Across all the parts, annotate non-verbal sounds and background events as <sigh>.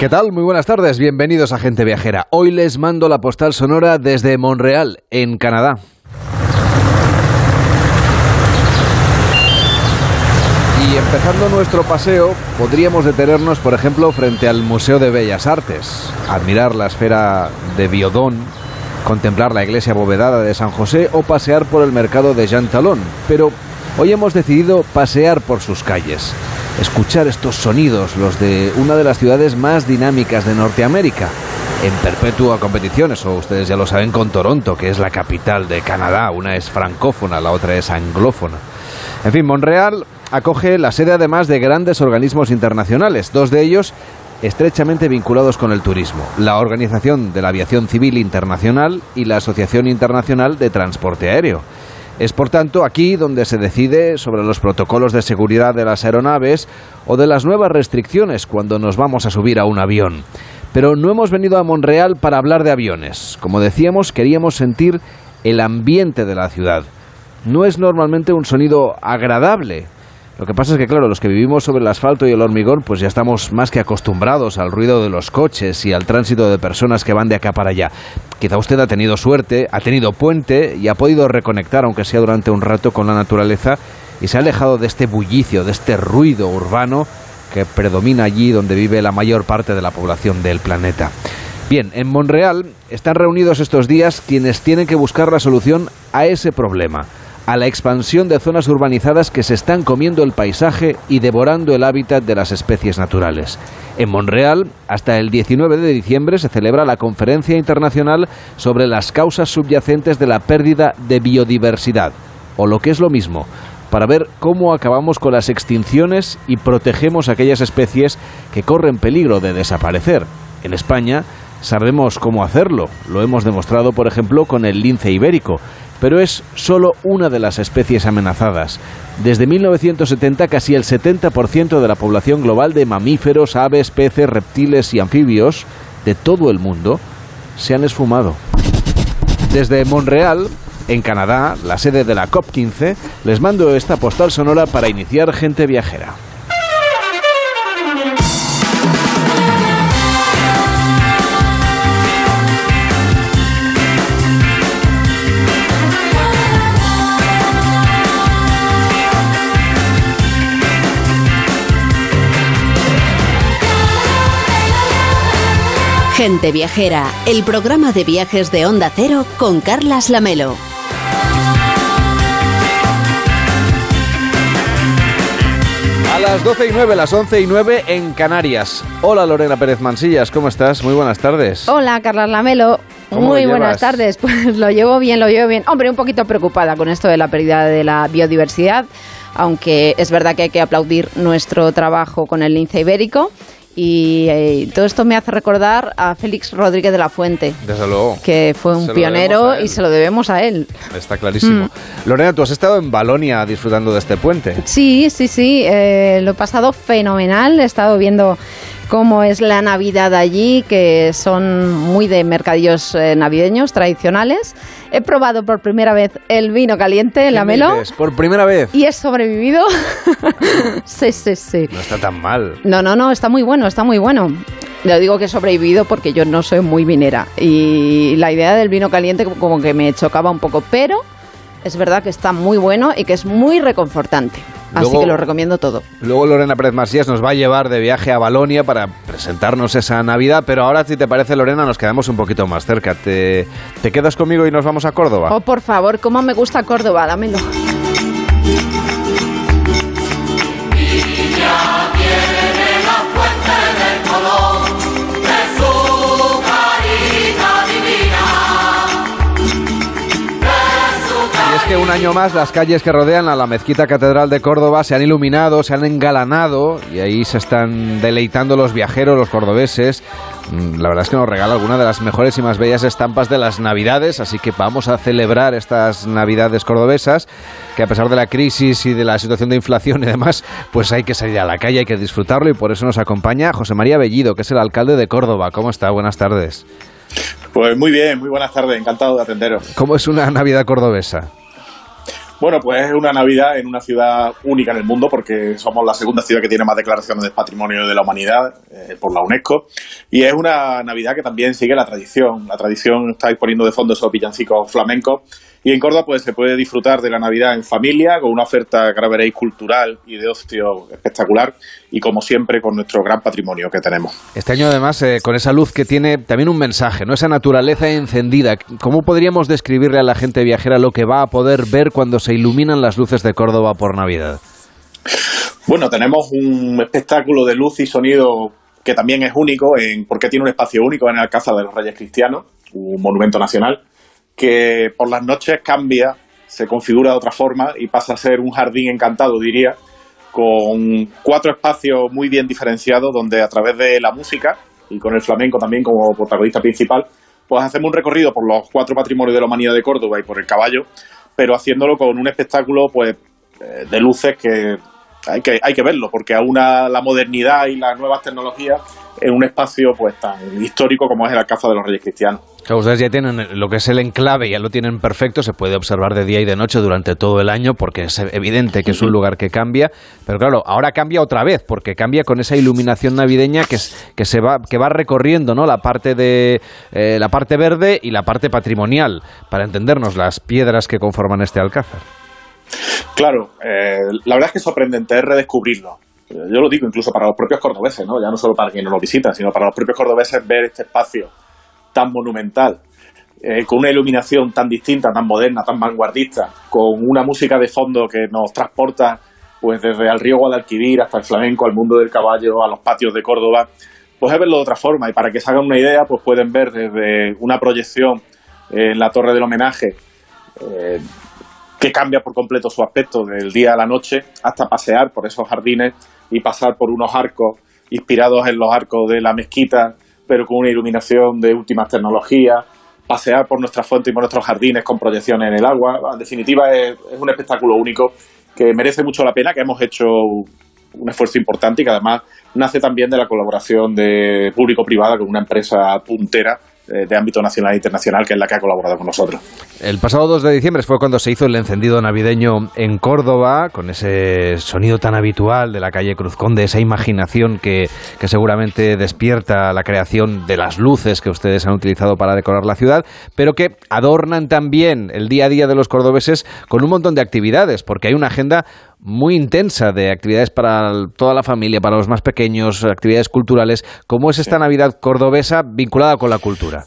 ¿Qué tal? Muy buenas tardes, bienvenidos a Gente Viajera. Hoy les mando la postal sonora desde Montreal, en Canadá. Y empezando nuestro paseo, podríamos detenernos, por ejemplo, frente al Museo de Bellas Artes, admirar la esfera de Biodón, contemplar la iglesia abovedada de San José o pasear por el mercado de Jean Talon. Pero hoy hemos decidido pasear por sus calles, escuchar estos sonidos, los de una de las ciudades más dinámicas de Norteamérica, en perpetua competición, eso ustedes ya lo saben, con Toronto, que es la capital de Canadá. Una es francófona, la otra es anglófona. En fin, Montreal acoge la sede además de grandes organismos internacionales, dos de ellos estrechamente vinculados con el turismo, la Organización de la Aviación Civil Internacional y la Asociación Internacional de Transporte Aéreo. Es por tanto aquí donde se decide sobre los protocolos de seguridad de las aeronaves o de las nuevas restricciones cuando nos vamos a subir a un avión. Pero no hemos venido a Monreal para hablar de aviones. Como decíamos, queríamos sentir el ambiente de la ciudad. No es normalmente un sonido agradable, lo que pasa es que, claro, los que vivimos sobre el asfalto y el hormigón, pues ya estamos más que acostumbrados al ruido de los coches y al tránsito de personas que van de acá para allá. Quizá usted ha tenido suerte, ha tenido puente y ha podido reconectar, aunque sea durante un rato, con la naturaleza y se ha alejado de este bullicio, de este ruido urbano que predomina allí donde vive la mayor parte de la población del planeta. Bien, en Monreal están reunidos estos días quienes tienen que buscar la solución a ese problema a la expansión de zonas urbanizadas que se están comiendo el paisaje y devorando el hábitat de las especies naturales. En Monreal, hasta el 19 de diciembre se celebra la Conferencia Internacional sobre las causas subyacentes de la pérdida de biodiversidad, o lo que es lo mismo, para ver cómo acabamos con las extinciones y protegemos aquellas especies que corren peligro de desaparecer. En España sabemos cómo hacerlo, lo hemos demostrado por ejemplo con el lince ibérico, pero es solo una de las especies amenazadas. Desde 1970 casi el 70% de la población global de mamíferos, aves, peces, reptiles y anfibios de todo el mundo se han esfumado. Desde Montreal, en Canadá, la sede de la COP15, les mando esta postal sonora para iniciar gente viajera. Gente Viajera, el programa de viajes de Onda Cero con Carlas Lamelo. A las 12 y 9, las 11 y 9 en Canarias. Hola Lorena Pérez Mansillas, ¿cómo estás? Muy buenas tardes. Hola, Carlas Lamelo. ¿Cómo Muy buenas tardes. <laughs> Pues lo llevo bien, lo llevo bien. Hombre, un poquito preocupada con esto de la pérdida de la biodiversidad, aunque es verdad que hay que aplaudir nuestro trabajo con el lince ibérico. Y eh, todo esto me hace recordar a Félix Rodríguez de la Fuente, Desde luego. que fue un pionero y se lo debemos a él. Está clarísimo. Mm. Lorena, tú has estado en Balonia disfrutando de este puente. Sí, sí, sí, eh, lo he pasado fenomenal. He estado viendo cómo es la Navidad allí, que son muy de mercadillos eh, navideños tradicionales. He probado por primera vez el vino caliente, la ¿Qué me Melo, dices? Por primera vez. y he sobrevivido. <laughs> sí, sí, sí. No está tan mal. No, no, no, está muy bueno, está muy bueno. Le digo que he sobrevivido porque yo no soy muy vinera. Y la idea del vino caliente como que me chocaba un poco, pero es verdad que está muy bueno y que es muy reconfortante. Así que lo recomiendo todo. Luego Lorena Pérez Masías nos va a llevar de viaje a Balonia para presentarnos esa Navidad, pero ahora si te parece Lorena nos quedamos un poquito más cerca. ¿Te, te quedas conmigo y nos vamos a Córdoba? Oh, por favor, cómo me gusta Córdoba, dámelo. Que un año más las calles que rodean a la mezquita catedral de Córdoba se han iluminado, se han engalanado y ahí se están deleitando los viajeros, los cordobeses. Mm, La verdad es que nos regala alguna de las mejores y más bellas estampas de las Navidades, así que vamos a celebrar estas Navidades cordobesas, que a pesar de la crisis y de la situación de inflación y demás, pues hay que salir a la calle, hay que disfrutarlo y por eso nos acompaña José María Bellido, que es el alcalde de Córdoba. ¿Cómo está? Buenas tardes. Pues muy bien, muy buenas tardes, encantado de atenderos. ¿Cómo es una Navidad cordobesa? Bueno, pues es una Navidad en una ciudad única en el mundo porque somos la segunda ciudad que tiene más declaraciones de patrimonio de la humanidad eh, por la UNESCO y es una Navidad que también sigue la tradición. La tradición estáis poniendo de fondo esos villancicos flamencos y en Córdoba pues se puede disfrutar de la Navidad en familia con una oferta que veréis cultural y de ocio espectacular y como siempre con nuestro gran patrimonio que tenemos. Este año además eh, con esa luz que tiene también un mensaje, ¿no? Esa naturaleza encendida. ¿Cómo podríamos describirle a la gente viajera lo que va a poder ver cuando se iluminan las luces de Córdoba por Navidad? Bueno, tenemos un espectáculo de luz y sonido que también es único en porque tiene un espacio único en el Alcázar de los Reyes Cristianos, un monumento nacional que por las noches cambia, se configura de otra forma y pasa a ser un jardín encantado, diría, con cuatro espacios muy bien diferenciados donde a través de la música y con el flamenco también como protagonista principal, pues hacemos un recorrido por los cuatro patrimonios de la humanidad de Córdoba y por el caballo, pero haciéndolo con un espectáculo pues eh, de luces que hay que, hay que verlo, porque aúna la modernidad y las nuevas tecnologías en un espacio pues tan histórico como es el Alcázar de los Reyes Cristianos. ustedes ya tienen lo que es el enclave, ya lo tienen perfecto, se puede observar de día y de noche durante todo el año porque es evidente que es un lugar que cambia, pero claro, ahora cambia otra vez porque cambia con esa iluminación navideña que, que se va que va recorriendo, ¿no? La parte de eh, la parte verde y la parte patrimonial para entendernos las piedras que conforman este alcázar. Claro, eh, la verdad es que es sorprendente es redescubrirlo yo lo digo incluso para los propios cordobeses, ¿no? ya no solo para quienes nos lo visitan, sino para los propios cordobeses ver este espacio tan monumental, eh, con una iluminación tan distinta, tan moderna, tan vanguardista, con una música de fondo que nos transporta pues desde el río Guadalquivir hasta el flamenco, al mundo del caballo, a los patios de Córdoba, pues es verlo de otra forma. Y para que se hagan una idea, pues pueden ver desde una proyección en la torre del homenaje, eh, que cambia por completo su aspecto del día a la noche, hasta pasear por esos jardines y pasar por unos arcos inspirados en los arcos de la mezquita, pero con una iluminación de últimas tecnologías, pasear por nuestra fuente y por nuestros jardines con proyecciones en el agua. En definitiva, es, es un espectáculo único que merece mucho la pena, que hemos hecho un esfuerzo importante y que además nace también de la colaboración de público-privada con una empresa puntera de ámbito nacional e internacional, que es la que ha colaborado con nosotros. El pasado 2 de diciembre fue cuando se hizo el encendido navideño en Córdoba, con ese sonido tan habitual de la calle Cruz Conde, esa imaginación que, que seguramente despierta la creación de las luces que ustedes han utilizado para decorar la ciudad, pero que adornan también el día a día de los cordobeses con un montón de actividades, porque hay una agenda muy intensa de actividades para toda la familia, para los más pequeños, actividades culturales. ¿Cómo es esta Navidad cordobesa vinculada con la cultura?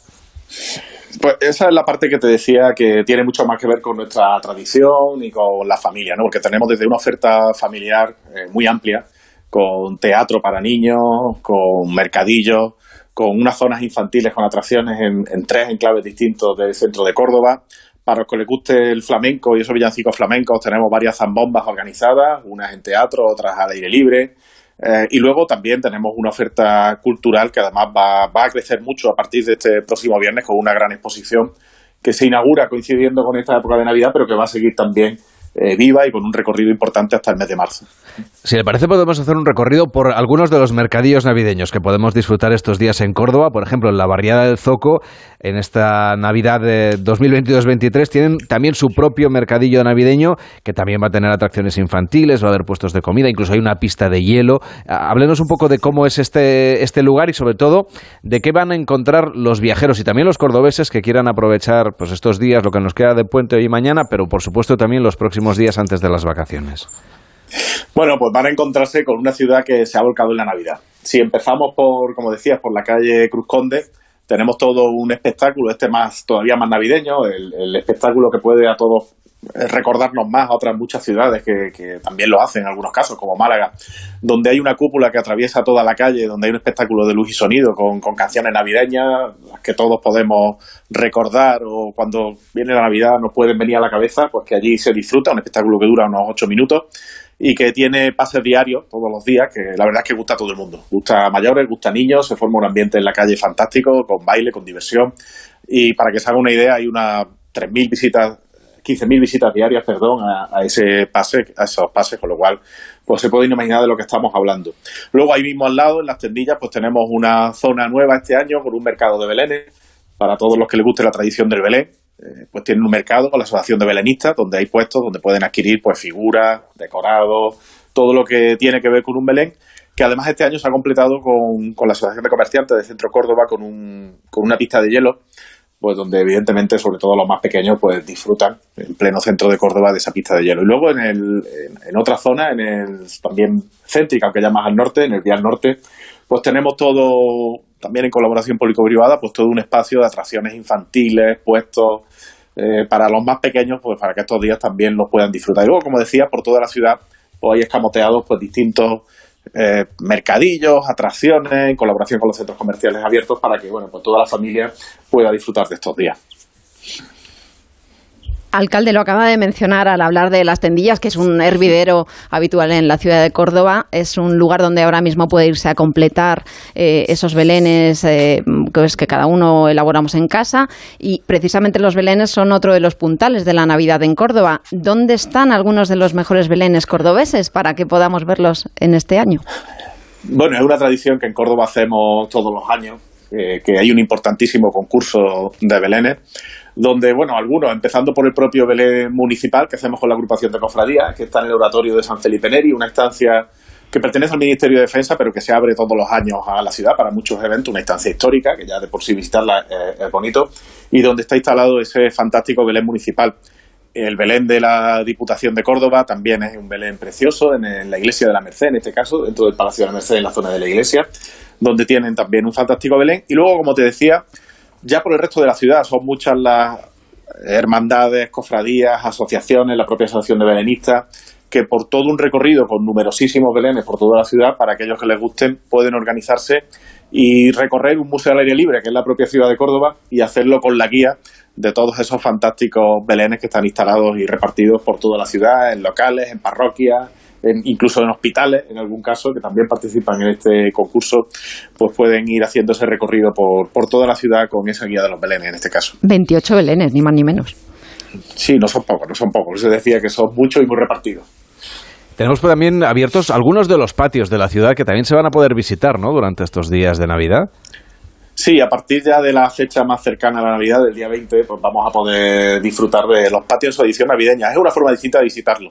Pues esa es la parte que te decía que tiene mucho más que ver con nuestra tradición y con la familia, ¿no? Porque tenemos desde una oferta familiar eh, muy amplia, con teatro para niños, con mercadillos, con unas zonas infantiles con atracciones en, en tres enclaves distintos del centro de Córdoba, para los que les guste el flamenco y esos villancicos flamencos, tenemos varias zambombas organizadas, unas en teatro, otras al aire libre. Eh, y luego también tenemos una oferta cultural que además va, va a crecer mucho a partir de este próximo viernes con una gran exposición que se inaugura coincidiendo con esta época de Navidad, pero que va a seguir también eh, viva y con un recorrido importante hasta el mes de marzo. Si le parece, podemos hacer un recorrido por algunos de los mercadillos navideños que podemos disfrutar estos días en Córdoba. Por ejemplo, en la Barriada del Zoco, en esta Navidad de 2022-23, tienen también su propio mercadillo navideño que también va a tener atracciones infantiles, va a haber puestos de comida, incluso hay una pista de hielo. Háblenos un poco de cómo es este, este lugar y, sobre todo, de qué van a encontrar los viajeros y también los cordobeses que quieran aprovechar pues, estos días, lo que nos queda de puente hoy y mañana, pero por supuesto también los próximos días antes de las vacaciones? Bueno, pues van a encontrarse con una ciudad que se ha volcado en la Navidad. Si empezamos por, como decías, por la calle Cruz Conde, tenemos todo un espectáculo, este más todavía más navideño, el espectáculo que puede a todos recordarnos más a otras muchas ciudades que, también lo hacen en algunos casos, como Málaga, donde hay una cúpula que atraviesa toda la calle, donde hay un espectáculo de luz y sonido con, canciones navideñas, que todos podemos recordar o cuando viene la Navidad nos pueden venir a la cabeza, pues que allí se disfruta, un espectáculo que dura unos ocho minutos y que tiene pases diarios todos los días, que la verdad es que gusta a todo el mundo. Gusta a mayores, gusta a niños, se forma un ambiente en la calle fantástico, con baile, con diversión. Y para que se haga una idea, hay unas 3.000 visitas 15.000 visitas diarias, perdón, a, ese pase, a esos pases, con lo cual pues se pueden imaginar de lo que estamos hablando. Luego ahí mismo al lado, en las tendillas, pues tenemos una zona nueva este año con un mercado de Belén para todos los que les guste la tradición del Belén, eh, pues tienen un mercado con la Asociación de Belenistas, donde hay puestos donde pueden adquirir pues figuras, decorados, todo lo que tiene que ver con un Belén, que además este año se ha completado con, con la Asociación de Comerciantes de Centro Córdoba con, un, con una pista de hielo, pues donde evidentemente, sobre todo los más pequeños, pues disfrutan en pleno centro de Córdoba de esa pista de hielo. Y luego en, el, en, otra zona, en el también céntrica, aunque ya más al norte, en el Vial Norte, pues tenemos todo, también en colaboración público-privada, pues todo un espacio de atracciones infantiles, puestos eh, para los más pequeños, pues para que estos días también los puedan disfrutar. Y luego, como decía, por toda la ciudad, pues hay escamoteados pues distintos eh, mercadillos, atracciones, en colaboración con los centros comerciales abiertos para que, bueno, pues toda la familia pueda disfrutar de estos días. Alcalde, lo acaba de mencionar al hablar de las tendillas, que es un hervidero habitual en la ciudad de Córdoba. Es un lugar donde ahora mismo puede irse a completar eh, esos belenes eh, que cada uno elaboramos en casa. Y precisamente los belenes son otro de los puntales de la Navidad en Córdoba. ¿Dónde están algunos de los mejores belenes cordobeses para que podamos verlos en este año? Bueno, es una tradición que en Córdoba hacemos todos los años, eh, que hay un importantísimo concurso de belenes donde, bueno, algunos, empezando por el propio Belén municipal que hacemos con la agrupación de cofradías, que está en el oratorio de San Felipe Neri, una estancia que pertenece al Ministerio de Defensa, pero que se abre todos los años a la ciudad para muchos eventos, una instancia histórica, que ya de por sí visitarla es bonito, y donde está instalado ese fantástico Belén municipal. El Belén de la Diputación de Córdoba también es un Belén precioso en, la iglesia de la Merced, en este caso, dentro del Palacio de la Merced, en la zona de la iglesia, donde tienen también un fantástico Belén. Y luego, como te decía, ya por el resto de la ciudad son muchas las hermandades, cofradías, asociaciones, la propia asociación de belenistas, que por todo un recorrido con numerosísimos belenes por toda la ciudad, para aquellos que les gusten, pueden organizarse y recorrer un museo al aire libre, que es la propia ciudad de Córdoba, y hacerlo con la guía de todos esos fantásticos belenes que están instalados y repartidos por toda la ciudad, en locales, en parroquias, incluso en hospitales, en algún caso, que también participan en este concurso, pues pueden ir haciendo ese recorrido por, por toda la ciudad con esa guía de los belenes, en este caso. 28 belenes, ni más ni menos. Sí, no son pocos, no son pocos. Se decía que son muchos y muy repartidos. Tenemos también abiertos algunos de los patios de la ciudad que también se van a poder visitar, ¿no? Durante estos días de Navidad. Sí, a partir ya de la fecha más cercana a la Navidad, del día 20, pues vamos a poder disfrutar de los patios en su edición navideña. Es una forma distinta de visitarlo.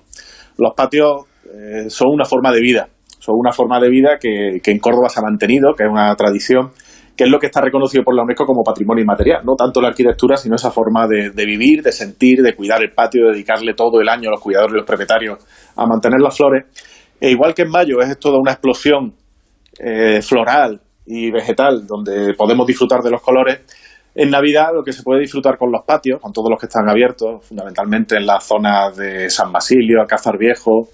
Los patios eh, son una forma de vida, son una forma de vida que, en Córdoba se ha mantenido, que es una tradición, que es lo que está reconocido por la UNESCO como patrimonio inmaterial, no tanto la arquitectura, sino esa forma de, vivir, de sentir, de cuidar el patio, de dedicarle todo el año a los cuidadores y los propietarios a mantener las flores. E igual que en mayo es toda una explosión eh, floral y vegetal donde podemos disfrutar de los colores, en Navidad lo que se puede disfrutar con los patios, con todos los que están abiertos, fundamentalmente en las zonas de San Basilio, Alcázar Viejo,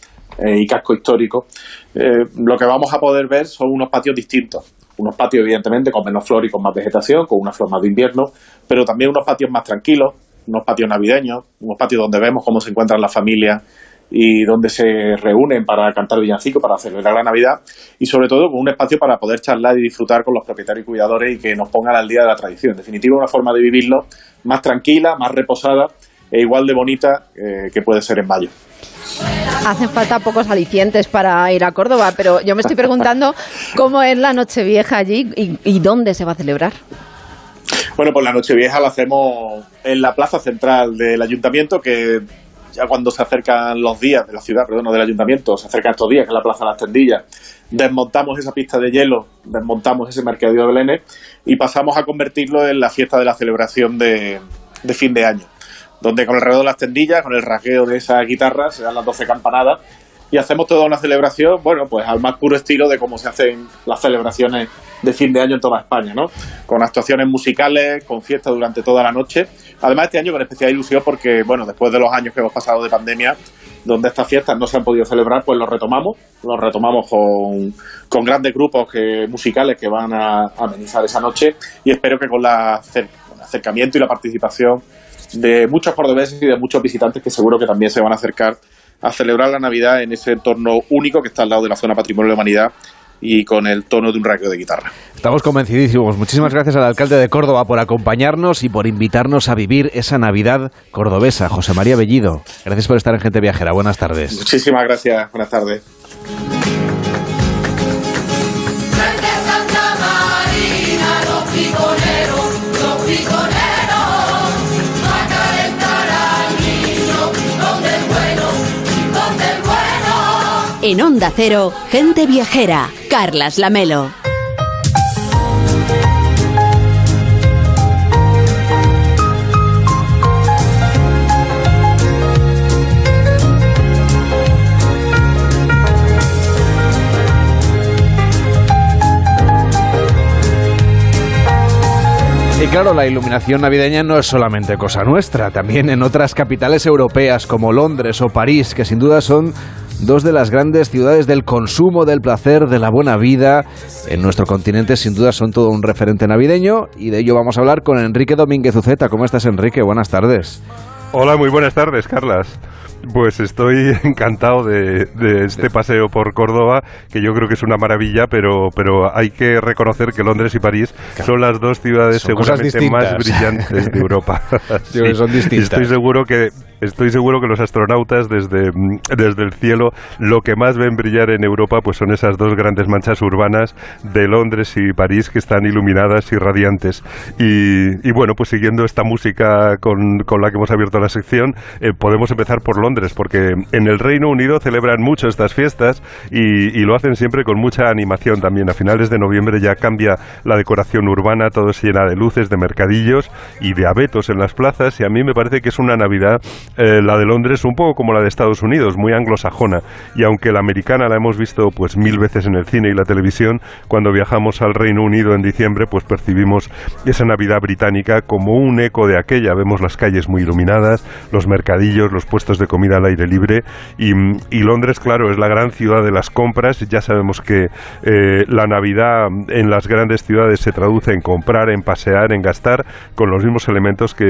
eh, y casco histórico, eh, lo que vamos a poder ver son unos patios distintos. Unos patios, evidentemente, con menos flor y con más vegetación, con una flor más de invierno, pero también unos patios más tranquilos, unos patios navideños, unos patios donde vemos cómo se encuentran las familias y donde se reúnen para cantar villancicos, para celebrar la Navidad y sobre todo con un espacio para poder charlar y disfrutar con los propietarios y cuidadores y que nos pongan al día de la tradición. En definitiva, una forma de vivirlo más tranquila, más reposada e igual de bonita eh, que puede ser en mayo. Hacen falta pocos alicientes para ir a Córdoba, pero yo me estoy <laughs> preguntando cómo es la Nochevieja allí y, dónde se va a celebrar. Bueno, pues la Nochevieja la hacemos en la plaza central del ayuntamiento, que ya cuando se acercan los días de la ciudad, perdón, no del ayuntamiento, se acercan estos días, que es la plaza de las tendillas, desmontamos esa pista de hielo, desmontamos ese mercadillo de Belénes y pasamos a convertirlo en la fiesta de la celebración de fin de año donde con alrededor de las tendillas, con el rasgueo de esa guitarra, se dan las 12 campanadas y hacemos toda una celebración, bueno, pues al más puro estilo de cómo se hacen las celebraciones de fin de año en toda España, ¿no? Con actuaciones musicales, con fiestas durante toda la noche. Además, este año con especial ilusión porque, bueno, después de los años que hemos pasado de pandemia, donde estas fiestas no se han podido celebrar, pues los retomamos, los retomamos con, con grandes grupos que, musicales que van a, amenizar esa noche y espero que con, la, el acercamiento y la participación de muchos cordobeses y de muchos visitantes que seguro que también se van a acercar a celebrar la Navidad en ese entorno único que está al lado de la zona Patrimonio de la Humanidad y con el tono de un raqueo de guitarra. Estamos convencidísimos. Muchísimas gracias al alcalde de Córdoba por acompañarnos y por invitarnos a vivir esa Navidad cordobesa. José María Bellido, gracias por estar en Gente Viajera. Buenas tardes. Muchísimas gracias. Buenas tardes. Onda Cero, Gente Viajera, Carlas Lamelo. Y claro, la iluminación navideña no es solamente cosa nuestra, también en otras capitales europeas como Londres o París, que sin duda son dos de las grandes ciudades del consumo, del placer, de la buena vida. En nuestro continente sin duda son todo un referente navideño y de ello vamos a hablar con Enrique Domínguez Uceta. ¿Cómo estás Enrique? Buenas tardes. Hola, muy buenas tardes, Carlas. Pues estoy <laughs> encantado de, este paseo por Córdoba, que yo creo que es una maravilla, pero, pero hay que reconocer que Londres y París son las dos ciudades seguramente más <laughs> brillantes de Europa. son <laughs> distintas. Estoy seguro que estoy seguro que los astronautas desde, desde el cielo lo que más ven brillar en Europa pues son esas dos grandes manchas urbanas de Londres y París que están iluminadas y radiantes. Y, bueno, pues siguiendo esta música con, con, la que hemos abierto la sección, eh, podemos empezar por Londres, porque en el Reino Unido celebran mucho estas fiestas y, lo hacen siempre con mucha animación también. A finales de noviembre ya cambia la decoración urbana, todo se llena de luces, de mercadillos y de abetos en las plazas y a mí me parece que es una Navidad eh, la de Londres un poco como la de Estados Unidos, muy anglosajona. Y aunque la americana la hemos visto pues mil veces en el cine y la televisión, cuando viajamos al Reino Unido en diciembre, pues percibimos esa Navidad británica como un eco de aquella. Vemos las calles muy iluminadas, los mercadillos, los puestos de comida al aire libre. Y, Londres, claro, es la gran ciudad de las compras. Ya sabemos que eh, la Navidad en las grandes ciudades se traduce en comprar, en pasear, en gastar, con los mismos elementos que,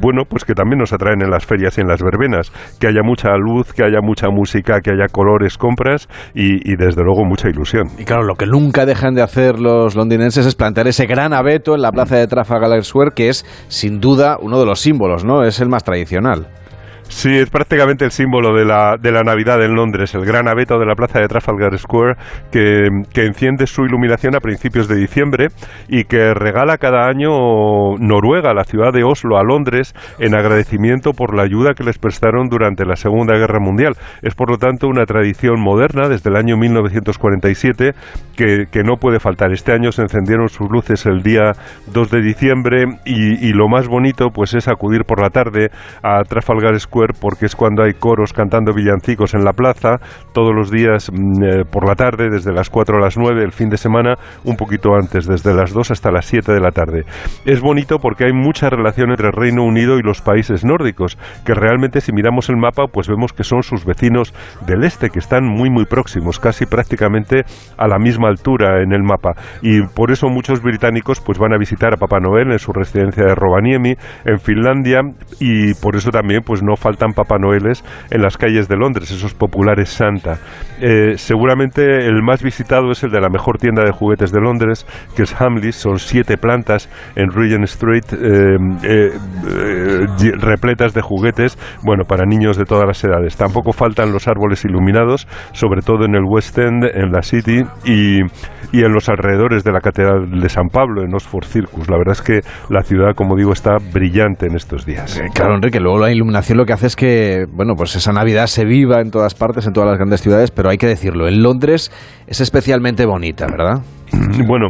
bueno, pues que también nos atraen en las ferias y en las verbenas, que haya mucha luz, que haya mucha música, que haya colores, compras y, desde luego mucha ilusión. Y claro, lo que nunca dejan de hacer los londinenses es plantear ese gran abeto en la plaza de Trafalgar Square, que es sin duda uno de los símbolos, ¿no? Es el más tradicional. Sí, es prácticamente el símbolo de la, de la Navidad en Londres, el gran abeto de la plaza de Trafalgar Square que, enciende su iluminación a principios de diciembre y que regala cada año Noruega, la ciudad de Oslo, a Londres en agradecimiento por la ayuda que les prestaron durante la Segunda Guerra Mundial. Es por lo tanto una tradición moderna desde el año 1947 que, que no puede faltar. Este año se encendieron sus luces el día 2 de diciembre y, y lo más bonito pues es acudir por la tarde a Trafalgar Square porque es cuando hay coros cantando villancicos en la plaza todos los días mm, eh, por la tarde, desde las 4 a las 9, el fin de semana un poquito antes, desde las 2 hasta las 7 de la tarde. Es bonito porque hay mucha relación entre el Reino Unido y los países nórdicos, que realmente si miramos el mapa pues vemos que son sus vecinos del este, que están muy muy próximos, casi prácticamente a la misma altura en el mapa. Y por eso muchos británicos pues van a visitar a Papá Noel en su residencia de Rovaniemi, en Finlandia, y por eso también pues no faltan Papá Noeles en las calles de Londres, esos populares Santa. Eh, seguramente el más visitado es el de la mejor tienda de juguetes de Londres, que es Hamleys, son siete plantas en Regent Street eh, eh, repletas de juguetes, bueno, para niños de todas las edades. Tampoco faltan los árboles iluminados, sobre todo en el West End, en la City y, y en los alrededores de la Catedral de San Pablo, en Oxford Circus. La verdad es que la ciudad, como digo, está brillante en estos días. Claro, Enrique, luego la iluminación lo que es que, bueno, pues esa Navidad se viva en todas partes, en todas las grandes ciudades, pero hay que decirlo, en Londres es especialmente bonita, ¿verdad? Bueno,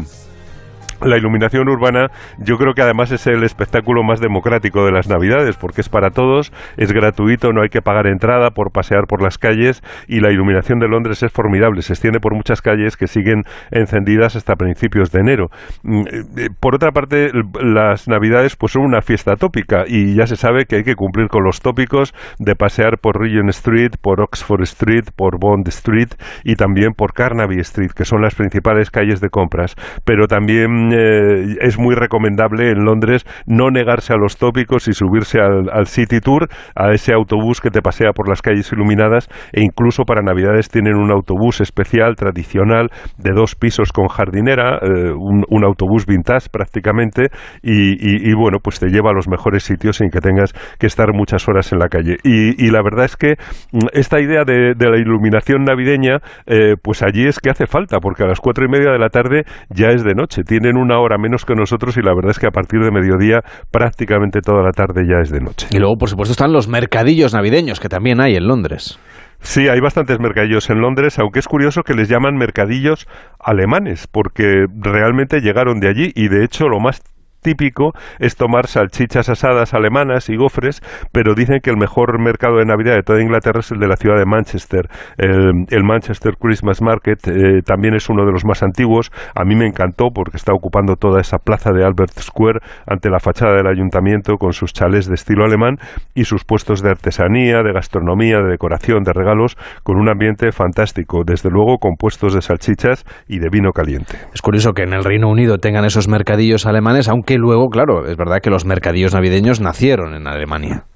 <laughs> la iluminación urbana yo creo que además es el espectáculo más democrático de las Navidades porque es para todos, es gratuito, no hay que pagar entrada por pasear por las calles y la iluminación de Londres es formidable, se extiende por muchas calles que siguen encendidas hasta principios de enero. Mm, eh, por otra parte, las Navidades pues son una fiesta tópica y ya se sabe que hay que cumplir con los tópicos de pasear por Regent Street, por Oxford Street, por Bond Street y también por Carnaby Street, que son las principales calles de compras, pero también eh, es muy recomendable en Londres no negarse a los tópicos y subirse al, City Tour, a ese autobús que te pasea por las calles iluminadas e incluso para Navidades tienen un autobús especial, tradicional, de dos pisos con jardinera, eh, un, autobús vintage prácticamente y, bueno, pues te lleva a los mejores sitios sin que tengas que estar muchas horas en la calle. Y, la verdad es que mm, esta idea de, la iluminación navideña, eh, pues allí es que hace falta, porque a las cuatro y media de la tarde ya es de noche. Tienen una hora menos que nosotros y la verdad es que a partir de mediodía prácticamente toda la tarde ya es de noche. Y luego, por supuesto, están los mercadillos navideños que también hay en Londres. Sí, hay bastantes mercadillos en Londres, aunque es curioso que les llaman mercadillos alemanes, porque realmente llegaron de allí y de hecho lo más típico es tomar salchichas asadas alemanas y gofres, pero dicen que el mejor mercado de Navidad de toda Inglaterra es el de la ciudad de Manchester. El, Manchester Christmas Market eh, también es uno de los más antiguos. A mí me encantó porque está ocupando toda esa plaza de Albert Square ante la fachada del ayuntamiento con sus chales de estilo alemán y sus puestos de artesanía, de gastronomía, de decoración, de regalos, con un ambiente fantástico, desde luego con puestos de salchichas y de vino caliente. Es curioso que en el Reino Unido tengan esos mercadillos alemanes, aunque luego, claro, es verdad que los mercadillos navideños nacieron en Alemania.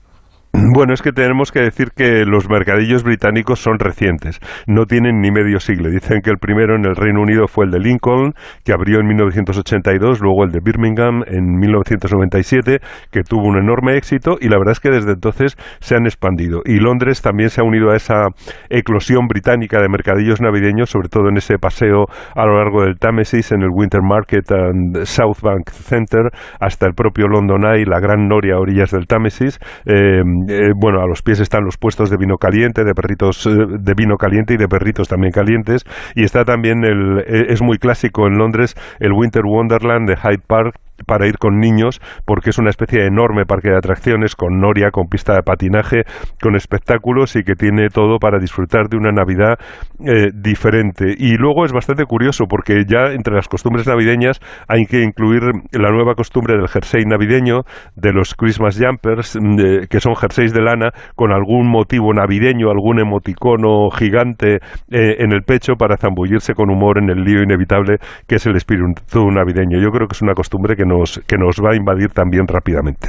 Bueno, es que tenemos que decir que los mercadillos británicos son recientes, no tienen ni medio siglo. Dicen que el primero en el Reino Unido fue el de Lincoln, que abrió en 1982, luego el de Birmingham en 1997, que tuvo un enorme éxito y la verdad es que desde entonces se han expandido. Y Londres también se ha unido a esa eclosión británica de mercadillos navideños, sobre todo en ese paseo a lo largo del Támesis, en el Winter Market and South Bank Center, hasta el propio London Eye, la gran noria a orillas del Támesis. Eh, eh, bueno, a los pies están los puestos de vino caliente, de perritos eh, de vino caliente y de perritos también calientes. Y está también el, eh, es muy clásico en Londres el Winter Wonderland de Hyde Park para ir con niños porque es una especie de enorme parque de atracciones con noria, con pista de patinaje, con espectáculos y que tiene todo para disfrutar de una Navidad eh, diferente. Y luego es bastante curioso porque ya entre las costumbres navideñas hay que incluir la nueva costumbre del jersey navideño, de los Christmas jumpers, mm, que son jerseys de lana con algún motivo navideño, algún emoticono gigante eh, en el pecho para zambullirse con humor en el lío inevitable que es el espíritu navideño. Yo creo que es una costumbre que nos, que nos va a invadir también rápidamente.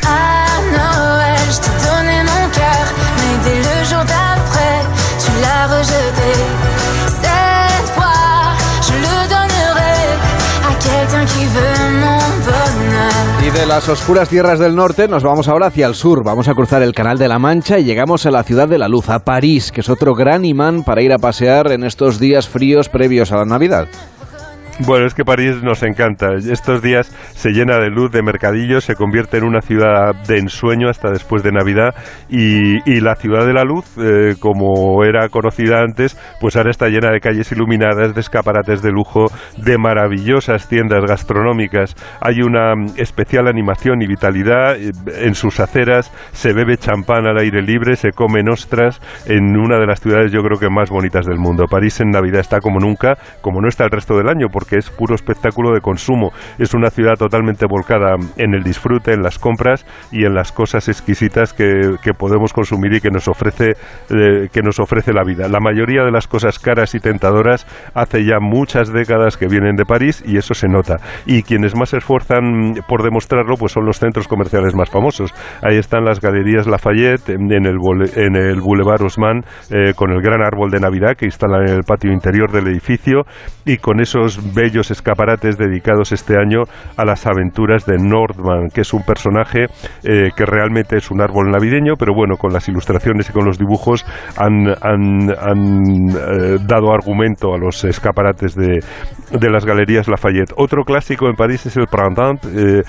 Y de las oscuras tierras del norte nos vamos ahora hacia el sur. Vamos a cruzar el Canal de la Mancha y llegamos a la ciudad de la luz, a París, que es otro gran imán para ir a pasear en estos días fríos previos a la Navidad. Bueno, es que París nos encanta. Estos días se llena de luz, de mercadillos, se convierte en una ciudad de ensueño hasta después de Navidad y, la ciudad de la luz, eh, como era conocida antes, pues ahora está llena de calles iluminadas, de escaparates de lujo, de maravillosas tiendas gastronómicas. Hay una especial animación y vitalidad eh, en sus aceras, se bebe champán al aire libre, se comen ostras en una de las ciudades yo creo que más bonitas del mundo. París en Navidad está como nunca, como no está el resto del año, porque es puro espectáculo de consumo. Es una ciudad totalmente volcada en el disfrute, en las compras y en las cosas exquisitas que, podemos consumir y que nos ofrece eh, que nos ofrece la vida. La mayoría de las cosas caras y tentadoras hace ya muchas décadas que vienen de París y eso se nota. Y quienes más se esfuerzan por demostrarlo pues son los centros comerciales más famosos. Ahí están las galerías Lafayette en el, en el Boulevard Haussmann eh, con el gran árbol de Navidad que instalan en el patio interior del edificio y con esos bellos escaparates dedicados este año a las aventuras de Nordman, que es un personaje eh, que realmente es un árbol navideño, pero bueno, con las ilustraciones y con los dibujos han, eh, dado argumento a los escaparates de, de, las galerías Lafayette. Otro clásico en París es el Printemps, eh,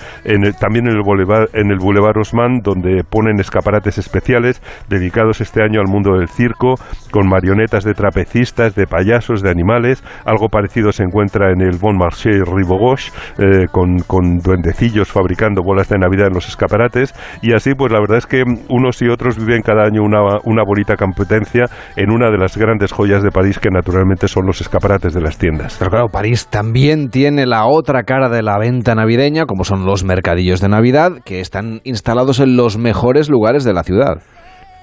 también en el, Boulevard, en el Boulevard Haussmann, donde ponen escaparates especiales dedicados este año al mundo del circo, con marionetas de trapecistas, de payasos, de animales. Algo parecido se encuentra en el Bon Marché Ribogoche eh, con, duendecillos fabricando bolas de Navidad en los escaparates y así pues la verdad es que unos y otros viven cada año una, una bonita competencia en una de las grandes joyas de París que naturalmente son los escaparates de las tiendas. Pero claro, París también tiene la otra cara de la venta navideña como son los mercadillos de Navidad que están instalados en los mejores lugares de la ciudad.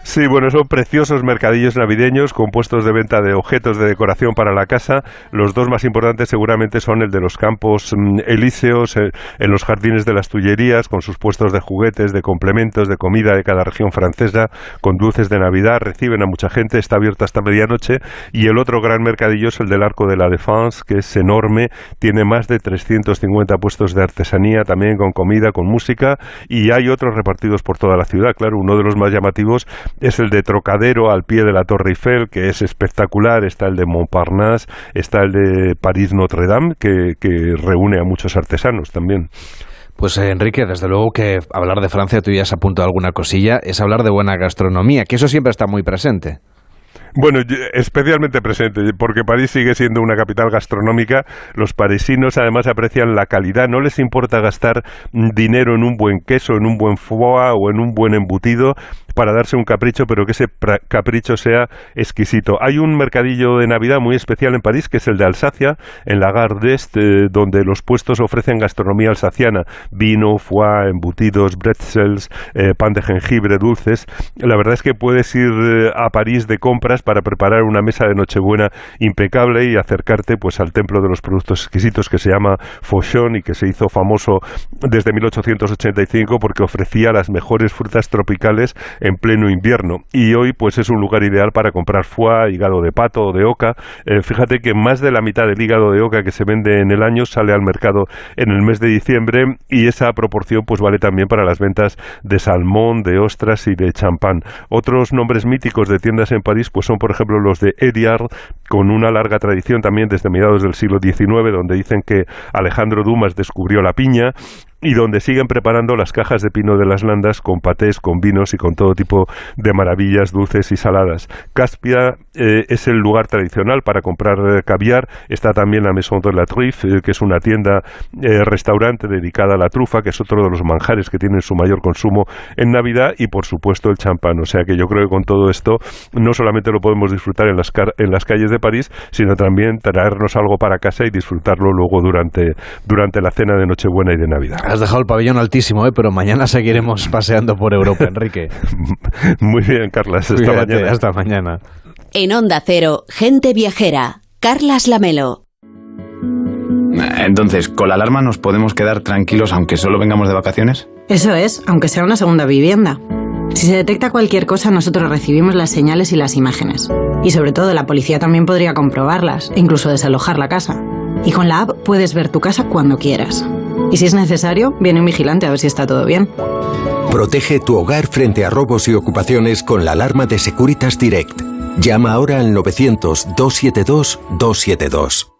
Sí, bueno, son preciosos mercadillos navideños con puestos de venta de objetos de decoración para la casa. Los dos más importantes seguramente son el de los campos mm, elíseos, eh, en los jardines de las Tullerías, con sus puestos de juguetes, de complementos, de comida de cada región francesa, con dulces de Navidad. Reciben a mucha gente, está abierto hasta medianoche. Y el otro gran mercadillo es el del Arco de la Défense, que es enorme, tiene más de 350 puestos de artesanía, también con comida, con música. Y hay otros repartidos por toda la ciudad. Claro, uno de los más llamativos es el de Trocadero al pie de la Torre Eiffel, que es espectacular, está el de Montparnasse, está el de París Notre Dame, que, que reúne a muchos artesanos también. Pues eh, Enrique, desde luego que hablar de Francia, tú ya has apuntado alguna cosilla, es hablar de buena gastronomía, que eso siempre está muy presente. Bueno, especialmente presente, porque París sigue siendo una capital gastronómica. Los parisinos además aprecian la calidad, no les importa gastar dinero en un buen queso, en un buen foie o en un buen embutido para darse un capricho, pero que ese capricho sea exquisito. Hay un mercadillo de Navidad muy especial en París, que es el de Alsacia, en la Gare d'Est, eh, donde los puestos ofrecen gastronomía alsaciana, vino, foie, embutidos, bretzels, eh, pan de jengibre, dulces. La verdad es que puedes ir eh, a París de compras para preparar una mesa de Nochebuena impecable y acercarte pues al templo de los productos exquisitos que se llama Fauchon y que se hizo famoso desde 1885 porque ofrecía las mejores frutas tropicales pleno invierno. Y hoy pues es un lugar ideal para comprar foie, hígado de pato o de oca. Eh, fíjate que más de la mitad del hígado de oca que se vende en el año sale al mercado en el mes de diciembre y esa proporción pues vale también para las ventas de salmón, de ostras y de champán. Otros nombres míticos de tiendas en París pues son por ejemplo los de Ediard con una larga tradición también desde mediados del siglo XIX donde dicen que Alejandro Dumas descubrió la piña y donde siguen preparando las cajas de pino de las landas con patés, con vinos y con todo tipo de maravillas dulces y saladas. Caspia eh, es el lugar tradicional para comprar eh, caviar. Está también la Maison de la Truffe, eh, que es una tienda restaurante dedicada a la trufa, que es otro de los manjares que tienen su mayor consumo en Navidad y por supuesto el champán. O sea que yo creo que con todo esto no solamente lo podemos disfrutar en las, en las calles de París, sino también traernos algo para casa y disfrutarlo luego durante, durante la cena de Nochebuena y de Navidad. Has dejado el pabellón altísimo, ¿eh? pero mañana seguiremos <laughs> paseando por Europa, Enrique. Muy bien, Carlas. Hasta mañana. Hasta mañana. En Onda Cero, gente viajera. Carlas Lamelo. Entonces, ¿con la alarma nos podemos quedar tranquilos aunque solo vengamos de vacaciones? Eso es, aunque sea una segunda vivienda. Si se detecta cualquier cosa, nosotros recibimos las señales y las imágenes. Y sobre todo, la policía también podría comprobarlas e incluso desalojar la casa. Y con la app puedes ver tu casa cuando quieras. Y si es necesario, viene un vigilante a ver si está todo bien. Protege tu hogar frente a robos y ocupaciones con la alarma de Securitas Direct. Llama ahora al 900-272-272.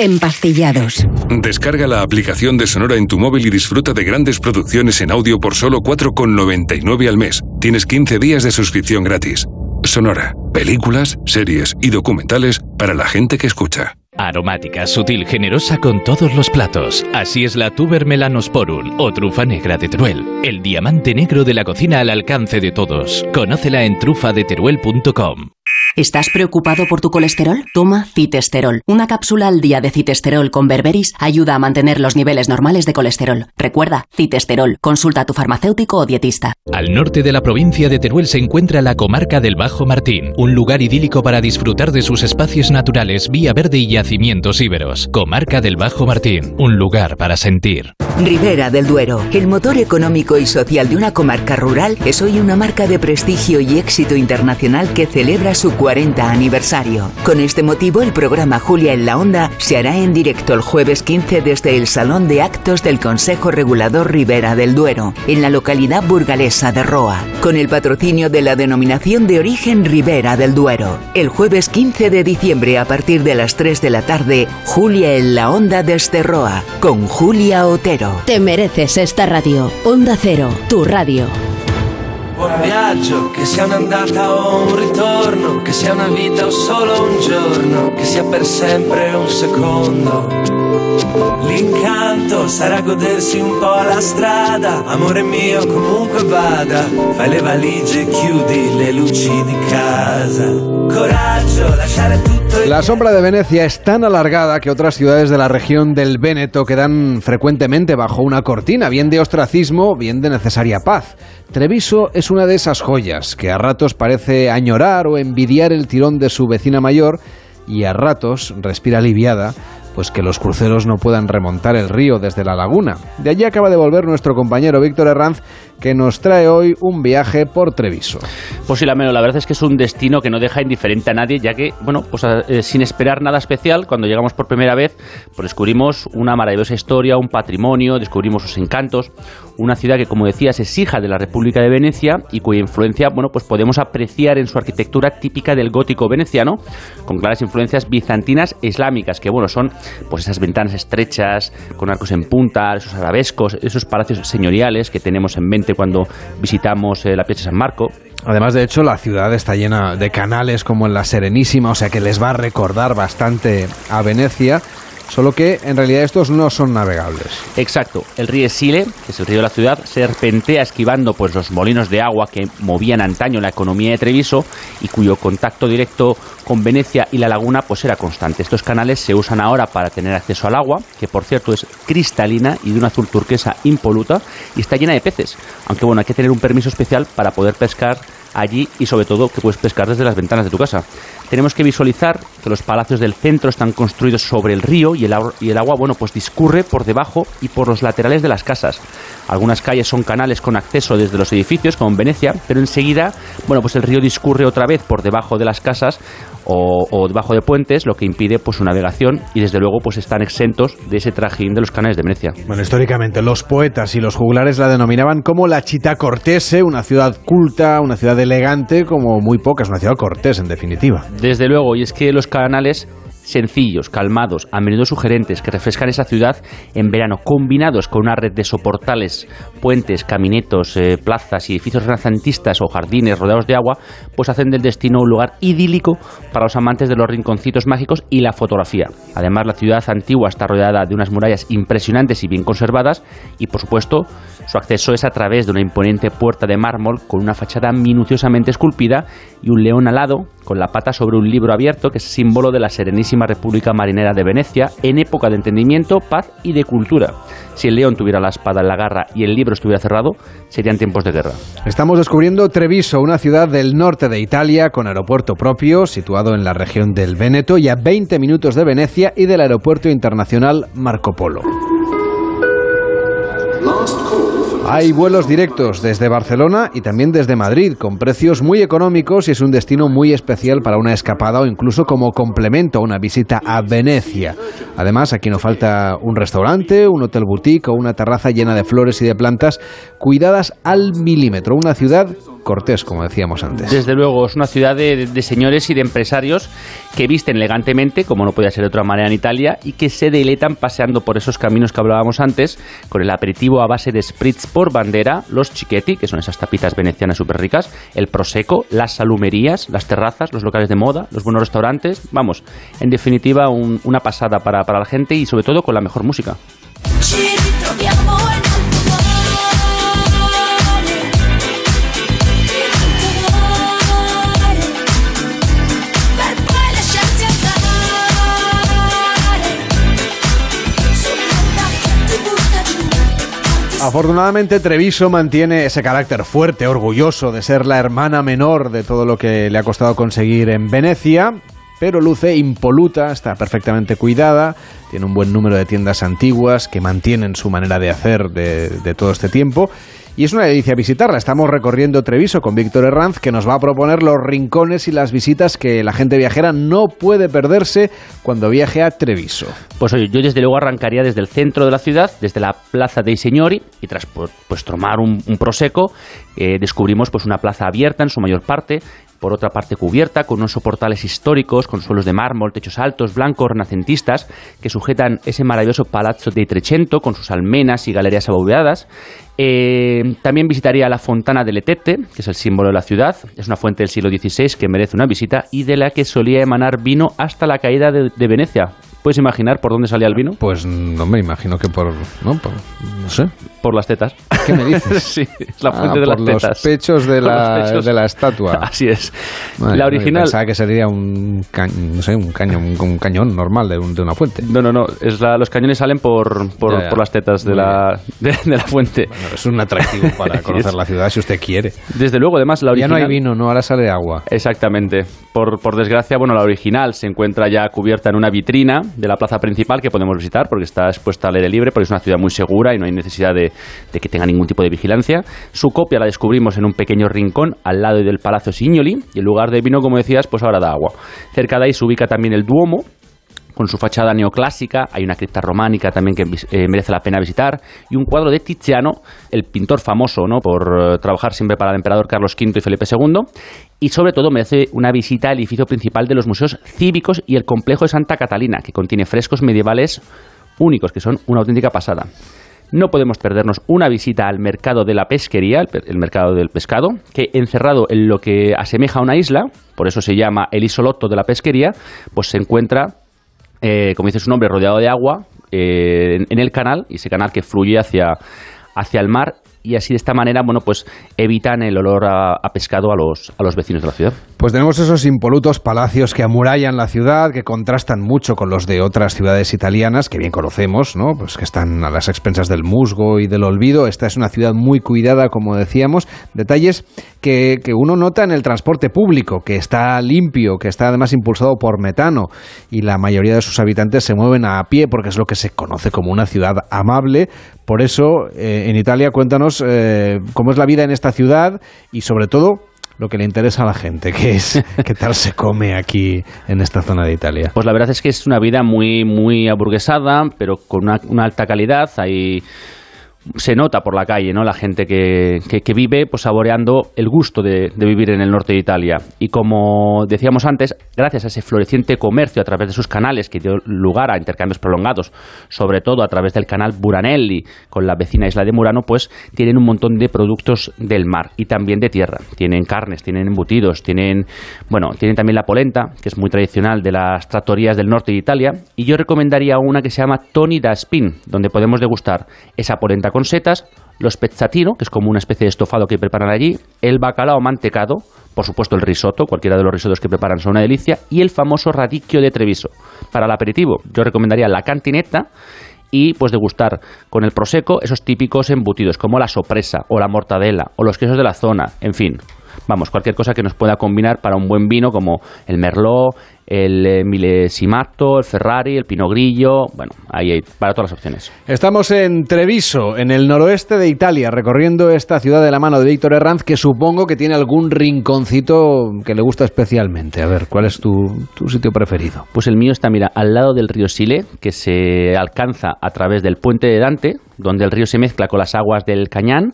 Empastillados. Descarga la aplicación de Sonora en tu móvil y disfruta de grandes producciones en audio por solo 4,99 al mes. Tienes 15 días de suscripción gratis. Sonora, películas, series y documentales para la gente que escucha. Aromática, sutil, generosa con todos los platos. Así es la tuber melanosporum o trufa negra de Teruel. El diamante negro de la cocina al alcance de todos. Conócela en trufadeteruel.com. ¿Estás preocupado por tu colesterol? Toma citesterol. Una cápsula al día de citesterol con berberis ayuda a mantener los niveles normales de colesterol. Recuerda, citesterol. Consulta a tu farmacéutico o dietista. Al norte de la provincia de Teruel se encuentra la comarca del Bajo Martín, un lugar idílico para disfrutar de sus espacios naturales, vía verde y yacimientos íberos. Comarca del Bajo Martín, un lugar para sentir. Ribera del Duero, el motor económico y social de una comarca rural, es hoy una marca de prestigio y éxito internacional que celebra su 40 aniversario. Con este motivo, el programa Julia en la Onda se hará en directo el jueves 15 desde el Salón de Actos del Consejo Regulador Ribera del Duero, en la localidad burgalesa de Roa, con el patrocinio de la denominación de origen Ribera del Duero. El jueves 15 de diciembre, a partir de las 3 de la tarde, Julia en la Onda desde Roa, con Julia Otero. Te mereces esta radio. Onda Cero, tu radio. Buon viaggio, che sia un'andata o un ritorno, che sia una vita o solo un giorno, che sia per sempre un secondo. L'incanto sarà godersi un po' la strada, amore mio comunque le valigie e chiudi le luci di casa. Coraggio, tutto La sombra de Venecia es tan alargada que otras ciudades de la región del Véneto quedan frecuentemente bajo una cortina, bien de ostracismo, bien de necesaria paz. Treviso es una de esas joyas que a ratos parece añorar o envidiar el tirón de su vecina mayor y a ratos respira aliviada pues que los cruceros no puedan remontar el río desde la laguna. De allí acaba de volver nuestro compañero Víctor Herranz que nos trae hoy un viaje por Treviso. Pues sí, la verdad es que es un destino que no deja indiferente a nadie, ya que, bueno, pues eh, sin esperar nada especial, cuando llegamos por primera vez, pues descubrimos una maravillosa historia, un patrimonio, descubrimos sus encantos, una ciudad que, como decías, es hija de la República de Venecia y cuya influencia, bueno, pues podemos apreciar en su arquitectura típica del gótico veneciano, con claras influencias bizantinas e islámicas, que, bueno, son pues esas ventanas estrechas, con arcos en punta, esos arabescos, esos palacios señoriales que tenemos en mente cuando visitamos eh, la Piazza San Marco. Además, de hecho, la ciudad está llena de canales como en la Serenísima, o sea que les va a recordar bastante a Venecia solo que en realidad estos no son navegables. Exacto, el río Sile, que es el río de la ciudad, serpentea esquivando pues los molinos de agua que movían antaño la economía de Treviso y cuyo contacto directo con Venecia y la laguna pues era constante. Estos canales se usan ahora para tener acceso al agua, que por cierto es cristalina y de un azul turquesa impoluta y está llena de peces, aunque bueno, hay que tener un permiso especial para poder pescar allí y sobre todo que puedes pescar desde las ventanas de tu casa. Tenemos que visualizar que los palacios del centro están construidos sobre el río y el, y el agua, bueno, pues discurre por debajo y por los laterales de las casas. Algunas calles son canales con acceso desde los edificios, como en Venecia, pero enseguida, bueno, pues el río discurre otra vez por debajo de las casas o, debajo de puentes, lo que impide pues su navegación y desde luego pues están exentos de ese trajín de los canales de Venecia. Bueno, históricamente los poetas y los juglares la denominaban como la Chita Cortese, una ciudad culta, una ciudad elegante, como muy pocas, una ciudad cortés en definitiva. Desde luego, y es que los canales sencillos, calmados, a menudo sugerentes, que refrescan esa ciudad en verano, combinados con una red de soportales, puentes, caminetos, eh, plazas y edificios renacentistas o jardines rodeados de agua, pues hacen del destino un lugar idílico para los amantes de los rinconcitos mágicos y la fotografía. Además, la ciudad antigua está rodeada de unas murallas impresionantes y bien conservadas y, por supuesto, su acceso es a través de una imponente puerta de mármol con una fachada minuciosamente esculpida y un león alado con la pata sobre un libro abierto que es símbolo de la serenísima República Marinera de Venecia en época de entendimiento, paz y de cultura. Si el león tuviera la espada en la garra y el libro estuviera cerrado, serían tiempos de guerra. Estamos descubriendo Treviso, una ciudad del norte de Italia con aeropuerto propio, situado en la región del Véneto y a 20 minutos de Venecia y del aeropuerto internacional Marco Polo. Hay vuelos directos desde Barcelona y también desde Madrid, con precios muy económicos y es un destino muy especial para una escapada o incluso como complemento a una visita a Venecia. Además, aquí no falta un restaurante, un hotel boutique o una terraza llena de flores y de plantas cuidadas al milímetro. Una ciudad cortés, como decíamos antes. Desde luego, es una ciudad de, señores y de empresarios que visten elegantemente, como no podía ser de otra manera en Italia, y que se deleitan paseando por esos caminos que hablábamos antes, con el aperitivo a base de spritz por bandera, los chiquetti, que son esas tapitas venecianas súper ricas, el prosecco, las salumerías, las terrazas, los locales de moda, los buenos restaurantes. Vamos, en definitiva, una pasada para, para la gente y sobre todo con la mejor música. Afortunadamente Treviso mantiene ese carácter fuerte, orgulloso de ser la hermana menor de todo lo que le ha costado conseguir en Venecia, pero luce impoluta, está perfectamente cuidada, tiene un buen número de tiendas antiguas que mantienen su manera de hacer de, de todo este tiempo y es una delicia visitarla. Estamos recorriendo Treviso con Víctor Herranz, que nos va a proponer los rincones y las visitas que la gente viajera no puede perderse cuando viaje a Treviso. Pues oye, yo desde luego arrancaría desde el centro de la ciudad, desde la Plaza dei Signori, y tras pues, pues tomar un, un prosecco, eh, descubrimos pues una plaza abierta en su mayor parte, por otra parte cubierta con unos soportales históricos, con suelos de mármol, techos altos, blancos, renacentistas, que sujetan ese maravilloso Palazzo de Trecento con sus almenas y galerías abovedadas. Eh, también visitaría la Fontana del Letete, que es el símbolo de la ciudad. Es una fuente del siglo XVI que merece una visita y de la que solía emanar vino hasta la caída de Venecia. ¿Puedes imaginar por dónde salía el vino? Pues no me imagino que por. No, no sé. Por las tetas. ¿Qué me dices? <laughs> sí, es la fuente ah, de las tetas. Los pechos de, la, de la estatua. <laughs> Así es. la original. Pensaba que sería un, no sé, un, cañón, un cañón normal de, de, una fuente. No, no, no. Es la, los cañones salen por, por, por las tetas de la, <laughs> de, la, fuente. Bueno, es un atractivo para conocer la ciudad si usted quiere. Desde luego, además, la original. Ya no hay vino, no, ahora sale agua. Exactamente. Por, por desgracia, bueno, la original se encuentra ya cubierta en una vitrina de la plaza principal que podemos visitar porque está expuesta al aire libre, porque es una ciudad muy segura y no hay necesidad de, que tenga ningún tipo de vigilancia. Su copia la descubrimos en un pequeño rincón al lado del Palacio Signoli y en lugar de vino, como decías, pues ahora da agua. Cerca de ahí se ubica también el Duomo, con su fachada neoclásica, hay una cripta románica también que eh, merece la pena visitar, y un cuadro de Tiziano, el pintor famoso ¿no? por eh, trabajar siempre para el emperador Carlos V y Felipe II, y sobre todo merece una visita al edificio principal de los museos cívicos y el complejo de Santa Catalina, que contiene frescos medievales únicos, que son una auténtica pasada. No podemos perdernos una visita al mercado de la pesquería, el, mercado del pescado, que encerrado en lo que asemeja a una isla, por eso se llama el isolotto de la pesquería, pues se encuentra eh, como dice su nombre, rodeado de agua eh, en, en el canal, y ese canal que fluye hacia, hacia el mar, y así de esta manera, bueno, pues evitan el olor a, pescado a los, a los vecinos de la ciudad. Pues tenemos esos impolutos palacios que amurallan la ciudad, que contrastan mucho con los de otras ciudades italianas que bien conocemos, ¿no? Pues que están a las expensas del musgo y del olvido. Esta es una ciudad muy cuidada, como decíamos. Detalles que, que uno nota en el transporte público, que está limpio, que está además impulsado por metano y la mayoría de sus habitantes se mueven a pie porque es lo que se conoce como una ciudad amable. Por eso, eh, en Italia, cuéntanos eh, cómo es la vida en esta ciudad y sobre todo lo que le interesa a la gente, que es <laughs> qué tal se come aquí en esta zona de Italia. Pues la verdad es que es una vida muy, muy aburguesada, pero con una, una alta calidad. Hay se nota por la calle, ¿no? La gente que, que- que vive pues saboreando el gusto de, de vivir en el norte de Italia. Y como decíamos antes, gracias a ese floreciente comercio a través de sus canales que dio lugar a intercambios prolongados, sobre todo a través del canal Buranelli con la vecina isla de Murano, pues tienen un montón de productos del mar y también de tierra. Tienen carnes, tienen embutidos, tienen, bueno, tienen también la polenta, que es muy tradicional de las trattorías del norte de Italia. Y yo recomendaría una que se llama Tony da Spin, donde podemos degustar esa polenta con setas, los pezzatino, que es como una especie de estofado que preparan allí, el bacalao mantecado, por supuesto el risotto, cualquiera de los risotos que preparan son una delicia, y el famoso radicchio de Treviso. Para el aperitivo, yo recomendaría la cantinetta y pues degustar con el prosecco esos típicos embutidos como la sorpresa o la mortadela o los quesos de la zona, en fin. Vamos, cualquier cosa que nos pueda combinar para un buen vino como el Merlot, el eh, Millesimato, el Ferrari, el Pinot Grillo, bueno, ahí hay para todas las opciones. Estamos en Treviso, en el noroeste de Italia, recorriendo esta ciudad de la mano de Víctor Herranz, que supongo que tiene algún rinconcito que le gusta especialmente. A ver, ¿cuál es tu, tu sitio preferido? Pues el mío está, mira, al lado del río Sile, que se alcanza a través del puente de Dante, donde el río se mezcla con las aguas del Cañán.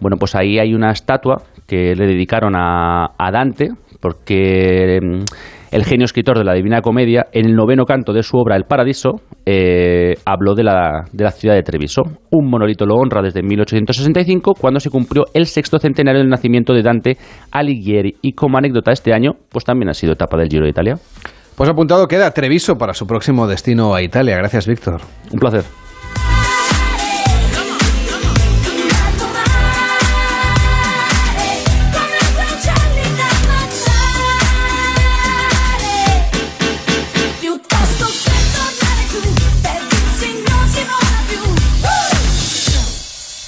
Bueno, pues ahí hay una estatua que le dedicaron a, a Dante, porque mm, el genio escritor de la Divina Comedia, en el noveno canto de su obra El Paradiso, eh, habló de la, de la ciudad de Treviso. Un monolito lo honra desde 1865, cuando se cumplió el sexto centenario del nacimiento de Dante Alighieri. Y como anécdota este año, pues también ha sido etapa del Giro de Italia. Pues apuntado queda Treviso para su próximo destino a Italia. Gracias, Víctor. Un placer.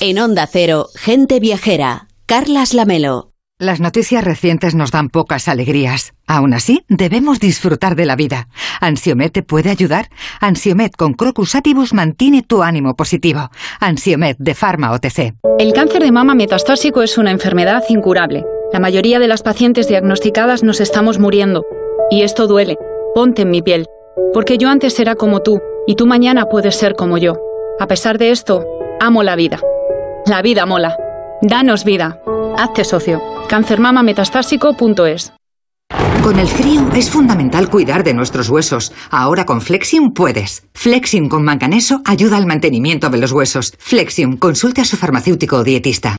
En Onda Cero, gente viajera. Carlas Lamelo. Las noticias recientes nos dan pocas alegrías. Aún así, debemos disfrutar de la vida. ¿Ansiomet te puede ayudar? Ansiomet con Crocus Atibus mantiene tu ánimo positivo. Ansiomet de Pharma OTC. El cáncer de mama metastásico es una enfermedad incurable. La mayoría de las pacientes diagnosticadas nos estamos muriendo. Y esto duele. Ponte en mi piel. Porque yo antes era como tú, y tú mañana puedes ser como yo. A pesar de esto, amo la vida. La vida mola. Danos vida. Hazte socio. Cancermamametastásico.es Con el frío es fundamental cuidar de nuestros huesos. Ahora con Flexium puedes. Flexium con manganeso ayuda al mantenimiento de los huesos. Flexium, consulte a su farmacéutico o dietista.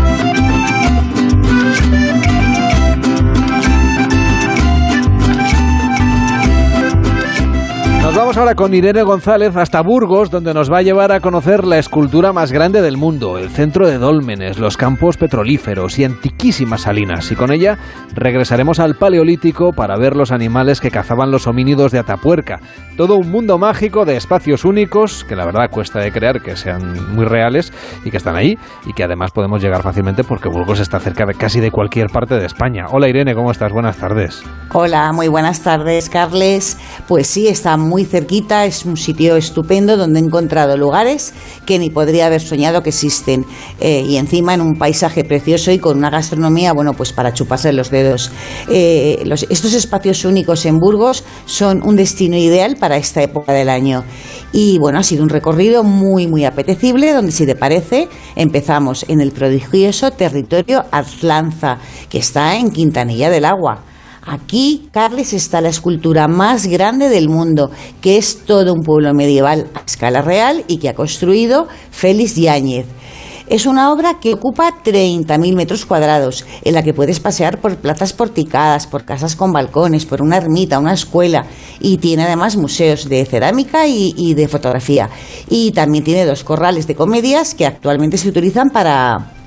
Nos vamos ahora con Irene González hasta Burgos, donde nos va a llevar a conocer la escultura más grande del mundo, el centro de Dólmenes, los campos petrolíferos y antiquísimas salinas. Y con ella regresaremos al Paleolítico para ver los animales que cazaban los homínidos de Atapuerca. Todo un mundo mágico de espacios únicos que la verdad cuesta de creer que sean muy reales y que están ahí y que además podemos llegar fácilmente porque Burgos está cerca de casi de cualquier parte de España. Hola Irene, ¿cómo estás? Buenas tardes. Hola, muy buenas tardes, Carles. Pues sí, está muy cerquita, es un sitio estupendo donde he encontrado lugares que ni podría haber soñado que existen. Eh, y encima en un paisaje precioso y con una gastronomía, bueno, pues para chuparse los dedos. Eh, estos espacios únicos en Burgos son un destino ideal para esta época del año. Y bueno, ha sido un recorrido muy, muy apetecible, donde si te parece, empezamos en el prodigioso territorio Atlanza, que está en Quintanilla del Agua. Aquí, Carles, está la escultura más grande del mundo, que es todo un pueblo medieval a escala real y que ha construido Félix Yáñez. Es una obra que ocupa 30.000 metros cuadrados, en la que puedes pasear por plazas porticadas, por casas con balcones, por una ermita, una escuela, y tiene además museos de cerámica y, y de fotografía. Y también tiene dos corrales de comedias que actualmente se utilizan para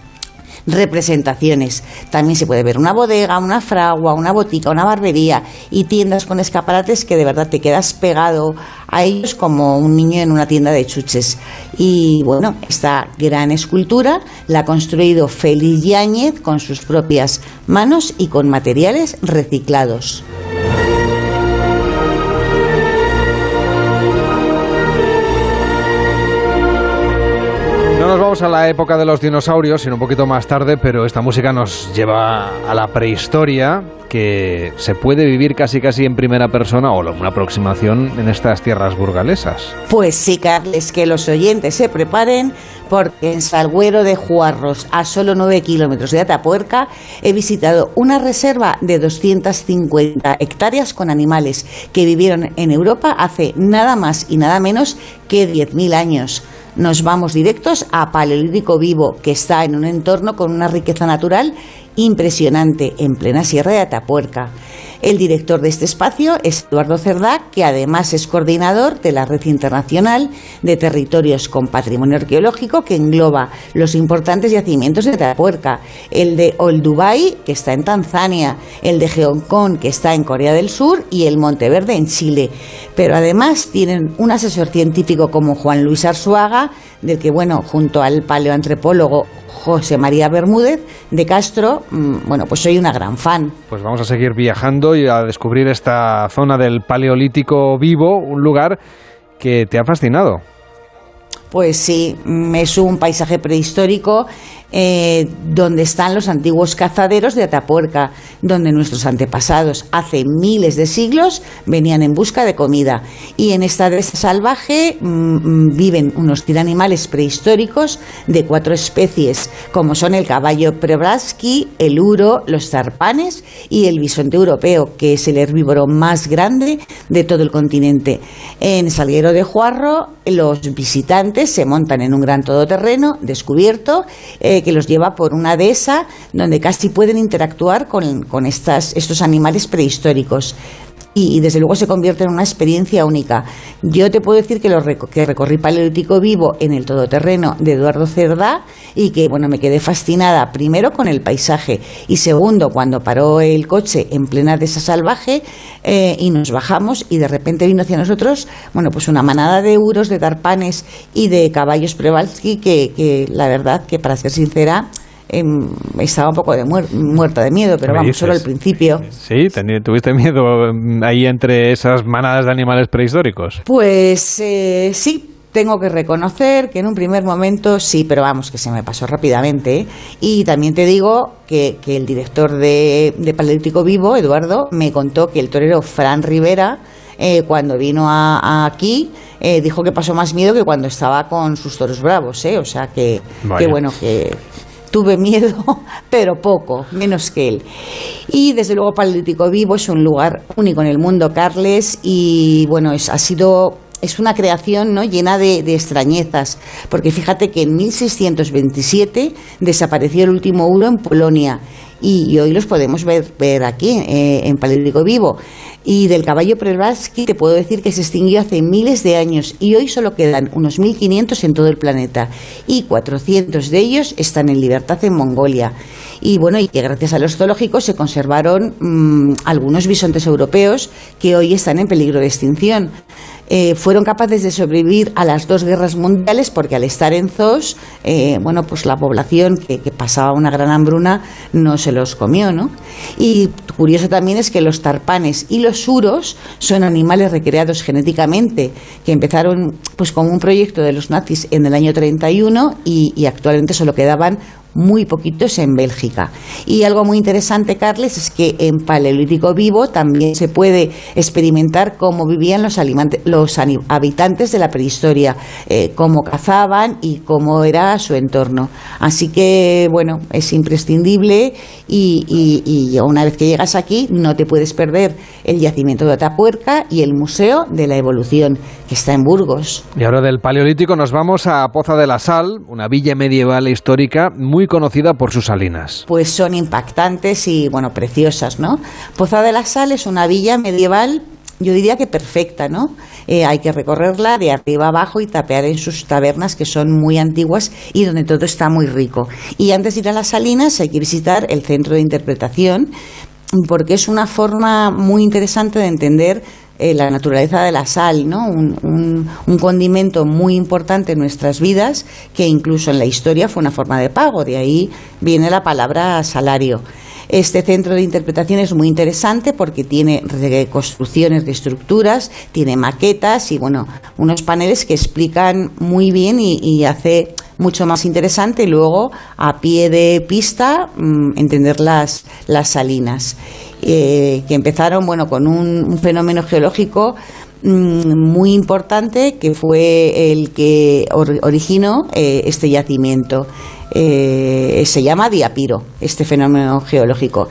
representaciones. También se puede ver una bodega, una fragua, una botica, una barbería y tiendas con escaparates que de verdad te quedas pegado a ellos como un niño en una tienda de chuches. Y bueno, esta gran escultura la ha construido Félix Yáñez con sus propias manos y con materiales reciclados. No nos vamos a la época de los dinosaurios, sino un poquito más tarde, pero esta música nos lleva a la prehistoria, que se puede vivir casi casi en primera persona o una aproximación en estas tierras burgalesas. Pues sí, Carles, que los oyentes se preparen porque en Salguero de Juarros, a solo 9 kilómetros de Atapuerca, he visitado una reserva de 250 hectáreas con animales que vivieron en Europa hace nada más y nada menos que 10.000 años. Nos vamos directos a Paleolítico Vivo, que está en un entorno con una riqueza natural impresionante en plena sierra de Atapuerca. El director de este espacio es Eduardo Cerdá, que además es coordinador de la Red Internacional de Territorios con Patrimonio Arqueológico, que engloba los importantes yacimientos de Atapuerca, el de Olduvai, que está en Tanzania, el de Geoncón, que está en Corea del Sur, y el Monteverde en Chile. Pero además tienen un asesor científico como Juan Luis Arzuaga, del que, bueno, junto al paleoantropólogo José María Bermúdez de Castro, mm, bueno, pues soy una gran fan. Pues vamos a seguir viajando y a descubrir esta zona del Paleolítico vivo, un lugar que te ha fascinado. Pues sí, mm, es un paisaje prehistórico eh, donde están los antiguos cazaderos de Atapuerca, donde nuestros antepasados hace miles de siglos venían en busca de comida. Y en esta dehesa salvaje mm, mm, viven unos animales prehistóricos de cuatro especies, como son el caballo Prebraski, el uro, los zarpanes y el bisonte europeo, que es el herbívoro más grande de todo el continente. En Salguero de Juarro, los visitantes se montan en un gran todoterreno descubierto eh, que los lleva por una dehesa donde casi pueden interactuar con, con estas, estos animales prehistóricos. Y, desde luego se convierte en una experiencia única. Yo te puedo decir que, lo reco- que recorrí Paleolítico Vivo en el todoterreno de Eduardo Cerdá y que bueno me quedé fascinada primero con el paisaje y segundo cuando paró el coche en plena dehesa salvaje eh, y nos bajamos y de repente vino hacia nosotros bueno pues una manada de euros, de tarpanes y de caballos Przewalski que, que la verdad que para ser sincera estaba un poco de muer- muerta de miedo, pero ¿Qué me vamos, dices? solo al principio. Sí, ¿tuviste miedo mm, ahí entre esas manadas de animales prehistóricos? Pues eh, sí, tengo que reconocer que en un primer momento sí, pero vamos, que se me pasó rápidamente. ¿eh? Y también te digo que, que el director de, de Paleolítico Vivo, Eduardo, me contó que el torero Fran Rivera, eh, cuando vino a, a aquí, eh, dijo que pasó más miedo que cuando estaba con sus toros bravos. ¿eh? O sea que, que bueno, que tuve miedo, <laughs> pero poco, menos que él. Y desde luego Paleolítico Vivo es un lugar único en el mundo, Carles, y bueno, es, ha sido es una creación ¿no? llena de, extrañezas, porque fíjate que en 1627 desapareció el último euro en Polonia y, hoy los podemos ver, ver aquí eh, en Paleolítico Vivo. Y del caballo Przewalski te puedo decir que se extinguió hace miles de años y hoy solo quedan unos 1.500 en todo el planeta y 400 de ellos están en libertad en Mongolia. Y bueno, y que gracias a los zoológicos se conservaron mm, algunos bisontes europeos que hoy están en peligro de extinción. Eh, fueron capaces de sobrevivir a las dos guerras mundiales porque al estar en zoos, eh, bueno, pues la población que, pasaba una gran hambruna no se los comió, ¿no? Y curioso también es que los tarpanes y los suros son animales recreados genéticamente que empezaron pues con un proyecto de los nazis en el año 31 y, y actualmente solo quedaban muy poquitos en Bélgica. Y algo muy interesante, Carles, es que en Paleolítico Vivo también se puede experimentar cómo vivían los, los habitantes de la prehistoria, eh, cómo cazaban y cómo era su entorno. Así que, bueno, es imprescindible y una vez que llegas aquí no te puedes perder el yacimiento de Atapuerca y el Museo de la Evolución, que está en Burgos. Y ahora del Paleolítico nos vamos a Poza de la Sal, una villa medieval e histórica muy conocida por sus salinas. pues son impactantes y bueno preciosas no Poza de la Sal es una villa medieval yo diría que perfecta no Eh, hay que recorrerla de arriba abajo y tapear en sus tabernas que son muy antiguas y donde todo está muy rico. Y antes de ir a las salinas hay que visitar el centro de interpretación porque es una forma muy interesante de entender eh, la naturaleza de la sal, ¿no? Un, un- condimento muy importante en nuestras vidas que incluso en la historia fue una forma de pago, de ahí viene la palabra salario. Este centro de interpretación es muy interesante porque tiene reconstrucciones de estructuras, tiene maquetas y bueno, unos paneles que explican muy bien y, y hace mucho más interesante luego a pie de pista mm, entender las, las salinas eh, que empezaron bueno con un, fenómeno geológico mm, muy importante que fue el que or- originó eh, este yacimiento. Eh, se llama Diapiro, este fenómeno geológico.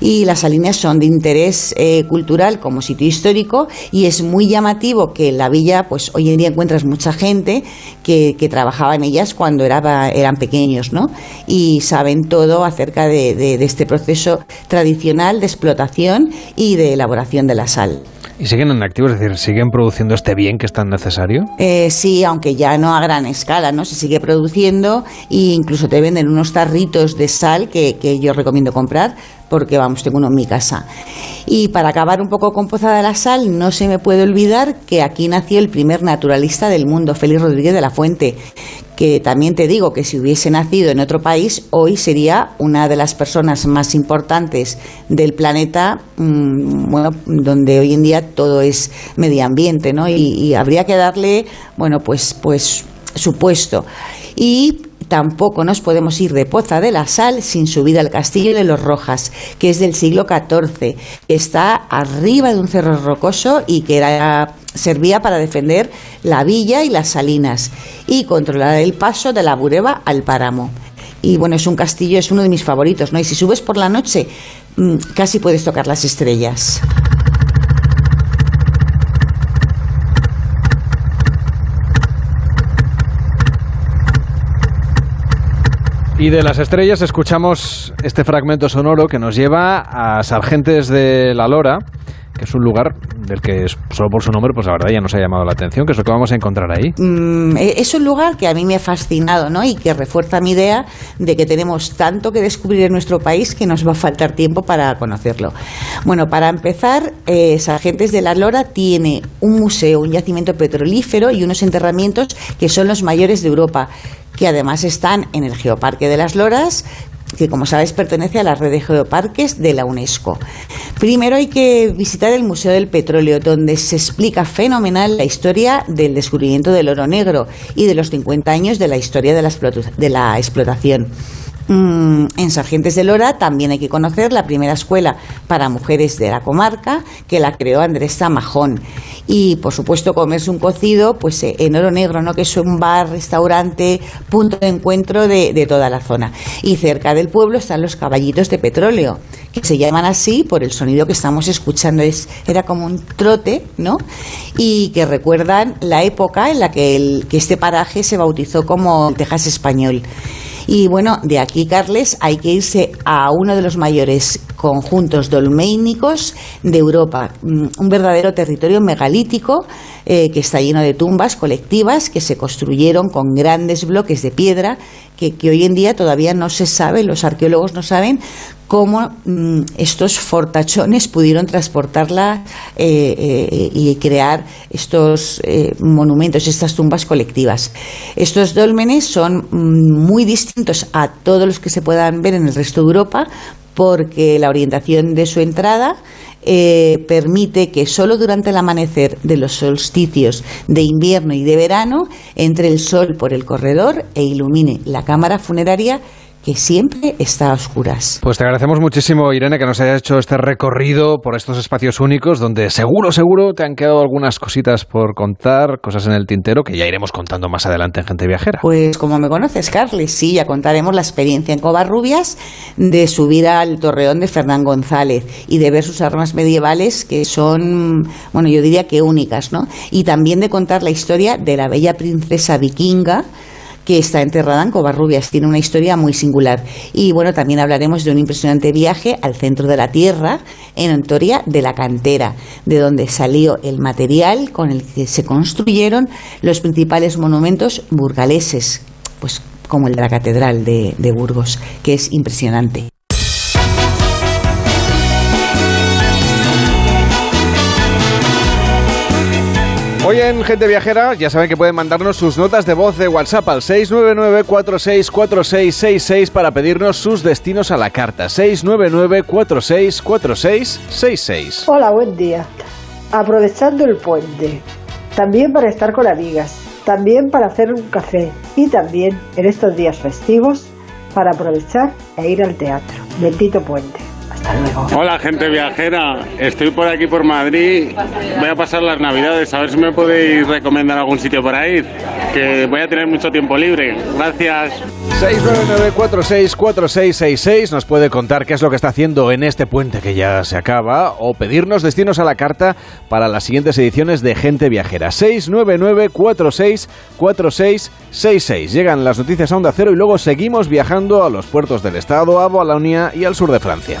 Y las salinas son de interés eh, cultural como sitio histórico y es muy llamativo que en la villa, pues hoy en día encuentras mucha gente que, trabajaba en ellas cuando era- eran pequeños, ¿no? Y saben todo acerca de este proceso tradicional de explotación y de elaboración de la sal. ¿Y siguen en activo? Es decir, ¿siguen produciendo este bien que es tan necesario? Eh, sí, aunque ya no a gran escala, ¿no? Se sigue produciendo e incluso te venden unos tarritos de sal que, que yo recomiendo comprar porque, vamos, tengo uno en mi casa. Y para acabar un poco con Poza de la Sal, no se me puede olvidar que aquí nació el primer naturalista del mundo, Félix Rodríguez de la Fuente, que también te digo que si hubiese nacido en otro país, hoy sería una de las personas más importantes del planeta, mm, bueno, donde hoy en día todo es medio ambiente, ¿no? Y, habría que darle, bueno, pues, pues su puesto. Y tampoco nos podemos ir de Poza de la Sal sin subir al castillo de los Rojas, que es del siglo XIV, que está arriba de un cerro rocoso y que era, servía para defender la villa y las salinas y controlar el paso de la Bureba al páramo. Y bueno, es un castillo, es uno de mis favoritos, ¿no? Y si subes por la noche, mm, casi puedes tocar las estrellas. Y de las estrellas escuchamos este fragmento sonoro que nos lleva a Sargentes de la Lora, que es un lugar del que solo por su nombre, pues la verdad ya nos ha llamado la atención, que es lo que vamos a encontrar ahí. Mm, e- es un lugar que a mí me ha fascinado ¿no? y que refuerza mi idea de que tenemos tanto que descubrir en nuestro país que nos va a faltar tiempo para conocerlo. Bueno, para empezar, eh, Sargentes de la Lora tiene un museo, un yacimiento petrolífero y unos enterramientos que son los mayores de Europa, que además están en el Geoparque de las Loras que como sabes pertenece a la red de geoparques de la UNESCO. Primero hay que visitar el Museo del Petróleo, donde se explica fenomenal la historia del descubrimiento del oro negro y de los 50 años de la historia de la, de la explotación. Mm, en Sargentes de Lora también hay que conocer la primera escuela para mujeres de la comarca que la creó Andrés Zamajón y por supuesto comerse un cocido pues eh, en Oro Negro no que es un bar restaurante punto de encuentro de, toda la zona. Y cerca del pueblo están los caballitos de petróleo que se llaman así por el sonido que estamos escuchando. Es era como un trote no y que recuerdan la época en la que, el, que este paraje se bautizó como Texas español y bueno, de aquí, Carles, hay que irse a uno de los mayores conjuntos dolménicos de Europa, Mm, un verdadero territorio megalítico eh, que está lleno de tumbas colectivas que se construyeron con grandes bloques de piedra que, que hoy en día todavía no se sabe, los arqueólogos no saben cómo mm, estos fortachones pudieron transportarla eh, eh, y crear estos eh, monumentos, estas tumbas colectivas. Estos dólmenes son mm, muy distintos a todos los que se puedan ver en el resto de Europa porque la orientación de su entrada eh, permite que solo durante el amanecer de los solsticios de invierno y de verano entre el sol por el corredor e ilumine la cámara funeraria que siempre está a oscuras. Pues te agradecemos muchísimo, Irene, que nos hayas hecho este recorrido por estos espacios únicos donde seguro, seguro te han quedado algunas cositas por contar, cosas en el tintero que ya iremos contando más adelante en Gente Viajera. Pues como me conoces, Carles, sí, ya contaremos la experiencia en Covarrubias de subir al torreón de Fernán González y de ver sus armas medievales que son, bueno, yo diría que únicas, ¿no? Y también de contar la historia de la bella princesa vikinga que está enterrada en Covarrubias. Tiene una historia muy singular. Y bueno, también hablaremos de un impresionante viaje al centro de la Tierra, en Ontoria de la Cantera, de donde salió el material con el que se construyeron los principales monumentos burgaleses, pues como el de la Catedral de, de Burgos, que es impresionante. Hoy en Gente Viajera ya saben que pueden mandarnos sus notas de voz de WhatsApp al 699-464666 para pedirnos sus destinos a la carta. 699-464666. Hola, buen día. Aprovechando el puente, también para estar con amigas, también para hacer un café y también en estos días festivos para aprovechar e ir al teatro. Bendito puente. Hola gente viajera, estoy por aquí por Madrid, voy a pasar las navidades, a ver si me podéis recomendar algún sitio para ir, que voy a tener mucho tiempo libre. Gracias. 699-464666 nos puede contar qué es lo que está haciendo en este puente que ya se acaba o pedirnos destinos a la carta para las siguientes ediciones de Gente Viajera. 699-464666. Llegan las noticias a Onda Cero y luego seguimos viajando a los puertos del Estado, a Bolonia y al sur de Francia.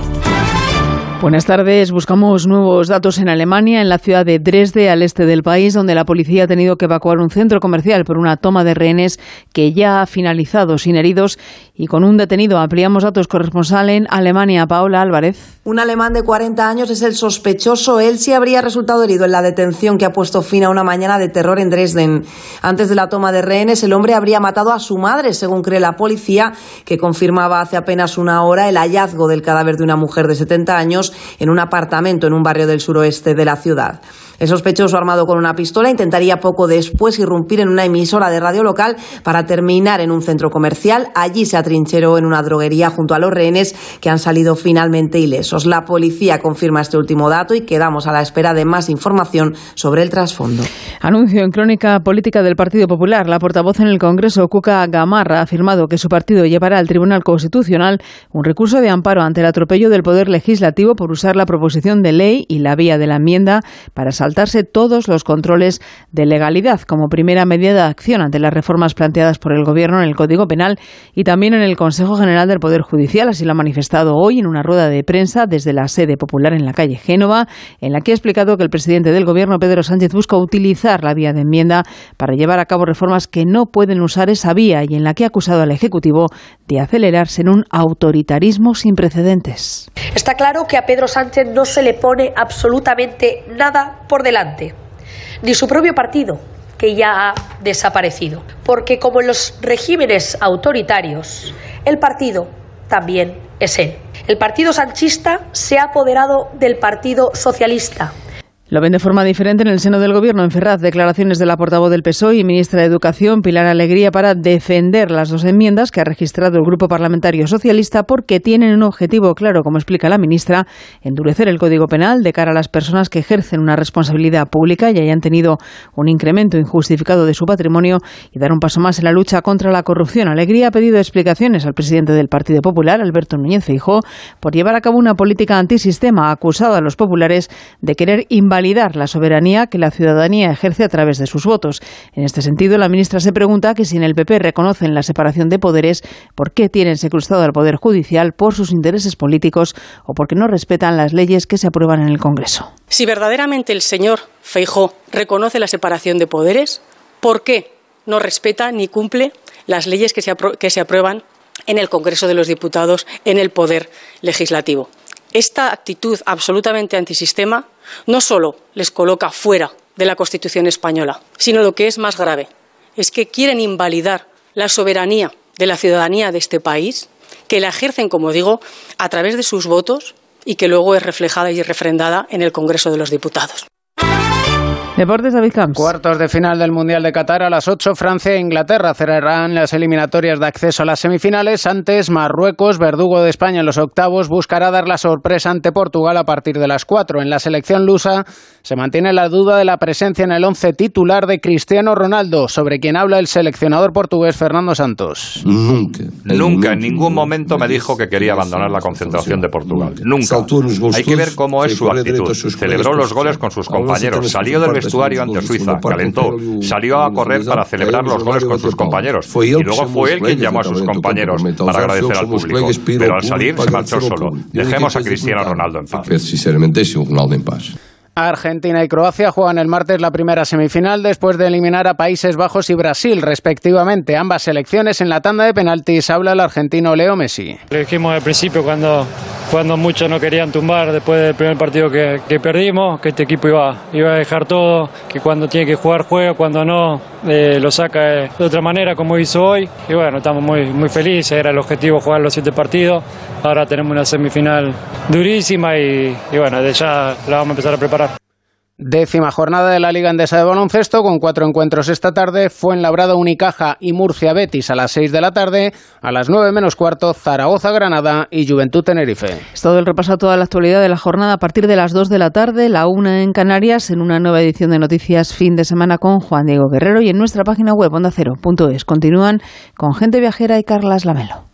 Buenas tardes. Buscamos nuevos datos en Alemania, en la ciudad de Dresde, al este del país, donde la policía ha tenido que evacuar un centro comercial por una toma de rehenes que ya ha finalizado sin heridos y con un detenido. Ampliamos datos corresponsal en Alemania, Paola Álvarez. Un alemán de 40 años es el sospechoso. Él sí habría resultado herido en la detención que ha puesto fin a una mañana de terror en Dresden. Antes de la toma de rehenes, el hombre habría matado a su madre, según cree la policía, que confirmaba hace apenas una hora el hallazgo del cadáver de una mujer de 70 años en un apartamento en un barrio del suroeste de la ciudad. El sospechoso armado con una pistola intentaría poco después irrumpir en una emisora de radio local para terminar en un centro comercial. Allí se atrincheró en una droguería junto a los rehenes que han salido finalmente ilesos. La policía confirma este último dato y quedamos a la espera de más información sobre el trasfondo. Anuncio en crónica política del Partido Popular. La portavoz en el Congreso, Cuca Gamarra, ha afirmado que su partido llevará al Tribunal Constitucional un recurso de amparo ante el atropello del Poder Legislativo por usar la proposición de ley y la vía de la enmienda para saltarse todos los controles de legalidad como primera medida de acción ante las reformas planteadas por el Gobierno en el Código Penal y también en el Consejo General del Poder Judicial. Así lo ha manifestado hoy en una rueda de prensa desde la sede popular en la calle Génova, en la que ha explicado que el presidente del Gobierno, Pedro Sánchez, busca utilizar la vía de enmienda para llevar a cabo reformas que no pueden usar esa vía y en la que ha acusado al Ejecutivo de acelerarse en un autoritarismo sin precedentes. Está claro que a Pedro Sánchez no se le pone absolutamente nada por delante, ni su propio partido, que ya ha desaparecido. Porque como en los regímenes autoritarios, el partido también es él. El partido sanchista se ha apoderado del partido socialista. Lo ven de forma diferente en el seno del Gobierno. En Ferraz, declaraciones de la portavoz del PSOE y ministra de Educación, Pilar Alegría, para defender las dos enmiendas que ha registrado el Grupo Parlamentario Socialista porque tienen un objetivo claro, como explica la ministra, endurecer el Código Penal de cara a las personas que ejercen una responsabilidad pública y hayan tenido un incremento injustificado de su patrimonio y dar un paso más en la lucha contra la corrupción. Alegría ha pedido explicaciones al presidente del Partido Popular, Alberto Núñez Feijóo, por llevar a cabo una política antisistema. Acusado a los populares de querer invalidar la soberanía que la ciudadanía ejerce a través de sus votos. En este sentido, la ministra se pregunta que si en el PP reconocen la separación de poderes, ¿por qué tienen secuestrado al Poder Judicial por sus intereses políticos o porque no respetan las leyes que se aprueban en el Congreso? Si verdaderamente el señor Feijó reconoce la separación de poderes, ¿por qué no respeta ni cumple las leyes que se aprueban en el Congreso de los Diputados, en el Poder Legislativo? Esta actitud absolutamente antisistema no solo les coloca fuera de la Constitución española, sino lo que es más grave, es que quieren invalidar la soberanía de la ciudadanía de este país, que la ejercen, como digo, a través de sus votos y que luego es reflejada y refrendada en el Congreso de los Diputados. Deportes David Camps. Cuartos de final del Mundial de Qatar a las 8. Francia e Inglaterra cerrarán las eliminatorias de acceso a las semifinales. Antes, Marruecos, verdugo de España en los octavos, buscará dar la sorpresa ante Portugal a partir de las 4. En la selección lusa se mantiene la duda de la presencia en el once titular de Cristiano Ronaldo, sobre quien habla el seleccionador portugués Fernando Santos. Nunca. Nunca, en ningún momento me dijo que quería abandonar la concentración de Portugal. Nunca. Hay que ver cómo es su actitud. Celebró los goles con sus compañeros, salió del vestuario ante Suiza, calentó, salió a correr para celebrar los goles con sus compañeros. Y luego fue él quien llamó a sus compañeros para agradecer al público. Pero al salir se marchó solo. Dejemos a Cristiano Ronaldo en paz. Argentina y Croacia juegan el martes la primera semifinal después de eliminar a Países Bajos y Brasil, respectivamente. Ambas selecciones en la tanda de penaltis habla el argentino Leo Messi. Lo dijimos al principio cuando, cuando muchos no querían tumbar después del primer partido que, que perdimos, que este equipo iba, iba a dejar todo, que cuando tiene que jugar juega, cuando no eh, lo saca de otra manera como hizo hoy. Y bueno, estamos muy, muy felices, era el objetivo jugar los siete partidos. Ahora tenemos una semifinal durísima y, y bueno, de ya la vamos a empezar a preparar. Décima jornada de la Liga Endesa de Baloncesto con cuatro encuentros esta tarde. Fuenlabrada Unicaja y Murcia Betis a las seis de la tarde. A las nueve menos cuarto Zaragoza Granada y Juventud Tenerife. Es todo el repaso a toda la actualidad de la jornada a partir de las dos de la tarde, la una en Canarias, en una nueva edición de Noticias Fin de Semana con Juan Diego Guerrero y en nuestra página web ondacero.es. Continúan con Gente Viajera y Carlas Lamelo.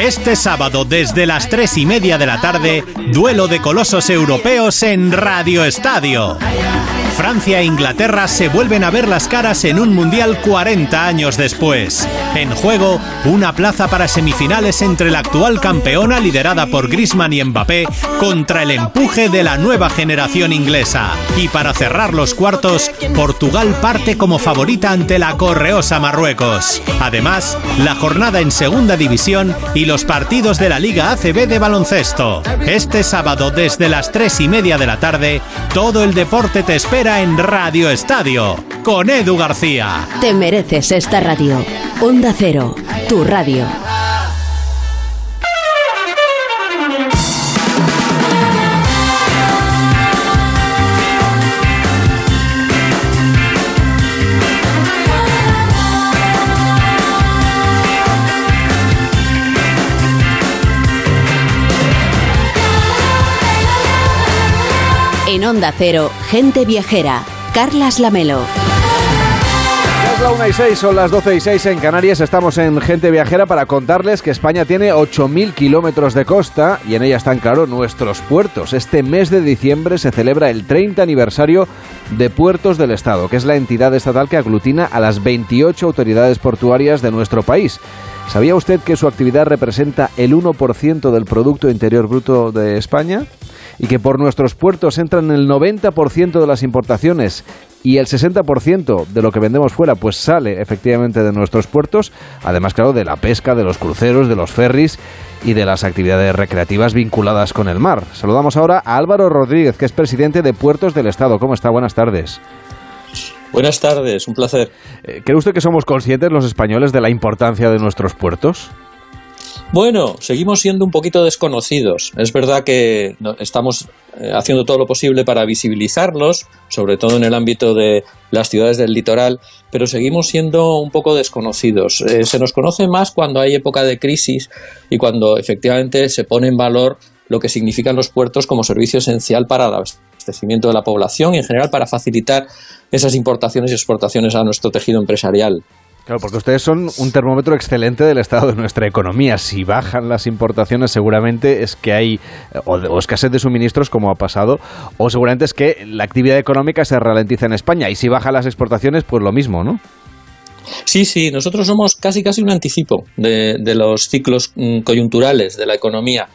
Este sábado desde las tres y media de la tarde, duelo de colosos europeos en Radio Estadio. Francia e Inglaterra se vuelven a ver las caras en un Mundial 40 años después. En juego, una plaza para semifinales entre la actual campeona liderada por Griezmann y Mbappé contra el empuje de la nueva generación inglesa. Y para cerrar los cuartos, Portugal parte como favorita ante la correosa Marruecos. Además, la jornada en segunda división y los partidos de la Liga ACB de baloncesto. Este sábado desde las tres y media de la tarde, todo el deporte te espera en Radio Estadio con Edu García. Te mereces esta radio. Onda Cero, tu radio. En Onda Cero, Gente Viajera, Carlas Lamelo. Es la 1 y 6, son las 12 y 6 en Canarias. Estamos en Gente Viajera para contarles que España tiene 8.000 kilómetros de costa y en ella están, claro, nuestros puertos. Este mes de diciembre se celebra el 30 aniversario de Puertos del Estado, que es la entidad estatal que aglutina a las 28 autoridades portuarias de nuestro país. ¿Sabía usted que su actividad representa el 1% del Producto Interior Bruto de España? Y que por nuestros puertos entran el 90% de las importaciones y el 60% de lo que vendemos fuera pues sale efectivamente de nuestros puertos, además claro de la pesca, de los cruceros, de los ferries y de las actividades recreativas vinculadas con el mar. Saludamos ahora a Álvaro Rodríguez, que es presidente de Puertos del Estado. ¿Cómo está? Buenas tardes. Buenas tardes, un placer. Eh, ¿Cree usted que somos conscientes los españoles de la importancia de nuestros puertos? Bueno, seguimos siendo un poquito desconocidos. Es verdad que estamos eh, haciendo todo lo posible para visibilizarlos, sobre todo en el ámbito de las ciudades del litoral, pero seguimos siendo un poco desconocidos. Eh, se nos conoce más cuando hay época de crisis y cuando efectivamente se pone en valor lo que significan los puertos como servicio esencial para el abastecimiento de la población y en general para facilitar esas importaciones y exportaciones a nuestro tejido empresarial. Claro, porque ustedes son un termómetro excelente del estado de nuestra economía. Si bajan las importaciones, seguramente es que hay o, escasez de suministros, como ha pasado, o seguramente es que la actividad económica se ralentiza en España. Y si bajan las exportaciones, pues lo mismo, ¿no? Sí, sí, nosotros somos casi casi un anticipo de, los ciclos mm, coyunturales de la economía.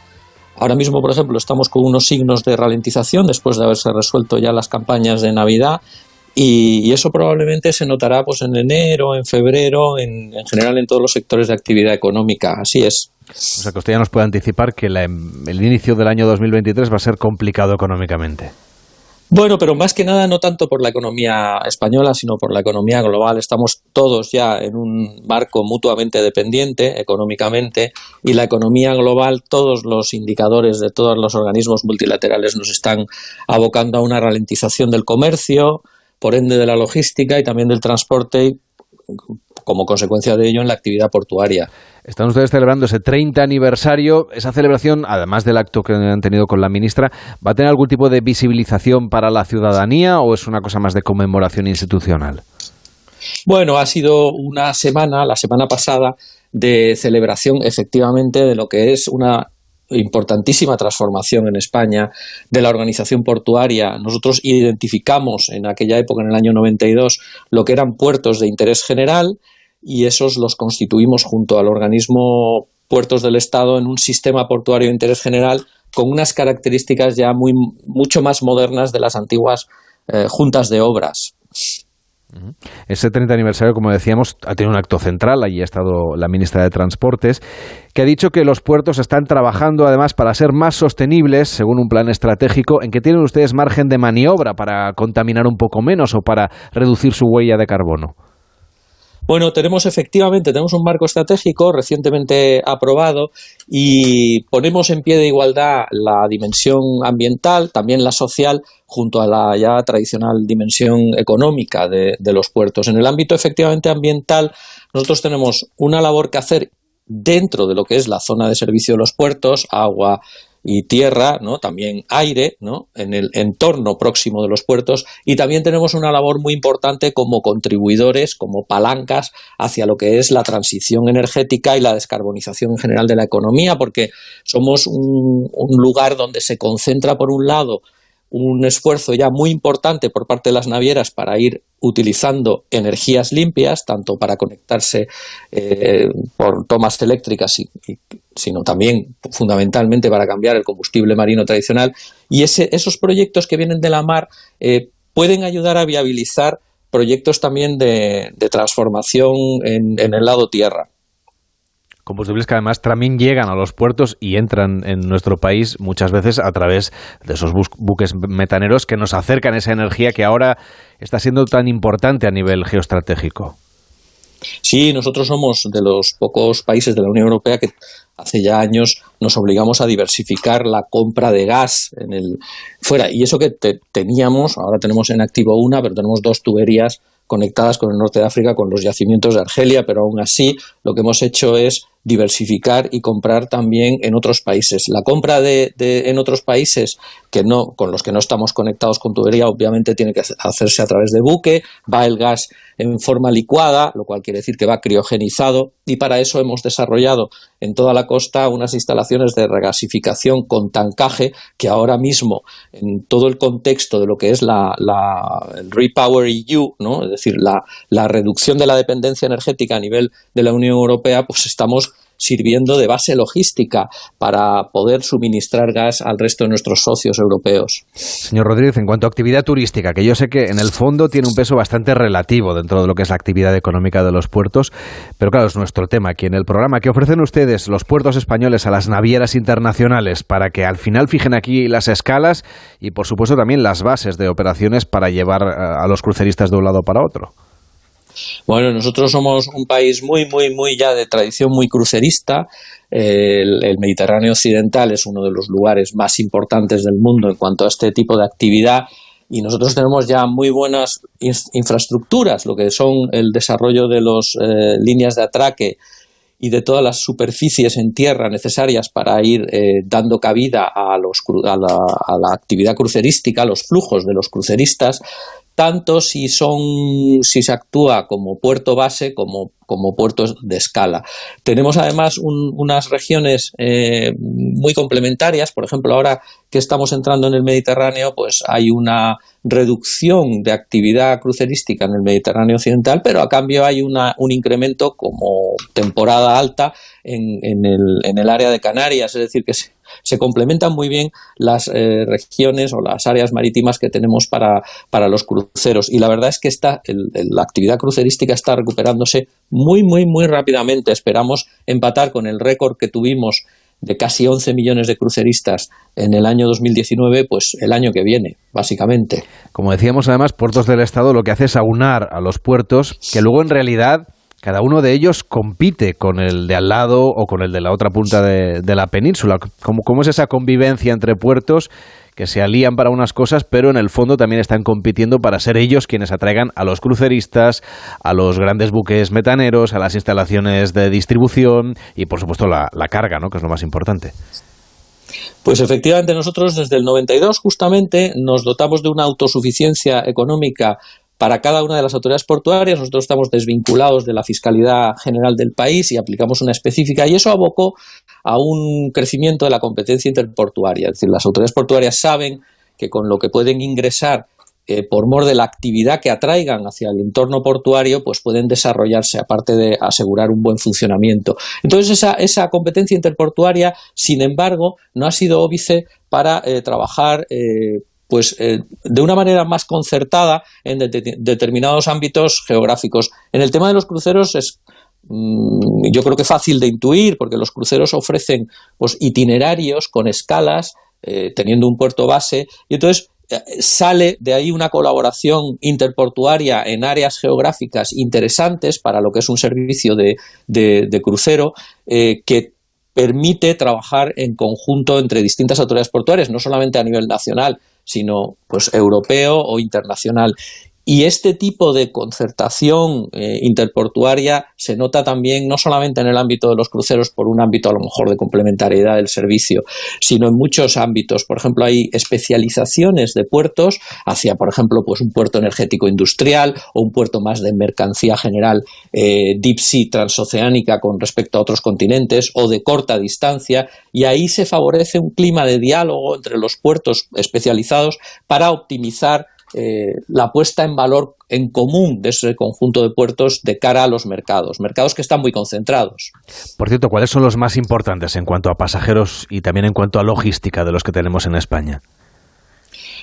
Ahora mismo, por ejemplo, estamos con unos signos de ralentización después de haberse resuelto ya las campañas de Navidad y, eso probablemente se notará pues en enero, en febrero, en, general en todos los sectores de actividad económica. Así es. O sea que usted ya nos puede anticipar que el inicio del año 2023 va a ser complicado económicamente. Bueno, pero más que nada no tanto por la economía española, sino por la economía global. Estamos todos ya en un marco mutuamente dependiente económicamente y la economía global, todos los indicadores de todos los organismos multilaterales nos están abocando a una ralentización del comercio, por ende de la logística y también del transporte como consecuencia de ello en la actividad portuaria. Están ustedes celebrando ese 30 aniversario. Esa celebración, además del acto que han tenido con la ministra, ¿va a tener algún tipo de visibilización para la ciudadanía o es una cosa más de conmemoración institucional? Bueno, ha sido una semana, la semana pasada, de celebración efectivamente de lo que es una importantísima transformación en España de la organización portuaria. Nosotros identificamos en aquella época, en el año 92, lo que eran puertos de interés general y esos los constituimos junto al organismo Puertos del Estado en un sistema portuario de interés general con unas características ya muy, mucho más modernas de las antiguas eh, juntas de obras. Ese 30 aniversario, como decíamos, ha tenido un acto central. Allí ha estado la ministra de Transportes, que ha dicho que los puertos están trabajando además para ser más sostenibles, según un plan estratégico, en que tienen ustedes margen de maniobra para contaminar un poco menos o para reducir su huella de carbono. Bueno, tenemos efectivamente, tenemos un marco estratégico recientemente aprobado y ponemos en pie de igualdad la dimensión ambiental, también la social, junto a la ya tradicional dimensión económica de, de los puertos. En el ámbito efectivamente ambiental, nosotros tenemos una labor que hacer dentro de lo que es la zona de servicio de los puertos, agua, y tierra, ¿no? también aire, ¿no? en el entorno próximo de los puertos y también tenemos una labor muy importante como contribuidores, como palancas hacia lo que es la transición energética y la descarbonización en general de la economía, porque somos un, un lugar donde se concentra por un lado un esfuerzo ya muy importante por parte de las navieras para ir utilizando energías limpias, tanto para conectarse eh, por tomas eléctricas, sino también fundamentalmente para cambiar el combustible marino tradicional. Y esos proyectos que vienen de la mar eh, pueden ayudar a viabilizar proyectos también de, transformación en el lado tierra combustibles que además también llegan a los puertos y entran en nuestro país muchas veces a través de esos buques metaneros que nos acercan esa energía que ahora está siendo tan importante a nivel geoestratégico. Sí, nosotros somos de los pocos países de la Unión Europea que hace ya años nos obligamos a diversificar la compra de gas en el fuera y eso que teníamos, ahora tenemos en activo una, pero tenemos dos tuberías conectadas con el norte de África, con los yacimientos de Argelia, pero aún así lo que hemos hecho es diversificar y comprar también en otros países. La compra de, en otros países que no, con los que no estamos conectados con tubería, obviamente tiene que hacerse a través de buque, va el gas en forma licuada, lo cual quiere decir que va criogenizado, y para eso hemos desarrollado en toda la costa unas instalaciones de regasificación con tancaje que ahora mismo, en todo el contexto de lo que es la, el Repower EU, ¿no? es decir, la, la reducción de la dependencia energética a nivel de la Unión Europea, pues estamos sirviendo de base logística para poder suministrar gas al resto de nuestros socios europeos. Señor Rodríguez, en cuanto a actividad turística, que yo sé que en el fondo tiene un peso bastante relativo dentro de lo que es la actividad económica de los puertos, pero claro, es nuestro tema aquí en el programa. ¿Qué ofrecen ustedes los puertos españoles a las navieras internacionales para que al final fijen aquí las escalas y por supuesto también las bases de operaciones para llevar eh, a los cruceristas de un lado para otro? Bueno, nosotros somos un país muy, muy, muy ya de tradición muy crucerista. El, Mediterráneo Occidental es uno de los lugares más importantes del mundo en cuanto a este tipo de actividad y nosotros tenemos ya muy buenas infraestructuras, lo que son el desarrollo de las eh, líneas de atraque y de todas las superficies en tierra necesarias para ir eh, dando cabida a, los, a, la, a, la, actividad crucerística, a los flujos de los cruceristas, tanto si son si se actúa como puerto base como como puertos de escala. Tenemos además unas regiones eh, muy complementarias, por ejemplo, ahora que estamos entrando en el Mediterráneo, pues hay una reducción de actividad crucerística en el Mediterráneo occidental, pero a cambio hay una, un incremento como temporada alta en, en, el, en el área de Canarias, es decir, que se, se complementan muy bien las eh, regiones o las áreas marítimas que tenemos para, para los cruceros. Y la verdad es que está, la actividad crucerística está recuperándose muy, muy, muy rápidamente. Esperamos empatar con el récord que tuvimos de casi 11 millones de cruceristas en el año 2019, pues el año que viene, básicamente. Como decíamos, además, Puertos del Estado lo que hace es aunar a los puertos que luego en realidad cada uno de ellos compite con el de al lado o con el de la otra punta de, la península. ¿Cómo, ¿Cómo, es esa convivencia entre puertos que se alían para unas cosas, pero en el fondo también están compitiendo para ser ellos quienes atraigan a los cruceristas, a los grandes buques metaneros, a las instalaciones de distribución y, por supuesto, la, la carga, ¿no? que es lo más importante? Pues efectivamente nosotros desde el 92 justamente nos dotamos de una autosuficiencia económica para cada una de las autoridades portuarias. Nosotros estamos desvinculados de la fiscalidad general del país y aplicamos una específica y eso abocó a un crecimiento de la competencia interportuaria. Es decir, las autoridades portuarias saben que con lo que pueden ingresar eh, por mor de la actividad que atraigan hacia el entorno portuario, pues pueden desarrollarse, aparte de asegurar un buen funcionamiento. Entonces, esa, esa competencia interportuaria, sin embargo, no ha sido óbice para eh, trabajar eh, pues eh, de una manera más concertada en determinados ámbitos geográficos. En el tema de los cruceros es mm, yo creo que fácil de intuir porque los cruceros ofrecen pues, itinerarios con escalas eh, teniendo un puerto base y entonces eh, sale de ahí una colaboración interportuaria en áreas geográficas interesantes para lo que es un servicio de, de, crucero que permite trabajar en conjunto entre distintas autoridades portuarias, no solamente a nivel nacional, sino pues europeo o internacional. Y este tipo de concertación eh, interportuaria se nota también no solamente en el ámbito de los cruceros por un ámbito a lo mejor de complementariedad del servicio, sino en muchos ámbitos. Por ejemplo, hay especializaciones de puertos hacia, por ejemplo, pues un puerto energético industrial o un puerto más de mercancía general eh, deep sea transoceánica con respecto a otros continentes o de corta distancia y ahí se favorece un clima de diálogo entre los puertos especializados para optimizar eh, la puesta en valor en común de ese conjunto de puertos de cara a los mercados, mercados que están muy concentrados. Por cierto, ¿cuáles son los más importantes en cuanto a pasajeros y también en cuanto a logística de los que tenemos en España?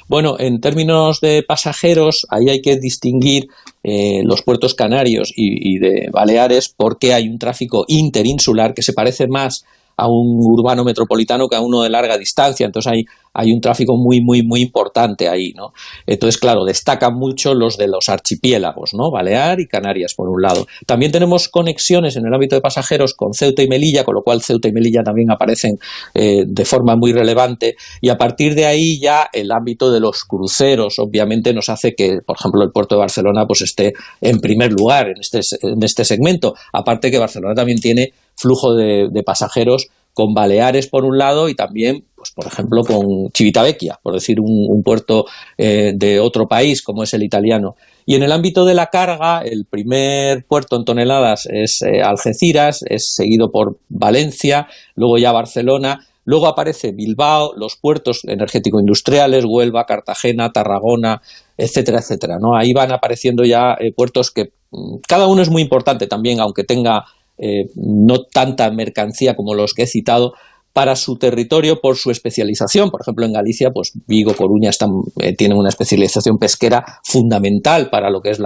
Bueno, en términos de pasajeros, ahí hay que distinguir eh, los puertos canarios y, y, de Baleares porque hay un tráfico interinsular que se parece más a un urbano metropolitano que a uno de larga distancia. Entonces hay, hay un tráfico muy, muy, muy importante ahí, ¿no? Entonces, claro, destacan mucho los de los archipiélagos, ¿no? Balear y Canarias, por un lado. También tenemos conexiones en el ámbito de pasajeros con Ceuta y Melilla, con lo cual Ceuta y Melilla también aparecen eh, de forma muy relevante. Y a partir de ahí ya el ámbito de los cruceros, obviamente, nos hace que, por ejemplo, el puerto de Barcelona pues esté en primer lugar en este, en este segmento. Aparte que Barcelona también tiene flujo de, pasajeros con Baleares por un lado y también, pues, por ejemplo, con Civitavecchia, por decir un, puerto eh, de otro país como es el italiano. Y en el ámbito de la carga, el primer puerto en toneladas es eh, Algeciras, es seguido por Valencia, luego ya Barcelona, luego aparece Bilbao, los puertos energético-industriales, Huelva, Cartagena, Tarragona, etcétera, etcétera. ¿no? Ahí van apareciendo ya eh, puertos que mm, cada uno es muy importante también, aunque tenga eh, no tanta mercancía como los que he citado, para su territorio por su especialización. Por ejemplo, en Galicia, pues Vigo, Coruña eh, tienen una especialización pesquera fundamental para lo que es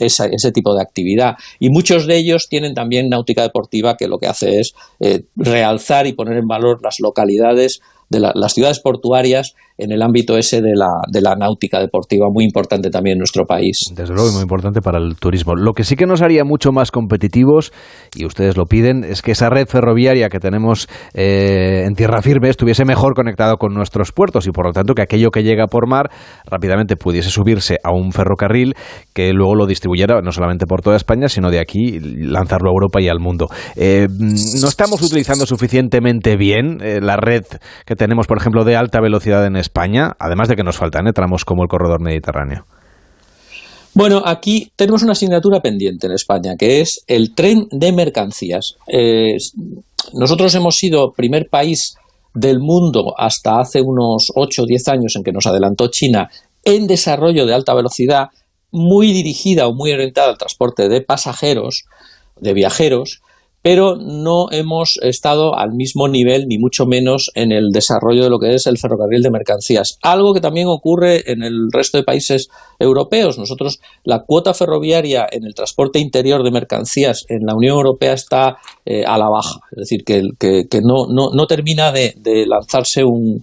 ese tipo de actividad. Y muchos de ellos tienen también náutica deportiva que lo que hace es eh, realzar y poner en valor las localidades de las ciudades portuarias en el ámbito ese de la, de la náutica deportiva, muy importante también en nuestro país. Desde luego, muy importante para el turismo. Lo que sí que nos haría mucho más competitivos, y ustedes lo piden, es que esa red ferroviaria que tenemos eh, en tierra firme estuviese mejor conectado con nuestros puertos y por lo tanto que aquello que llega por mar rápidamente pudiese subirse a un ferrocarril que luego lo distribuyera no solamente por toda España, sino de aquí lanzarlo a Europa y al mundo. Eh, no estamos utilizando suficientemente bien eh, la red que tenemos, por ejemplo, de alta velocidad en España, además de que nos faltan ¿eh? tramos como el corredor mediterráneo. Bueno, aquí tenemos una asignatura pendiente en España, que es el tren de mercancías. nosotros hemos sido primer país del mundo hasta hace unos 8 o 10 años en que nos adelantó China en desarrollo de alta velocidad, muy dirigida o muy orientada al transporte de pasajeros, de viajeros, pero no hemos estado al mismo nivel, ni mucho menos, en el desarrollo de lo que es el ferrocarril de mercancías. Algo que también ocurre en el resto de países europeos. Nosotros, la cuota ferroviaria en el transporte interior de mercancías en la Unión Europea está eh, a la baja. Es decir, que, no, termina de, lanzarse un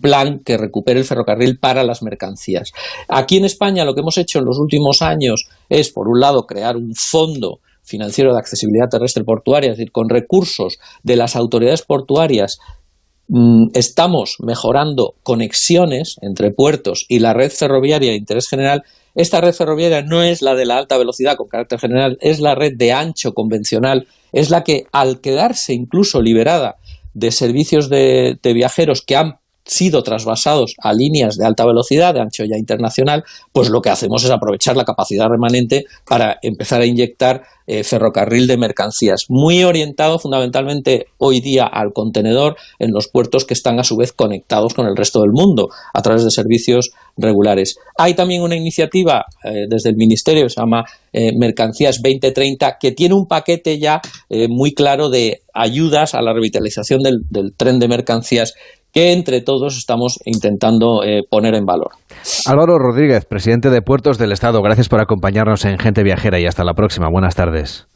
plan que recupere el ferrocarril para las mercancías. Aquí en España lo que hemos hecho en los últimos años es, por un lado, crear un fondo financiero de accesibilidad terrestre portuaria, es decir, con recursos de las autoridades portuarias mm, estamos mejorando conexiones entre puertos y la red ferroviaria de interés general, esta red ferroviaria no es la de la alta velocidad con carácter general, es la red de ancho convencional, es la que al quedarse incluso liberada de servicios de, de viajeros que han sido trasvasados a líneas de alta velocidad, de ancho ya internacional, pues lo que hacemos es aprovechar la capacidad remanente para empezar a inyectar eh, ferrocarril de mercancías, muy orientado fundamentalmente hoy día al contenedor en los puertos que están a su vez conectados con el resto del mundo a través de servicios regulares. Hay también una iniciativa eh, desde el Ministerio, se llama eh, Mercancías 2030, que tiene un paquete ya muy claro de ayudas a la revitalización del tren de mercancías que entre todos estamos intentando eh, poner en valor. Álvaro Rodríguez, presidente de Puertos del Estado, gracias por acompañarnos en Gente Viajera y hasta la próxima. Buenas tardes.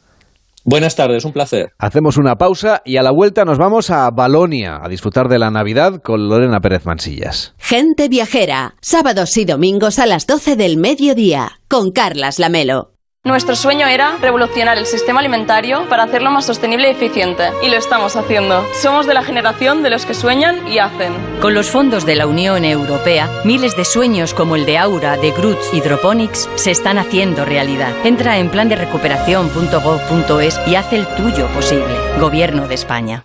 Buenas tardes, un placer. Hacemos una pausa y a la vuelta nos vamos a Balonia a disfrutar de la Navidad con Lorena Pérez Mansillas. Gente Viajera, sábados y domingos a las 12 del mediodía, con Carlas Lamelo. Nuestro sueño era revolucionar el sistema alimentario para hacerlo más sostenible y eficiente, y lo estamos haciendo. Somos de la generación de los que sueñan y hacen. Con los fondos de la Unión Europea, miles de sueños como el de Aura, de Groots Hydroponics se están haciendo realidad. Entra en plan de recuperación.gov.es y haz el tuyo posible. Gobierno de España.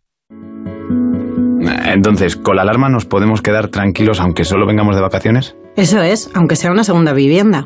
Entonces, ¿con la alarma nos podemos quedar tranquilos aunque solo vengamos de vacaciones? Eso es, aunque sea una segunda vivienda.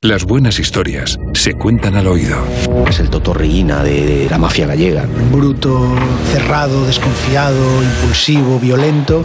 Las buenas historias se cuentan al oído. Es el totorreína de, de la mafia gallega. Bruto, cerrado, desconfiado, impulsivo, violento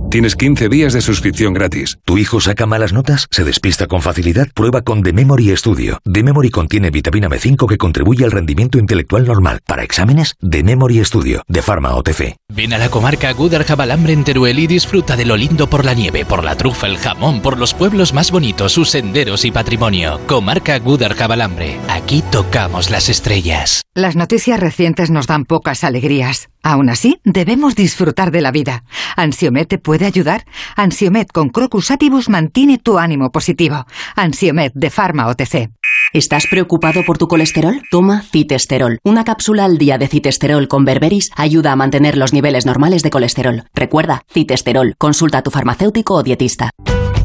Tienes 15 días de suscripción gratis. ¿Tu hijo saca malas notas? ¿Se despista con facilidad? Prueba con The Memory Studio. The Memory contiene vitamina B5 que contribuye al rendimiento intelectual normal. Para exámenes, The Memory Studio, de Pharma OTC. Ven a la comarca Gudar Jabalambre en Teruel y disfruta de lo lindo por la nieve, por la trufa, el jamón, por los pueblos más bonitos, sus senderos y patrimonio. Comarca Gudar Jabalambre. Aquí tocamos las estrellas. Las noticias recientes nos dan pocas alegrías. Aún así, debemos disfrutar de la vida. ¿Ansiomet te puede ayudar? Ansiomet con Crocus Atibus mantiene tu ánimo positivo. Ansiomet de Pharma OTC. ¿Estás preocupado por tu colesterol? Toma citesterol. Una cápsula al día de citesterol con berberis ayuda a mantener los niveles normales de colesterol. Recuerda, citesterol. Consulta a tu farmacéutico o dietista.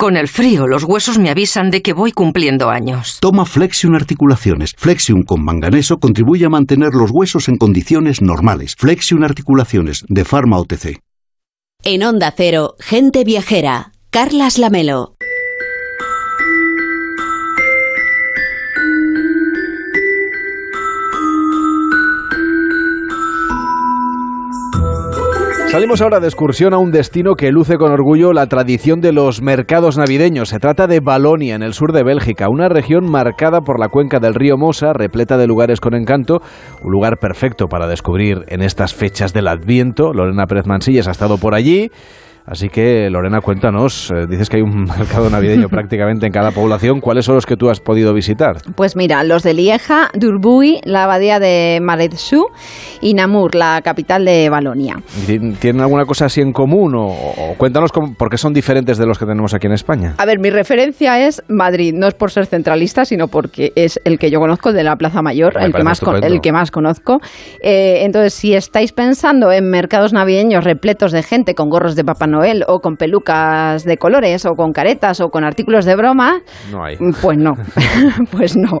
Con el frío, los huesos me avisan de que voy cumpliendo años. Toma Flexion Articulaciones. Flexion con manganeso contribuye a mantener los huesos en condiciones normales. Flexion Articulaciones, de Pharma OTC. En Onda Cero, Gente Viajera, Carlas Lamelo. Salimos ahora de excursión a un destino que luce con orgullo la tradición de los mercados navideños. Se trata de Balonia, en el sur de Bélgica, una región marcada por la cuenca del río Mosa, repleta de lugares con encanto, un lugar perfecto para descubrir en estas fechas del Adviento. Lorena Pérez Mansillas ha estado por allí. Así que, Lorena, cuéntanos, eh, dices que hay un <laughs> mercado navideño <laughs> prácticamente en cada población. ¿Cuáles son los que tú has podido visitar? Pues mira, los de Lieja, Durbuy, la abadía de Maredsú y Namur, la capital de Balonia. ¿Tienen alguna cosa así en común? O, o cuéntanos cómo, por qué son diferentes de los que tenemos aquí en España. A ver, mi referencia es Madrid, no es por ser centralista, sino porque es el que yo conozco de la Plaza Mayor, Me el que, más, con- el que más conozco. Eh, entonces, si estáis pensando en mercados navideños repletos de gente con gorros de Papá Noel o con pelucas de colores o con caretas o con artículos de broma, No hay. pues no, <laughs> pues no.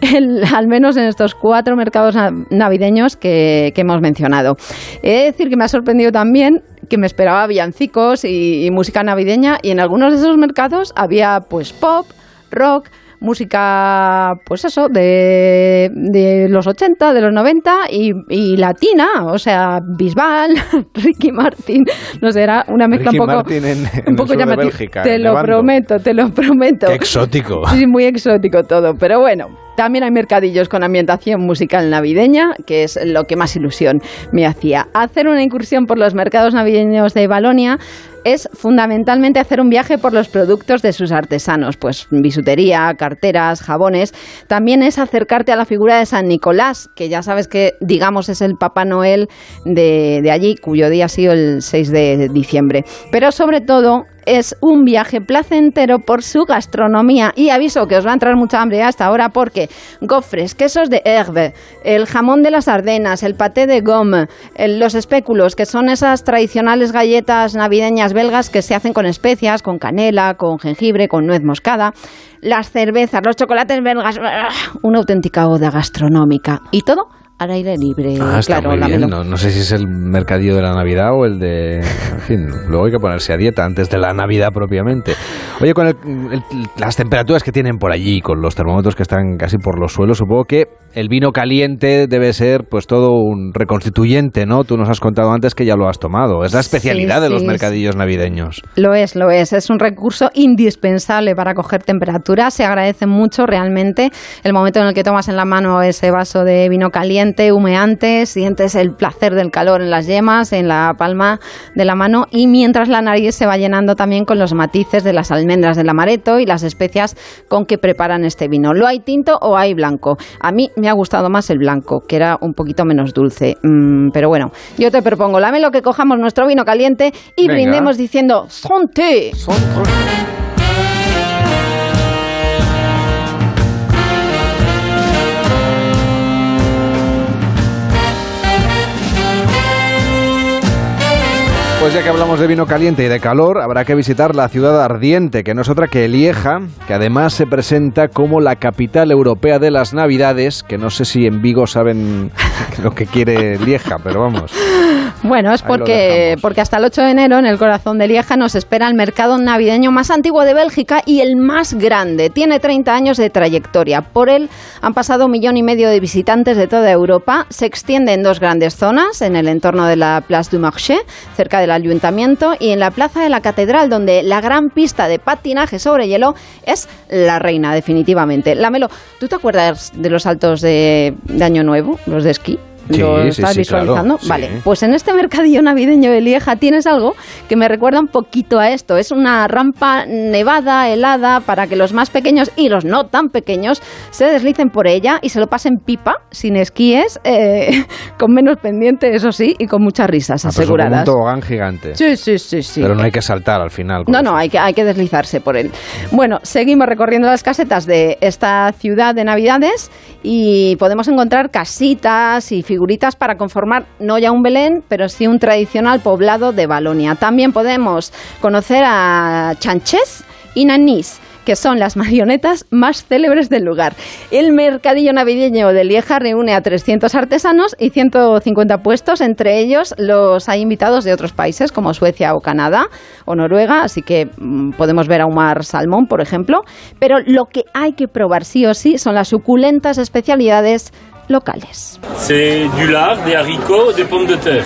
El- al menos en estos cuatro mercados na- navideños que, que hemos mencionado. He de decir que me ha sorprendido también que me esperaba villancicos y, y música navideña y en algunos de esos mercados había pues pop, rock, música, pues eso, de, de los 80, de los 90 y, y latina, o sea, Bisbal, <laughs> Ricky Martin, no sé, era una mezcla Ricky un poco, Martin en, en un el poco llamativa. Bélgica, Te lo nevando. prometo, te lo prometo. Qué exótico. <laughs> Sí, muy exótico todo, pero bueno. También hay mercadillos con ambientación musical navideña, que es lo que más ilusión me hacía. Hacer una incursión por los mercados navideños de Balonia es fundamentalmente hacer un viaje por los productos de sus artesanos, pues bisutería, carteras, jabones. También es acercarte a la figura de San Nicolás, que ya sabes que, digamos, es el Papá Noel de, allí, cuyo día ha sido el 6 de diciembre. Pero sobre todo es un viaje placentero por su gastronomía. Y aviso que os va a entrar mucha hambre hasta ahora porque gofres, quesos de herbe, el jamón de las Ardenas, el paté de gomme, los espéculos, que son esas tradicionales galletas navideñas belgas que se hacen con especias, con canela, con jengibre, con nuez moscada, las cervezas, los chocolates belgas, ¡ah! una auténtica oda gastronómica. Y todo al aire libre. Ah, está claro, muy bien. No, no sé si es el mercadillo de la Navidad o el de... En fin, luego hay que ponerse a dieta antes de la Navidad propiamente. Oye, con el- el- las temperaturas que tienen por allí, con los termómetros que están casi por los suelos, supongo que el vino caliente debe ser pues todo un reconstituyente, ¿no? Tú nos has contado antes que ya lo has tomado. Es la especialidad Sí, de los sí, mercadillos navideños. Lo es, lo es. Es un recurso indispensable para coger temperatura. Se agradece mucho realmente el momento en el que tomas en la mano ese vaso de vino caliente, humeante, sientes el placer del calor en las yemas, en la palma de la mano y mientras la nariz se va llenando también con los matices de las almendras del amaretto y las especias con que preparan este vino. ¿Lo hay tinto o hay blanco? A mí me ha gustado más el blanco, que era un poquito menos dulce. Mm, pero bueno, yo te propongo, lo que cojamos nuestro vino caliente y Venga. brindemos diciendo ¡Santé! Pues ya que hablamos de vino caliente y de calor, habrá que visitar la ciudad ardiente, que no es otra que Lieja, que además se presenta como la capital europea de las Navidades, que no sé si en Vigo saben <laughs> lo que quiere Lieja, pero vamos. Bueno, es porque, porque hasta el 8 de enero en el corazón de Lieja nos espera el mercado navideño más antiguo de Bélgica y el más grande. Tiene 30 años de trayectoria. Por él han pasado un millón y medio de visitantes de toda Europa. Se extiende en dos grandes zonas, en el entorno de la Place du Marché, cerca ayuntamiento, y en la plaza de la catedral, donde la gran pista de patinaje sobre hielo es la reina, definitivamente. Lamelo, ¿tú te acuerdas de los saltos de, de Año Nuevo, los de esquí? Sí, ¿Lo sí, estás sí, visualizando? Vale, pues en este mercadillo navideño de Lieja tienes algo que me recuerda un poquito a esto. Es una rampa nevada, helada, para que los más pequeños y los no tan pequeños se deslicen por ella y se lo pasen pipa, sin esquíes, eh, <laughs> con menos pendiente, eso sí, y con muchas risas Ah, pues aseguradas. un tobogán gigante. Sí, sí, sí, sí. Pero no hay que saltar al final. No, no, hay que, hay que deslizarse por él. Bueno, seguimos recorriendo las casetas de esta ciudad de Navidades y podemos encontrar casitas y figuritas para conformar no ya un Belén, pero sí un tradicional poblado de Balonia. También podemos conocer a Chanches y Nanís que son las marionetas más célebres del lugar. El mercadillo navideño de Lieja reúne a 300 artesanos y 150 puestos, entre ellos los hay invitados de otros países como Suecia o Canadá o Noruega, así que mm, podemos ver a Umar Salmón, por ejemplo, pero lo que hay que probar sí o sí son las suculentas especialidades locales. C'est du lard, des haricots, des pommes de terre.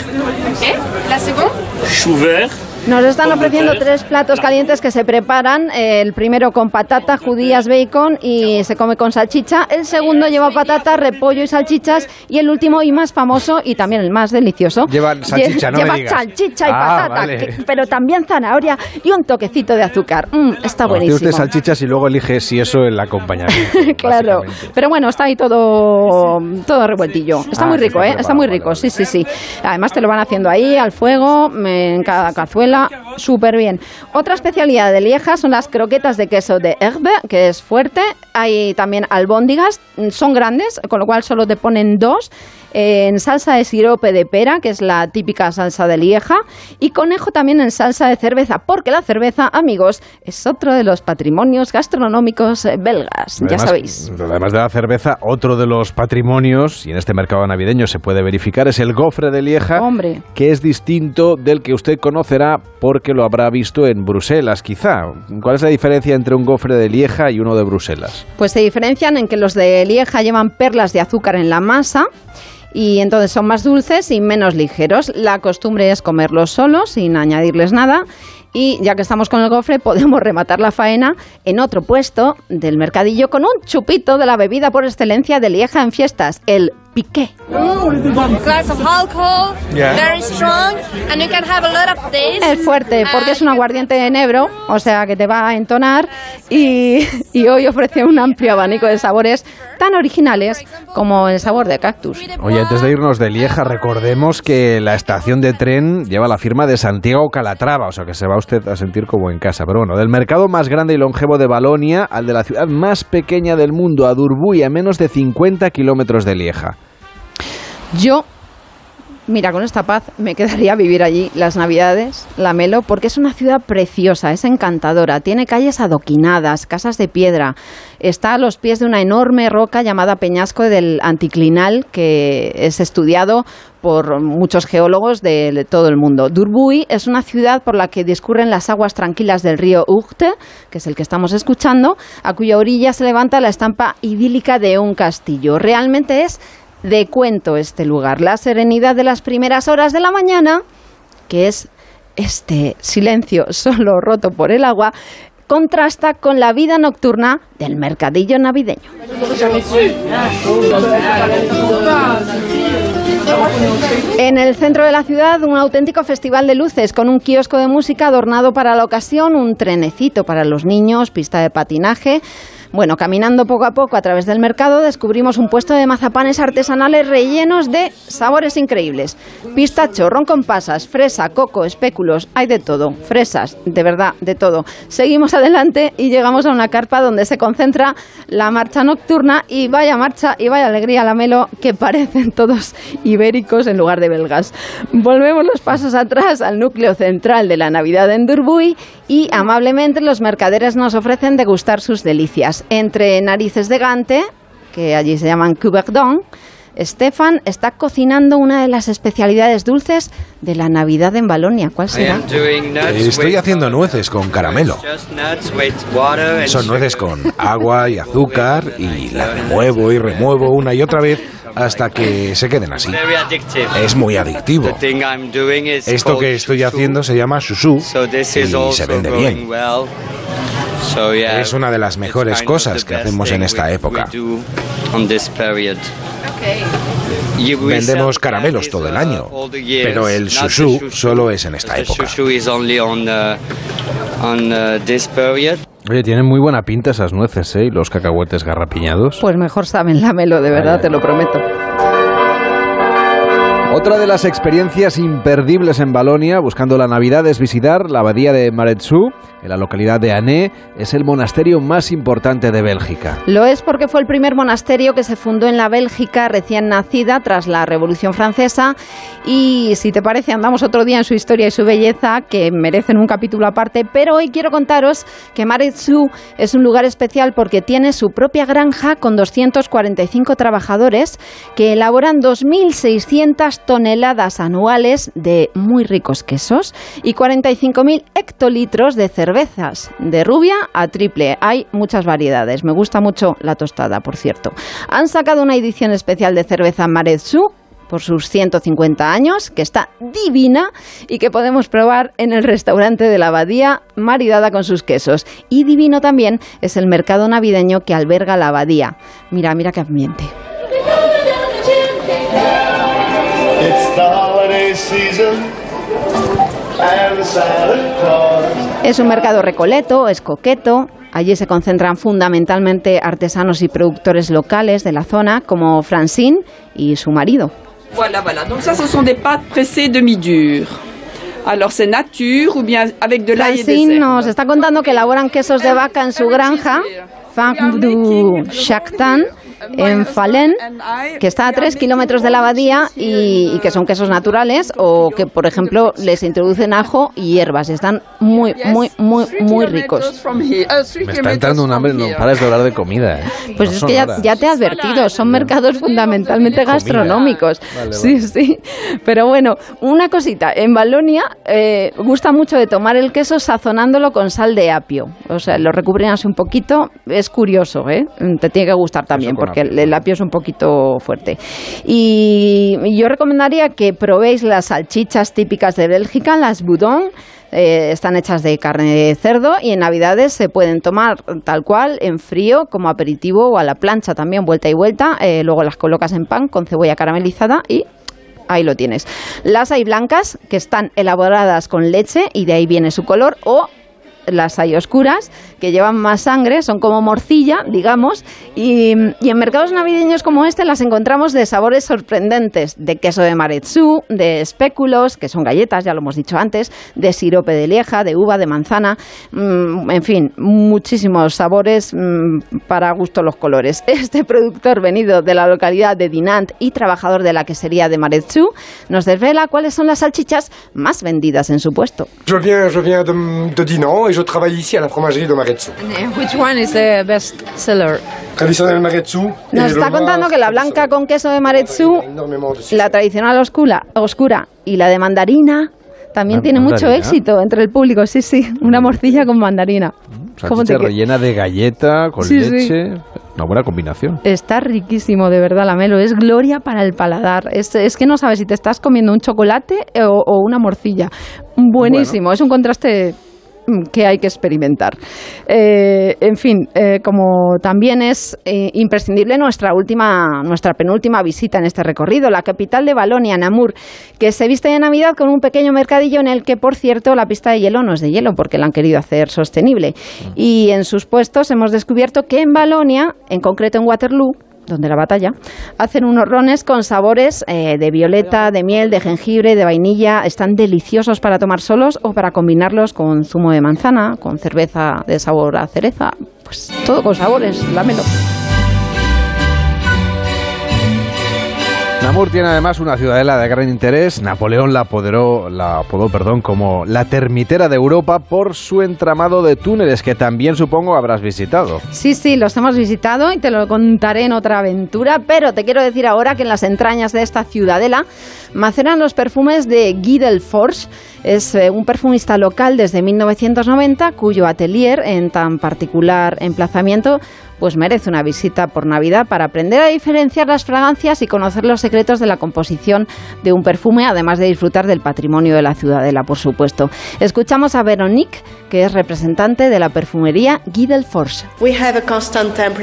¿Qué? ¿La segunda? Chou vert, Nos están ofreciendo tres platos calientes que se preparan. El primero con patata, judías, bacon y se come con salchicha. El segundo lleva patata, repollo y salchichas. Y el último y más famoso y también el más delicioso. Lleva salchicha, no me Lleva digas. salchicha y Ah, patata, vale. que- pero también zanahoria y un toquecito de azúcar. Mm, está Tiene buenísimo. usted salchichas y luego elige si eso el acompañamiento. <laughs> claro. Pero bueno, está ahí todo, todo revueltillo. Está Ah, muy rico, está ¿eh? Está muy rico, sí, sí, sí. Además te lo van haciendo ahí, al fuego, en cada cazuela, súper bien. Otra especialidad de Lieja son las croquetas de queso de herbe, que es fuerte. Hay también albóndigas, son grandes, con lo cual solo te ponen dos. En salsa de sirope de pera, que es la típica salsa de Lieja, y conejo también en salsa de cerveza, porque la cerveza, amigos, es otro de los patrimonios gastronómicos eh, belgas, ya sabéis. Además de la cerveza, otro de los patrimonios, y en este mercado navideño se puede verificar, es el gofre de Lieja, Hombre. que es distinto del que usted conocerá porque lo habrá visto en Bruselas, quizá. ¿Cuál es la diferencia entre un gofre de Lieja y uno de Bruselas? Pues se diferencian en que los de Lieja llevan perlas de azúcar en la masa y entonces son más dulces y menos ligeros. La costumbre es comerlos solos sin añadirles nada. Y ya que estamos con el gofre, <laughs> podemos rematar la faena en otro puesto del mercadillo con un chupito de la bebida por excelencia de Lieja en fiestas, el piqué. Es fuerte porque es un aguardiente de enebro, o sea que te va a entonar y, y hoy ofrece un amplio abanico de sabores tan originales como el sabor de cactus. Oye, antes de irnos de Lieja, recordemos que la estación de tren lleva la firma de Santiago Calatrava, o sea que se va usted a sentir como en casa. Pero bueno, del mercado más grande y longevo de Balonia al de la ciudad más pequeña del mundo, a Durbuy, a menos de 50 kilómetros de Lieja. Yo, mira, con esta paz me <laughs> quedaría a vivir allí las Navidades, la Melo, porque es una ciudad preciosa, es encantadora, tiene calles adoquinadas, casas de piedra, está a los pies de una enorme roca llamada Peñasco del Anticlinal, que es estudiado por muchos geólogos de todo el mundo. Durbuy es una ciudad por la que discurren las aguas tranquilas del río Urte, que es el que estamos escuchando, a cuya orilla se levanta la estampa idílica de un castillo. Realmente es de cuento este lugar. La serenidad de las primeras horas de la mañana, que es este silencio <laughs> solo roto por el agua, contrasta con la vida nocturna del mercadillo navideño. En el centro de la ciudad, un auténtico festival de luces con un kiosco de música adornado para la ocasión, un trenecito para los niños, pista de patinaje. Bueno, caminando poco a poco a través del mercado descubrimos un puesto de mazapanes artesanales rellenos de sabores increíbles. Pistacho, ron con pasas, fresa, coco, espéculos, hay de todo. Fresas, de verdad, de todo. Seguimos adelante y llegamos a una carpa donde se concentra la marcha nocturna y vaya marcha y vaya alegría la melo que parecen todos ibéricos en lugar de belgas. Volvemos los pasos atrás al núcleo central de la Navidad en Durbuy y amablemente los mercaderes nos ofrecen degustar sus delicias. Entre narices de gante, que allí se llaman cuberdon, Stefan está cocinando una de las especialidades dulces de la Navidad en Balonia. ¿Cuál será? Estoy haciendo nueces con caramelo. Son nueces con agua y azúcar y las remuevo y remuevo una y otra vez hasta que se queden así. Es muy adictivo. Esto que estoy haciendo se llama susu y se vende bien. Es una de las mejores cosas que hacemos en esta época. Vendemos caramelos todo el año, pero el susu solo es en esta época. Oye, tienen muy buena pinta esas nueces, ¿eh? Y los cacahuetes garrapiñados. Pues mejor saben la melo, de verdad, te lo prometo. Otra de las experiencias imperdibles en Balonia, buscando la Navidad, es visitar la abadía de Maretsu, en la localidad de Ané. Es el monasterio más importante de Bélgica. Lo es porque fue el primer monasterio que se fundó en la Bélgica recién nacida tras la Revolución Francesa. Y si te parece, andamos otro día en su historia y su belleza, que merecen un capítulo aparte. Pero hoy quiero contaros que Maretsu es un lugar especial porque tiene su propia granja con 245 trabajadores que elaboran 2.600 toneladas anuales de muy ricos quesos y 45.000 hectolitros de cervezas, de rubia a triple. Hay muchas variedades. Me gusta mucho la tostada, por cierto. Han sacado una edición especial de cerveza Maretsu por sus 150 años, que está divina y que podemos probar en el restaurante de la abadía, maridada con sus quesos. Y divino también es el mercado navideño que alberga la abadía. Mira, mira qué ambiente. Es un mercado recoleto, es coqueto. Allí se concentran fundamentalmente artesanos y productores locales de la zona, como Francine y su marido. Voilà, voilà. Donc ça, ce sont des pâtes pressées demi-dures. Alors c'est nature ou bien avec de l'ail et des Francine nos está contando que elaboran quesos de vaca en su granja, Fang du Shaktan, en Falen, que está a 3 kilómetros de la abadía y, y que son quesos naturales o que, por ejemplo, les introducen ajo y hierbas. Están muy, muy, muy, muy ricos. Me está entrando un hambre, no pares de hablar de comida. ¿eh? <laughs> Pues No es que ya, te he advertido, son mercados fundamentalmente gastronómicos. Vale, Sí, vale. sí. Pero bueno, una cosita. En Balonia eh, gusta mucho de tomar el queso sazonándolo con sal de apio. O sea, lo recubren así un poquito. Es curioso, ¿eh? Te tiene que gustar también porque el, el apio es un poquito fuerte. Y yo recomendaría que probéis las salchichas típicas de Bélgica, las boudon. Eh, están hechas de carne de cerdo y en Navidades se pueden tomar tal cual, en frío, como aperitivo o a la plancha también, vuelta y vuelta. Eh, luego las colocas en pan con cebolla caramelizada y ahí lo tienes. Las hay blancas que están elaboradas con leche y de ahí viene su color o las hay oscuras que llevan más sangre, son como morcilla, digamos, y, en mercados navideños como este las encontramos de sabores sorprendentes, de queso de maretsu, de espéculos, que son galletas, ya lo hemos dicho antes, de sirope de lieja, de uva, de manzana, mm, en fin, muchísimos sabores mm, para gusto los colores. <laughs> Este productor venido de la localidad de Dinant y trabajador de la quesería de Maretsu nos desvela cuáles son las salchichas más vendidas en su puesto. Je viens de, de Dinan et je travaille ici à la fromagerie de Maretsu. Which one is the best seller? Traditionnel Maretsu. et Nos está contando que la blanca con queso de Maretsu, la tradicional oscura, oscura y la de mandarina también tiene mucho éxito entre el público. Sí, sí, una morcilla con mandarina. ¿Cómo Salchicha te rellena de galleta con Sí, sí. leche. Una buena combinación. Está riquísimo, de verdad, la melo. Es gloria para el paladar. Es, es que no sabes si te estás comiendo un chocolate o, o una morcilla. Buenísimo, es un contraste mm, que hay que experimentar. Eh, en fin, eh, como también es eh, imprescindible nuestra última, nuestra penúltima visita en este recorrido, la capital de Balonia, Namur, que se viste de Navidad con un pequeño mercadillo en el que, por cierto, la pista de hielo no es de hielo porque la han querido hacer sostenible. Y en sus puestos hemos descubierto que en Balonia, en concreto en Waterloo, donde la batalla, hacen unos rones con sabores eh, de violeta, de miel, de jengibre, de vainilla. Están deliciosos para tomar solos o para combinarlos con zumo de manzana, con cerveza de sabor a cereza. Pues todo con sabores, lámelo. Namur tiene además una ciudadela de gran interés. Napoleón la, apoderó, la apodó perdón, como la termitera de Europa por su entramado de túneles, que también supongo habrás visitado. Sí, sí, los hemos visitado y te lo contaré en otra aventura, pero te quiero decir ahora que en las entrañas de esta ciudadela maceran los perfumes de Guy Delforge. Es eh, un perfumista local desde 1990 cuyo atelier en tan particular emplazamiento pues merece una visita por Navidad para aprender a diferenciar las fragancias y conocer los secretos de la composición de un perfume, además de disfrutar del patrimonio de la ciudadela, por supuesto. Escuchamos a Veronique, que es representante de la perfumería Guy.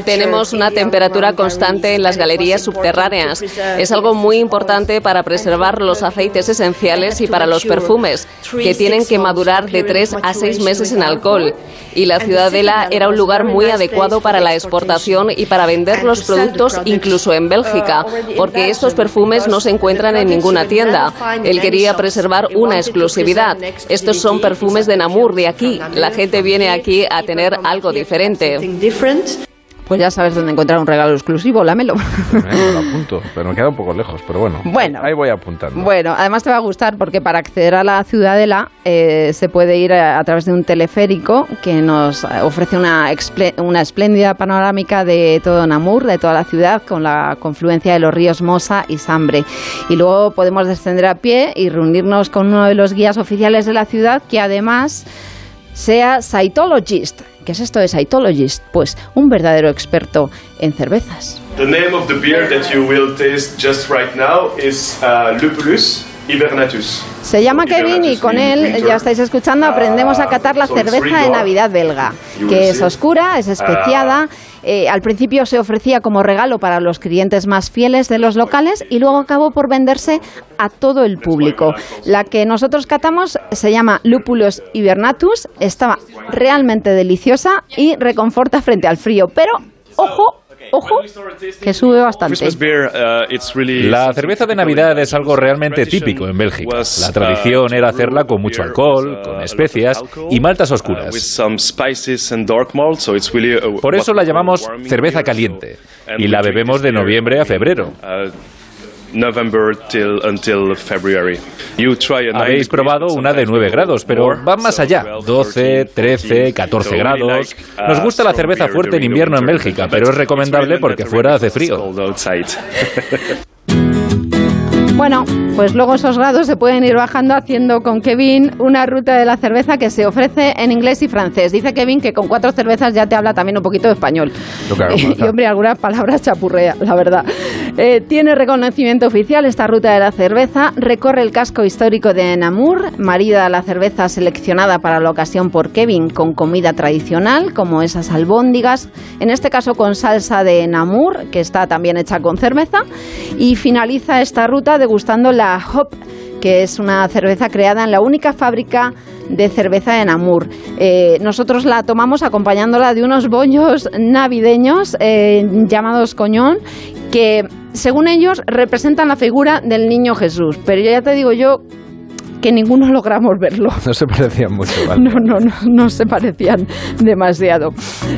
Tenemos una temperatura constante en las galerías subterráneas. Es algo muy importante para preservar los aceites esenciales y para los perfumes, que tienen que madurar de tres a seis meses en alcohol. Y la ciudadela era un lugar muy adecuado para la exportación y para vender los productos incluso en Bélgica, porque estos perfumes no se encuentran en ninguna tienda. Él quería preservar una exclusividad. Estos son perfumes de Namur, de aquí. La gente viene aquí a tener algo diferente. Pues ya sabes dónde encontrar un regalo exclusivo, lámelo. Eh, lo apunto, pero me queda un poco lejos, pero bueno. Bueno. Ahí voy apuntando. Bueno, además te va a gustar porque para acceder a la ciudadela eh, se puede ir a, a través de un teleférico que nos ofrece una, una espléndida panorámica de todo Namur, de toda la ciudad, con la confluencia de los ríos Mosa y Sambre. Y luego podemos descender a pie y reunirnos con uno de los guías oficiales de la ciudad que además sea Cytologist. ¿Qué es esto de Cytologist? Pues un verdadero experto en cervezas. The name of the beer that you will taste just right now is uh, Lupulus hibernatus. Se llama Kevin y con él, ya estáis escuchando, aprendemos a catar la cerveza de Navidad belga, que es oscura, es especiada. Eh, al principio se ofrecía como regalo para los clientes más fieles de los locales y luego acabó por venderse a todo el público. La que nosotros catamos se llama Lupulus hibernatus, estaba realmente deliciosa y reconforta frente al frío, pero ojo, ojo, que sube bastante. La cerveza de Navidad es algo realmente típico en Bélgica. La tradición era hacerla con mucho alcohol, con especias y maltas oscuras. Por eso la llamamos cerveza caliente y la bebemos de noviembre a febrero. November till until February. You try a Habéis probado una de 9 grados, pero va más allá. 12, 13, 14 grados. Nos gusta la cerveza fuerte en invierno en Bélgica, pero es recomendable porque fuera hace frío. <laughs> Bueno, pues luego esos grados se pueden ir bajando haciendo con Kevin una ruta de la cerveza que se ofrece en inglés y francés. Dice Kevin que con cuatro cervezas ya te habla también un poquito de español. Que haga <laughs> y hombre, algunas palabras chapurrea, la verdad. Eh, tiene reconocimiento oficial esta ruta de la cerveza. Recorre el casco histórico de Namur, marida la cerveza seleccionada para la ocasión por Kevin con comida tradicional, como esas albóndigas, en este caso con salsa de Namur, que está también hecha con cerveza, y finaliza esta ruta degustando la Hop, que es una cerveza creada en la única fábrica de cerveza de Namur. Eh, nosotros la tomamos acompañándola de unos bollos navideños eh, llamados coñón, que según ellos representan la figura del niño Jesús. Pero ya te digo yo que ninguno logramos verlo. <laughs> No se parecían mucho, ¿vale? No, no, no, no se parecían demasiado.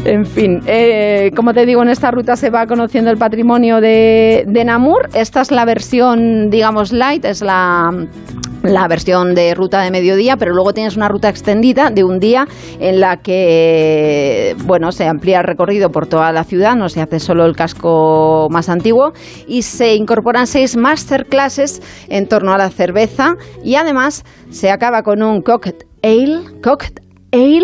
En fin, eh, como te digo, en esta ruta se va conociendo el patrimonio de, de Namur. Esta es la versión, digamos, light, es la la versión de ruta de mediodía, pero luego tienes una ruta extendida de un día en la que bueno, se amplía el recorrido por toda la ciudad, no se hace solo el casco más antiguo y se incorporan seis masterclasses en torno a la cerveza y además se acaba con un cocktail, cocktail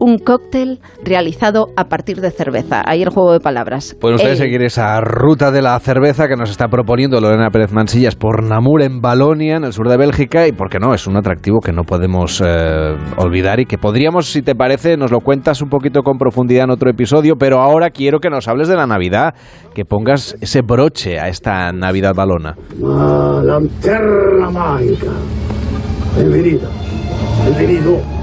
un cóctel realizado a partir de cerveza. Ahí el juego de palabras. Pueden ustedes seguir esa ruta de la cerveza que nos está proponiendo Lorena Pérez Mansillas por Namur en Balonia, en el sur de Bélgica, y porque no, es un atractivo que no podemos eh, olvidar y que podríamos, si te parece, nos lo cuentas un poquito con profundidad en otro episodio, pero ahora quiero que nos hables de la Navidad, que pongas ese broche a esta Navidad balona. La lanterna mágica. Bienvenido. Bienvenido.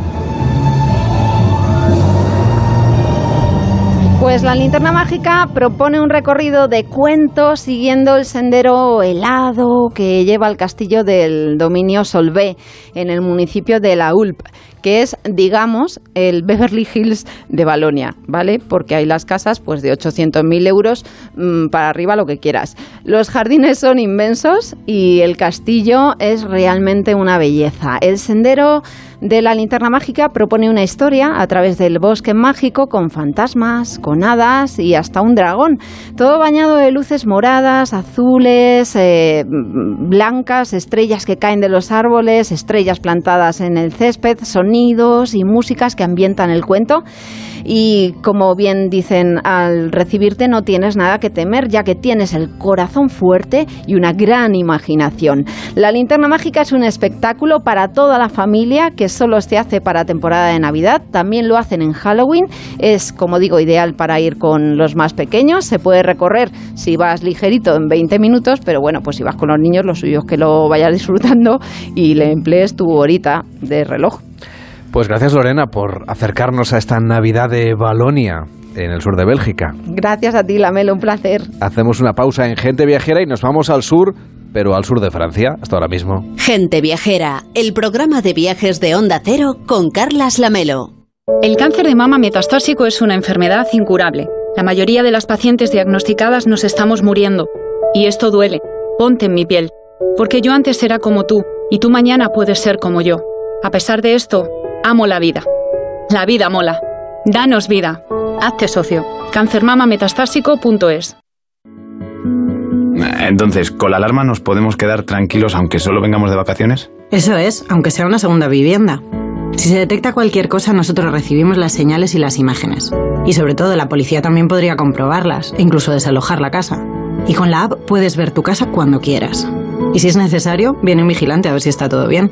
Pues la linterna mágica propone un recorrido de cuentos siguiendo el sendero helado que lleva al castillo del dominio Solvé en el municipio de La Ulp, que es, digamos, el Beverly Hills de Balonia, ¿vale? Porque hay las casas pues de 800.000 euros mm, para arriba lo que quieras. Los jardines son inmensos y el castillo es realmente una belleza. El sendero de la linterna mágica propone una historia a través del bosque mágico con fantasmas, con hadas y hasta un dragón. Todo bañado de luces moradas, azules, eh, blancas, estrellas que caen de los árboles, estrellas plantadas en el césped, sonidos y músicas que ambientan el cuento. Y como bien dicen, al recibirte no tienes nada que temer, ya que tienes el corazón fuerte y una gran imaginación. La linterna mágica es un espectáculo para toda la familia que solo se hace para temporada de Navidad. También lo hacen en Halloween. Es, como digo, ideal para ir con los más pequeños. Se puede recorrer si vas ligerito en 20 minutos, pero bueno, pues si vas con los niños, lo suyo es que lo vayas disfrutando y le emplees tu horita de reloj. Pues gracias Lorena por acercarnos a esta Navidad de Balonia, en el sur de Bélgica. Gracias a ti, Lamelo, un placer. Hacemos una pausa en Gente Viajera y nos vamos al sur, pero al sur de Francia, hasta ahora mismo. Gente Viajera, el programa de viajes de Onda Cero con Carlas Lamelo. El cáncer de mama metastásico es una enfermedad incurable. La mayoría de las pacientes diagnosticadas nos estamos muriendo. Y esto duele. Ponte en mi piel. Porque yo antes era como tú, y tú mañana puedes ser como yo. A pesar de esto, amo la vida. La vida mola. Danos vida. Hazte socio. Cancermamametastásico.es Entonces, ¿con la alarma nos podemos quedar tranquilos aunque solo vengamos de vacaciones? Eso es, aunque sea una segunda vivienda. Si se detecta cualquier cosa, nosotros recibimos las señales y las imágenes. Y sobre todo, la policía también podría comprobarlas e incluso desalojar la casa. Y con la app puedes ver tu casa cuando quieras. Y si es necesario, viene un vigilante a ver si está todo bien.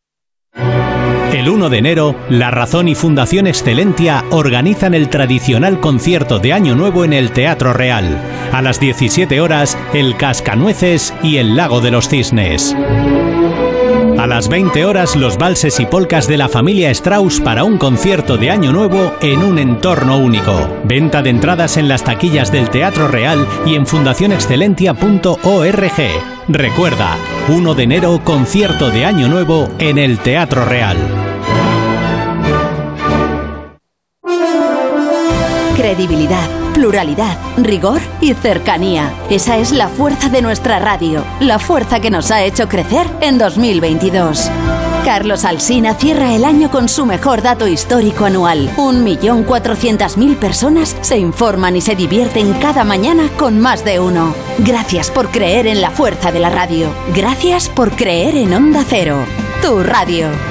El 1 de enero, La Razón y Fundación Excelentia organizan el tradicional concierto de Año Nuevo en el Teatro Real. A las 17 horas, El Cascanueces y El Lago de los Cisnes. A las 20 horas, los valses y polcas de la familia Strauss para un concierto de Año Nuevo en un entorno único. Venta de entradas en las taquillas del Teatro Real y en fundacionexcelentia.org. Recuerda, 1 de enero, concierto de Año Nuevo en el Teatro Real. Credibilidad, pluralidad, rigor y cercanía. Esa es la fuerza de nuestra radio, la fuerza que nos ha hecho crecer en 2022. Carlos Alsina cierra el año con su mejor dato histórico anual. 1.400.000 personas se informan y se divierten cada mañana con más de uno. Gracias por creer en la fuerza de la radio. Gracias por creer en Onda Cero. Tu radio.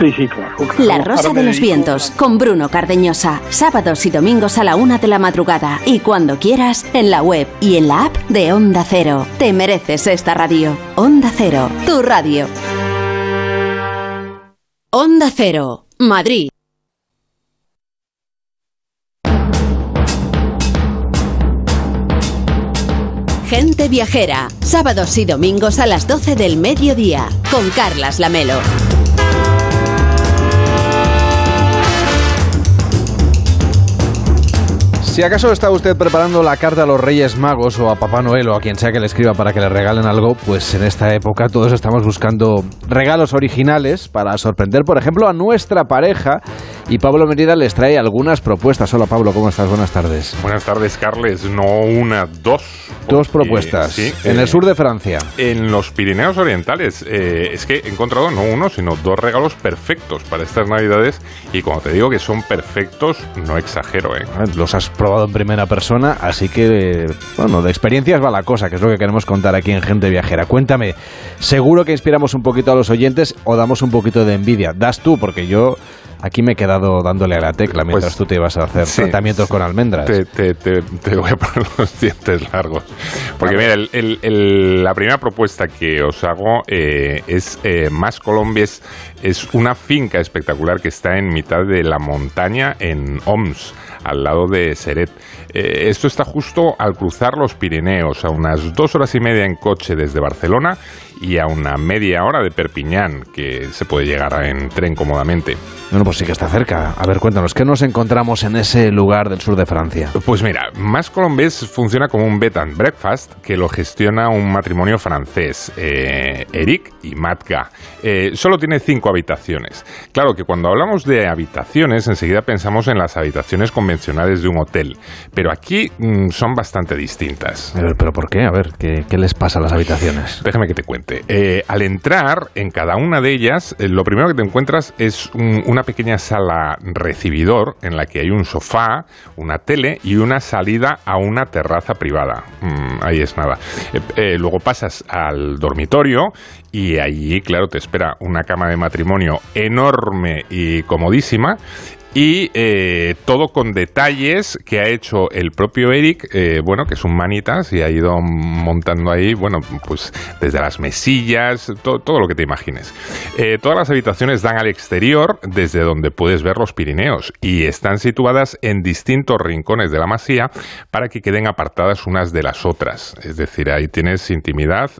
Sí, sí, claro. La Rosa de los Vientos con Bruno Cardeñosa. Sábados y domingos a la una de la madrugada. Y cuando quieras, en la web y en la app de Onda Cero. Te mereces esta radio. Onda Cero, tu radio. Onda Cero, Madrid. Gente Viajera, sábados y domingos a las 12 del mediodía, con Carlas Lamelo. Si acaso está usted preparando la carta a los Reyes Magos o a Papá Noel o a quien sea que le escriba para que le regalen algo, pues en esta época todos estamos buscando regalos originales para sorprender, por ejemplo, a nuestra pareja. Y Pablo Merida les trae algunas propuestas. Hola Pablo, ¿cómo estás? Buenas tardes. Buenas tardes, Carles. No una, dos. Dos propuestas. sí, en eh, el sur de Francia. En los Pirineos Orientales. Eh, es que he encontrado no uno, sino dos regalos perfectos para estas Navidades. Y como te digo que son perfectos, no exagero, ¿eh? Los has probado en primera persona, así que, bueno, de experiencias va la cosa, que es lo que queremos contar aquí en Gente Viajera. Cuéntame, seguro que inspiramos un poquito a los oyentes o damos un poquito de envidia. Das tú, porque yo aquí me he quedado dándole a la tecla mientras tú te ibas a hacer Pues sí. tratamientos con almendras. Te, te- te- te voy a poner <laughs> los dientes largos. Porque mira, el- el- el- la primera propuesta que os hago eh, es eh, Más Colombies. Es una finca espectacular que está en mitad de la montaña en Oms, al lado de Seret. Eh, esto está justo al cruzar los Pirineos, a unas dos horas y media en coche desde Barcelona y a una media hora de Perpiñán, que se puede llegar en tren cómodamente. Bueno, pues sí que está cerca. A ver, cuéntanos, ¿qué nos encontramos en ese lugar del sur de Francia? Pues mira, Más Colombés funciona como un bed and breakfast que lo gestiona un matrimonio francés, eh, Eric y Matka. Eh, solo tiene cinco habitaciones. Claro que cuando hablamos de habitaciones, enseguida pensamos en las habitaciones convencionales de un hotel, pero aquí mm, son bastante distintas. A ver, ¿Pero por qué? A ver, ¿qué, qué les pasa a las habitaciones? Déjame que te cuente. Eh, al entrar en cada una de ellas, eh, lo primero que te encuentras es un- una pequeña sala recibidor en la que hay un sofá, una tele y una salida a una terraza privada. Mm, ahí es nada. Eh, luego pasas al dormitorio y allí, claro, te espera una cama de matrimonio enorme y comodísima. Y eh, todo con detalles que ha hecho el propio Eric, eh, bueno, que es un manitas y ha ido montando ahí, bueno, pues desde las mesillas, to- todo lo que te imagines. Eh, todas las habitaciones dan al exterior, desde donde puedes ver los Pirineos, y están situadas en distintos rincones de la masía para que queden apartadas unas de las otras. Es decir, ahí tienes intimidad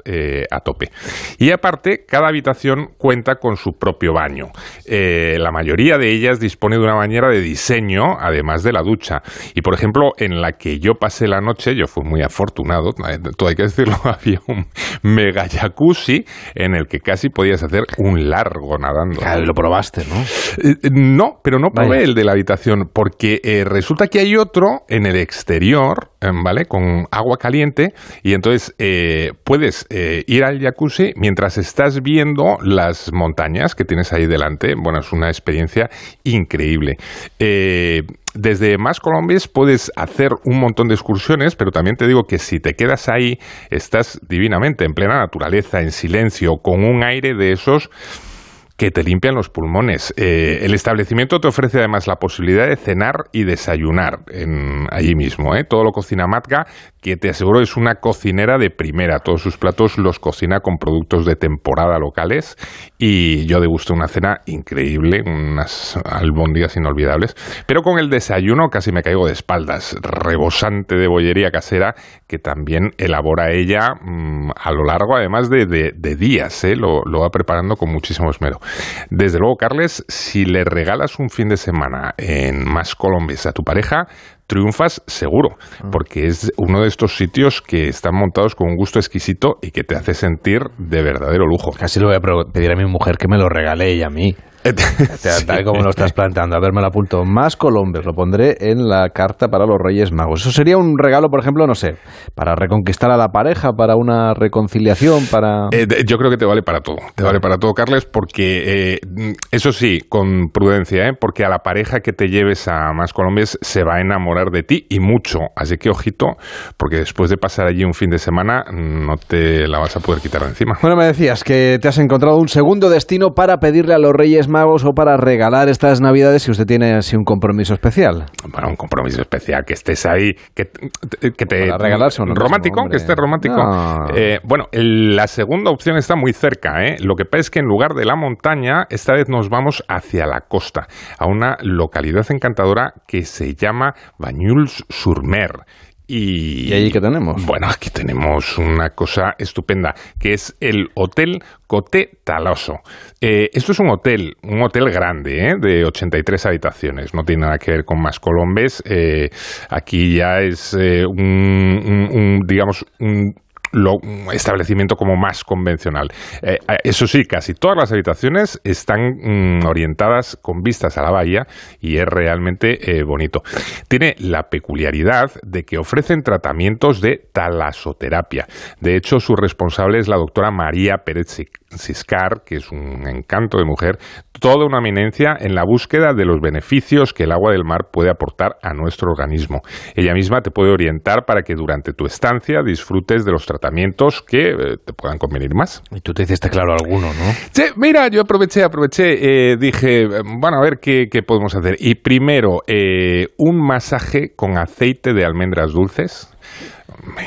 a tope. Y aparte, cada habitación cuenta con su propio baño. La mayoría de ellas dispone de una bañera de diseño, además de la ducha. Y por ejemplo, en la que yo pasé la noche, yo fui muy afortunado, eh, todo hay que decirlo, <laughs> había un mega jacuzzi en el que casi podías hacer un largo nadando. Claro, lo probaste, ¿no? Eh, eh, no, pero no probé Vaya. el de la habitación, porque eh, resulta que hay otro en el exterior, eh, ¿vale? Con agua caliente, y entonces eh, puedes ir al jacuzzi mientras estás viendo las montañas que tienes ahí delante. Bueno, es una experiencia increíble. Eh, desde Más Colombias puedes hacer un montón de excursiones, pero también te digo que si te quedas ahí, estás divinamente, en plena naturaleza, en silencio, con un aire de esos que te limpian los pulmones. Eh, el establecimiento te ofrece además la posibilidad de cenar y desayunar en, allí mismo. ¿eh? Todo lo cocina Matka, que te aseguro es una cocinera de primera. Todos sus platos los cocina con productos de temporada locales y yo degusté una cena increíble, unas albóndigas inolvidables. Pero con el desayuno casi me caigo de espaldas, rebosante de bollería casera que también elabora ella mm, a lo largo además de, de- de días. ¿eh? Lo, lo va preparando con muchísimo esmero. Desde luego, Carles, si le regalas un fin de semana en Más Colombes a tu pareja, triunfas seguro, Ah. porque es uno de estos sitios que están montados con un gusto exquisito y que te hace sentir de verdadero lujo. Casi le voy a pedir a mi mujer que me lo regale ella a mí. <laughs> Tal- Tal como lo estás planteando. A ver, me lo apunto. Más Colombes, lo pondré en la carta para los Reyes Magos. Eso sería un regalo, por ejemplo, no sé, para reconquistar a la pareja, para una reconciliación, para... Eh, yo creo que te vale para todo. Te vale para todo, Carles, porque eh, eso sí, con prudencia, ¿eh? porque a la pareja que te lleves a Más Colombias se va a enamorar de ti y mucho. Así que ojito, porque después de pasar allí un fin de semana no te la vas a poder quitar de encima. Bueno, me decías que te has encontrado un segundo destino para pedirle a los Reyes Magos o para regalar estas Navidades si usted tiene así un compromiso especial. Para un compromiso especial, que estés ahí, que, que te... Para regalarse mismo, Romántico, que esté romántico. No. Eh, bueno, el- la segunda opción está muy cerca. ¿eh? Lo que pasa es que en lugar de la montaña, esta vez nos vamos hacia la costa, a una localidad encantadora que se llama Bañuls-sur-Mer. Y, ¿Y allí qué tenemos? Bueno, aquí tenemos una cosa estupenda, que es el Hotel Coté Taloso. Eh, esto es un hotel, un hotel grande, ¿eh? de 83 habitaciones. No tiene nada que ver con más Colombes. Eh, aquí ya es eh, un, un- un, digamos, un lo- establecimiento como más convencional. Eh, eh, eso sí, casi todas las habitaciones están mm, orientadas con vistas a la bahía y es realmente eh, bonito. Tiene la peculiaridad de que ofrecen tratamientos de talasoterapia. De hecho, su responsable es la doctora María Pérez Ciscar, que es un encanto de mujer, toda una eminencia en la búsqueda de los beneficios que el agua del mar puede aportar a nuestro organismo. Ella misma te puede orientar para que durante tu estancia disfrutes de los tratamientos que eh, te puedan convenir más. Y tú te hiciste claro alguno, ¿no? Sí, mira, yo aproveché, aproveché, eh, dije, bueno, a ver qué, qué podemos hacer. Y primero, eh, un masaje con aceite de almendras dulces.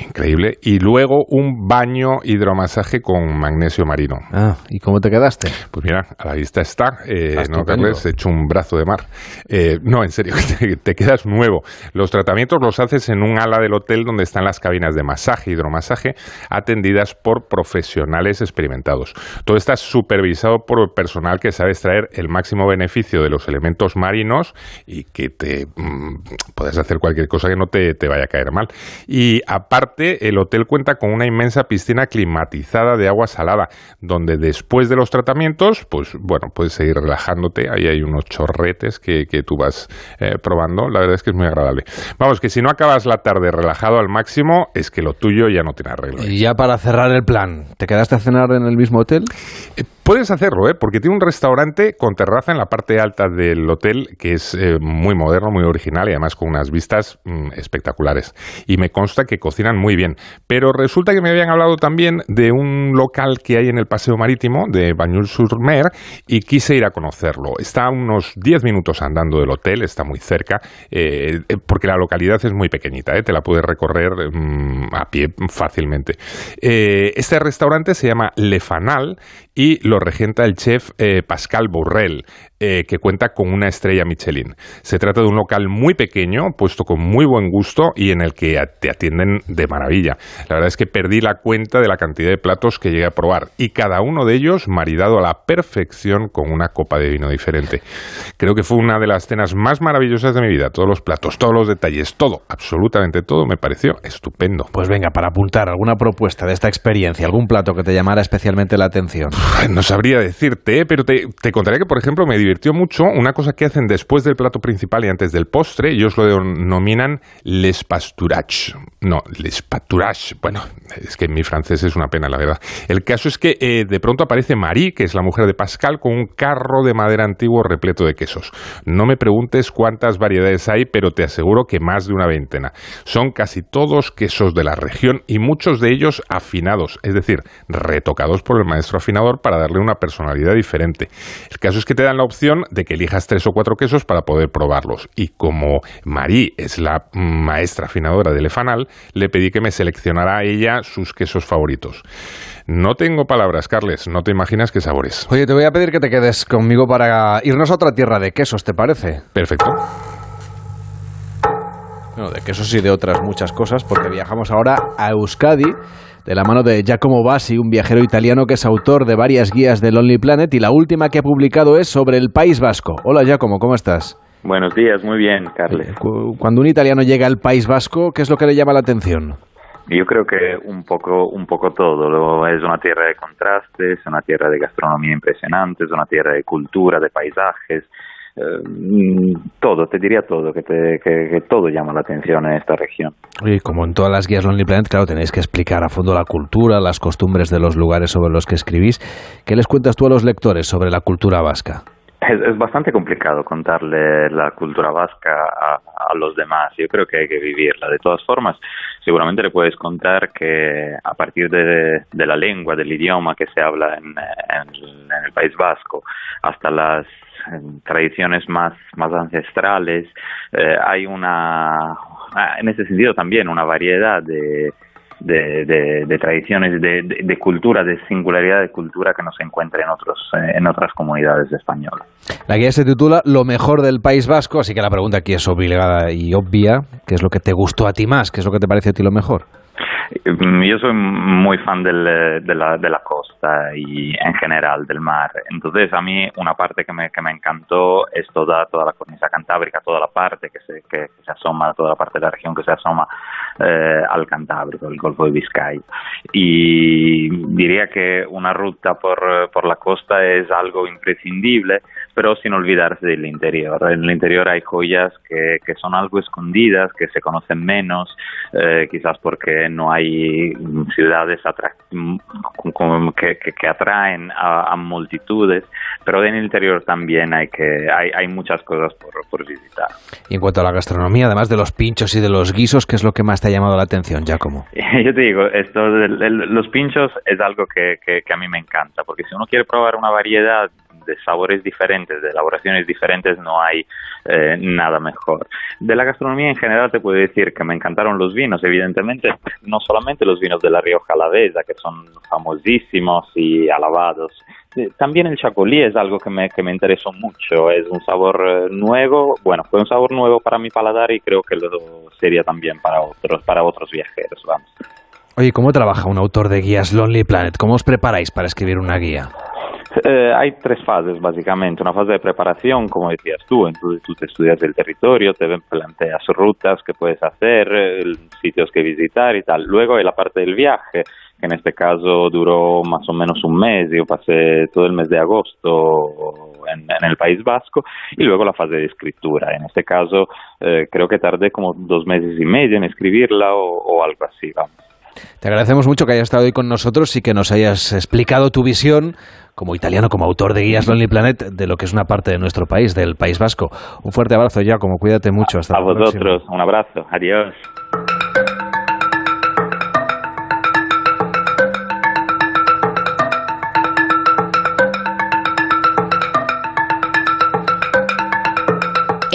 Increíble. Y luego un baño hidromasaje con magnesio marino. Ah, ¿y cómo te quedaste? Pues mira, a la vista está, eh, ¿no. Carles? He hecho un brazo de mar. Eh, no, en serio, <laughs> te, te quedas nuevo. Los tratamientos los haces en un ala del hotel donde están las cabinas de masaje hidromasaje atendidas por profesionales experimentados. Todo está supervisado por personal que sabe extraer el máximo beneficio de los elementos marinos y que te mm, puedes hacer cualquier cosa que no te, te vaya a caer mal. Y aparte, el hotel cuenta con una inmensa piscina climatizada de agua salada, donde después de los tratamientos, pues bueno, puedes seguir relajándote. Ahí hay unos chorretes que, que tú vas eh, probando. La verdad es que es muy agradable. Vamos, que si no acabas la tarde relajado al máximo, es que lo tuyo ya no tiene arreglo. Y ya para cerrar el plan, ¿te quedaste a cenar en el mismo hotel? Puedes hacerlo, ¿eh? porque tiene un restaurante con terraza en la parte alta del hotel que es eh, muy moderno, muy original y además con unas vistas mm, espectaculares. Y me consta que cocinan muy bien. Pero resulta que me habían hablado también de un local que hay en el Paseo Marítimo de Bañul-sur-Mer y quise ir a conocerlo. Está a unos 10 minutos andando del hotel, está muy cerca, eh, eh, porque la localidad es muy pequeñita, te la puedes recorrer mm, a pie fácilmente. Este restaurante se llama Le Fanal y lo regenta el chef eh, Pascal Bourrel, eh, que cuenta con una estrella Michelin. Se trata de un local muy pequeño, puesto con muy buen gusto y en el que te atienden de maravilla. La verdad es que perdí la cuenta de la cantidad de platos que llegué a probar y cada uno de ellos maridado a la perfección con una copa de vino diferente. Creo que fue una de las cenas más maravillosas de mi vida. Todos los platos, todos los detalles, todo, absolutamente todo me pareció estupendo. Pues venga, para apuntar alguna propuesta de esta experiencia, algún plato que te llamara especialmente la atención. No sabría decirte, ¿eh? pero te, te contaré que, por ejemplo, me mucho una cosa que hacen después del plato principal y antes del postre. Ellos lo denominan les pastourage. No, les pâturages. Bueno, es que mi francés es una pena, la verdad. El caso es que eh, de pronto aparece Marie, que es la mujer de Pascal, con un carro de madera antiguo repleto de quesos. No me preguntes cuántas variedades hay, pero te aseguro que más de una veintena. Son casi todos quesos de la región y muchos de ellos afinados, es decir, retocados por el maestro afinador para darle una personalidad diferente. El caso es que te dan la opción de que elijas tres o cuatro quesos para poder probarlos. Y como Marie es la maestra afinadora del Efanal, le pedí que me seleccionara a ella sus quesos favoritos. No tengo palabras, Carles, no te imaginas qué sabores. Oye, te voy a pedir que te quedes conmigo para irnos a otra tierra de quesos, ¿te parece? Perfecto. Bueno, de quesos y de otras muchas cosas, porque viajamos ahora a Euskadi de la mano de Giacomo Bassi, un viajero italiano que es autor de varias guías de Lonely Planet y la última que ha publicado es sobre el País Vasco. Hola Giacomo, ¿cómo estás? Buenos días, muy bien, Carles. Eh, cuando un italiano llega al País Vasco, ¿qué es lo que le llama la atención? Yo creo que un poco, un poco todo. Es una tierra de contrastes, una tierra de gastronomía impresionante, es una tierra de cultura, de paisajes, eh, todo, te diría todo, que, que, todo llama la atención en esta región. Y como en todas las guías Lonely Planet, claro, tenéis que explicar a fondo la cultura, las costumbres de los lugares sobre los que escribís. ¿Qué les cuentas tú a los lectores sobre la cultura vasca? Es, bastante complicado contarle la cultura vasca a, los demás. Yo creo que hay que vivirla. De todas formas, seguramente le puedes contar que a partir de, la lengua, del idioma que se habla en, el País Vasco, hasta las tradiciones más, más ancestrales, eh, hay una, en ese sentido también, una variedad de, de, tradiciones, de, cultura, de singularidad de cultura que no se encuentra en, otros, eh, en otras comunidades españolas. La guía se titula Lo mejor del País Vasco, así que la pregunta aquí es obligada y obvia. ¿Qué es lo que te gustó a ti más? ¿Qué es lo que te parece a ti lo mejor? Mm, yo soy muy fan del, de, la, de la costa y en general del mar. Entonces a mí una parte que me, encantó es toda, la cornisa cantábrica, toda la parte que se, que, se asoma, toda la parte de la región que se asoma eh, al Cantábrico, el Golfo de Vizcaya. Y diría que una ruta por la costa es algo imprescindible, pero sin olvidarse del interior. En el interior hay joyas que, que son algo escondidas, que se conocen menos, eh, quizás porque no hay ciudades que, que, atraen a, multitudes, pero en el interior también hay que hay, hay muchas cosas por, por, visitar. Y en cuanto a la gastronomía, además de los pinchos y de los guisos, ¿qué es lo que más te ha llamado la atención, Giacomo? <laughs> Yo te digo, esto los pinchos es algo que, que a mí me encanta, porque si uno quiere probar una variedad de sabores diferentes, de elaboraciones diferentes, no hay eh, nada mejor. De la gastronomía en general te puedo decir que me encantaron los vinos, evidentemente, no solamente los vinos de la Rioja Alavesa, que son famosísimos y alabados, eh, también el chacolí es algo que me, que me interesó mucho, es un sabor eh, nuevo, bueno, fue un sabor nuevo para mi paladar y creo que lo sería también para otros, para otros viajeros, vamos. Oye, ¿cómo trabaja un autor de guías Lonely Planet? ¿Cómo os preparáis para escribir una guía? Eh, hay tres fases, básicamente. Una fase de preparación, como decías tú, en tú, tú te estudias el territorio, te planteas rutas que puedes hacer, sitios que visitar y tal. Luego hay la parte del viaje, que en este caso duró más o menos un mes. Yo pasé todo el mes de agosto en, el País Vasco y luego la fase de escritura. En este caso eh, creo que tardé como dos meses y medio en escribirla o, o algo así, vamos. Te agradecemos mucho que hayas estado hoy con nosotros y que nos hayas explicado tu visión como italiano, como autor de guías Lonely Planet, de lo que es una parte de nuestro país, del País Vasco. Un fuerte abrazo, ya, como cuídate mucho. Hasta a vosotros, un abrazo, adiós.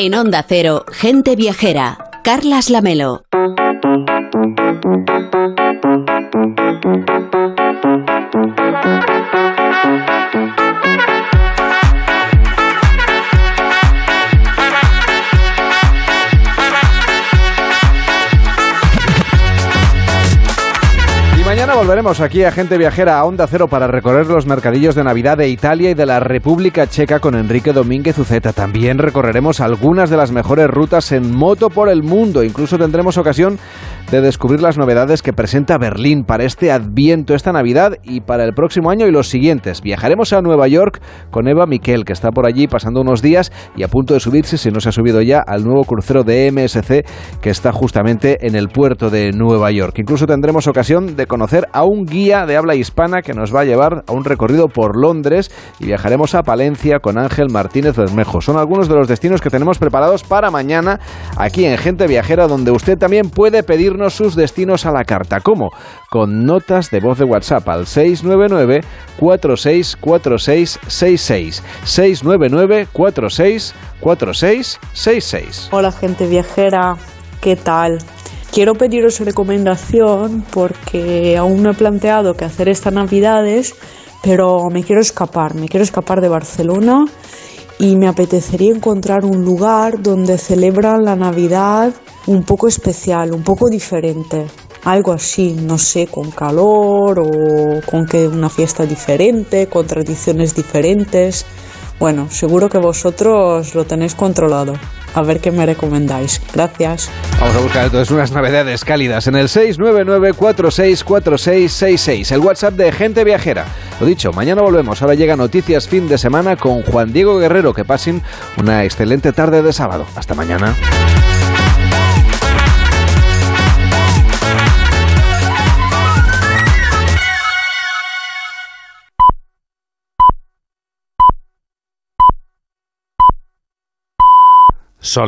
En Onda Cero, Gente Viajera, Carlas Lamelo. Mañana volveremos aquí a Gente Viajera a Onda Cero para recorrer los mercadillos de Navidad de Italia y de la República Checa con Enrique Domínguez Uceta. También recorreremos algunas de las mejores rutas en moto por el mundo. Incluso tendremos ocasión de descubrir las novedades que presenta Berlín para este Adviento, esta Navidad y para el próximo año y los siguientes. Viajaremos a Nueva York con Eva Miquel, que está por allí pasando unos días y a punto de subirse, si no se ha subido ya, al nuevo crucero de MSC que está justamente en el puerto de Nueva York. Incluso tendremos ocasión de conocer a un guía de habla hispana que nos va a llevar a un recorrido por Londres y viajaremos a Palencia con Ángel Martínez Bermejo. Son algunos de los destinos que tenemos preparados para mañana aquí en Gente Viajera, donde usted también puede pedirnos sus destinos a la carta. ¿Cómo? Con notas de voz de WhatsApp al 699 464666 699 464666 Hola gente viajera, ¿qué tal? Quiero pediros recomendación porque aún no he planteado qué hacer estas navidades, pero me quiero escapar, me quiero escapar de Barcelona y me apetecería encontrar un lugar donde celebran la Navidad un poco especial, un poco diferente. Algo así, no sé, con calor o con que una fiesta diferente, con tradiciones diferentes. Bueno, seguro que vosotros lo tenéis controlado. A ver qué me recomendáis. Gracias. Vamos a buscar entonces unas navidades cálidas en el 699-464666, el WhatsApp de Gente Viajera. Lo dicho, mañana volvemos. Ahora llega Noticias Fin de Semana con Juan Diego Guerrero. Que pasen una excelente tarde de sábado. Hasta mañana. Son las